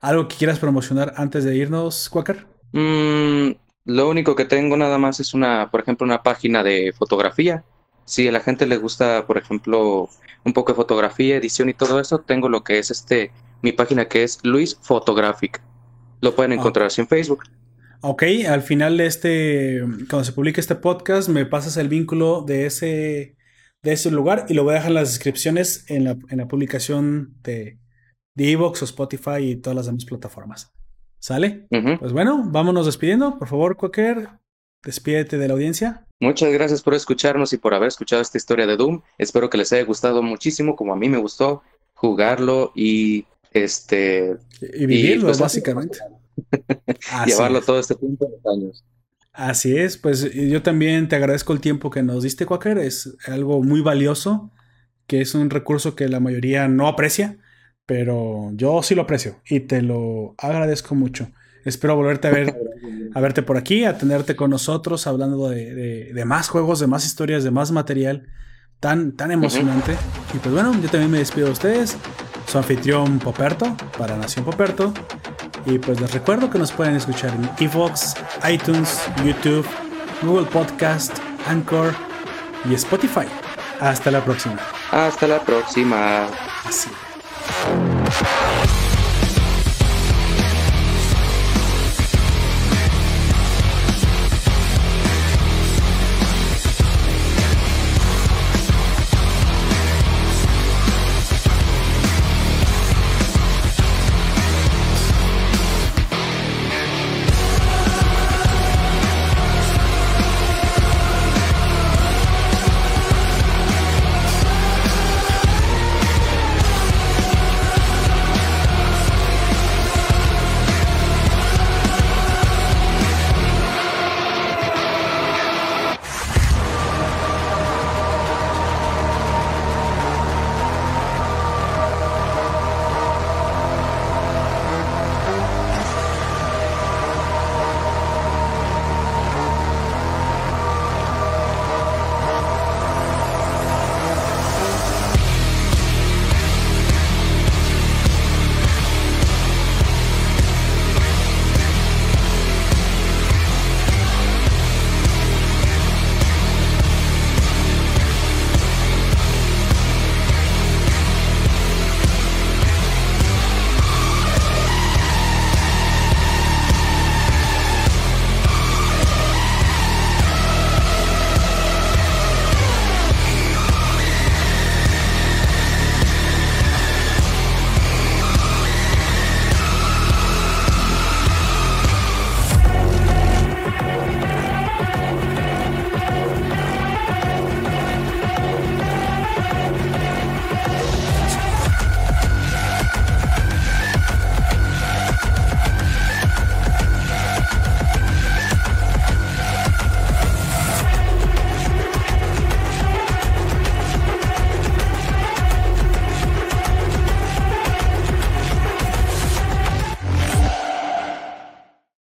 ¿Algo que quieras promocionar antes de irnos, Quaker? Mm, lo único que tengo nada más es una, por ejemplo, una página de fotografía. Si a la gente le gusta, por ejemplo, un poco de fotografía, edición y todo eso, tengo lo que es este mi página que es Luis Photographic. Lo pueden encontrar así en Facebook. Ok, al final de este, cuando se publique este podcast, me pasas el vínculo de ese, de ese lugar y lo voy a dejar en las descripciones en la, en la publicación de, de Evox o Spotify y todas las demás plataformas. ¿Sale? Pues bueno, vámonos despidiendo. Por favor, Quaker, despídete de la audiencia. Muchas gracias por escucharnos y por haber escuchado esta historia de Doom. Espero que les haya gustado muchísimo, como a mí me gustó jugarlo y este, y vivirlo, pues, básicamente. Llevarlo todo este tiempo de años. Así es, pues yo también te agradezco el tiempo que nos diste, Quaker. Es algo muy valioso, que es un recurso que la mayoría no aprecia, pero yo sí lo aprecio y te lo agradezco mucho. Espero volverte a ver, a verte por aquí, a tenerte con nosotros, hablando de, más juegos, de más historias, de más material tan, tan emocionante. Y pues bueno, yo también me despido de ustedes su anfitrión Poperto para Nación Poperto. Y pues les recuerdo que nos pueden escuchar en Evox, iTunes, YouTube, Google Podcast, Anchor y Spotify. Hasta la próxima. Hasta la próxima. Así.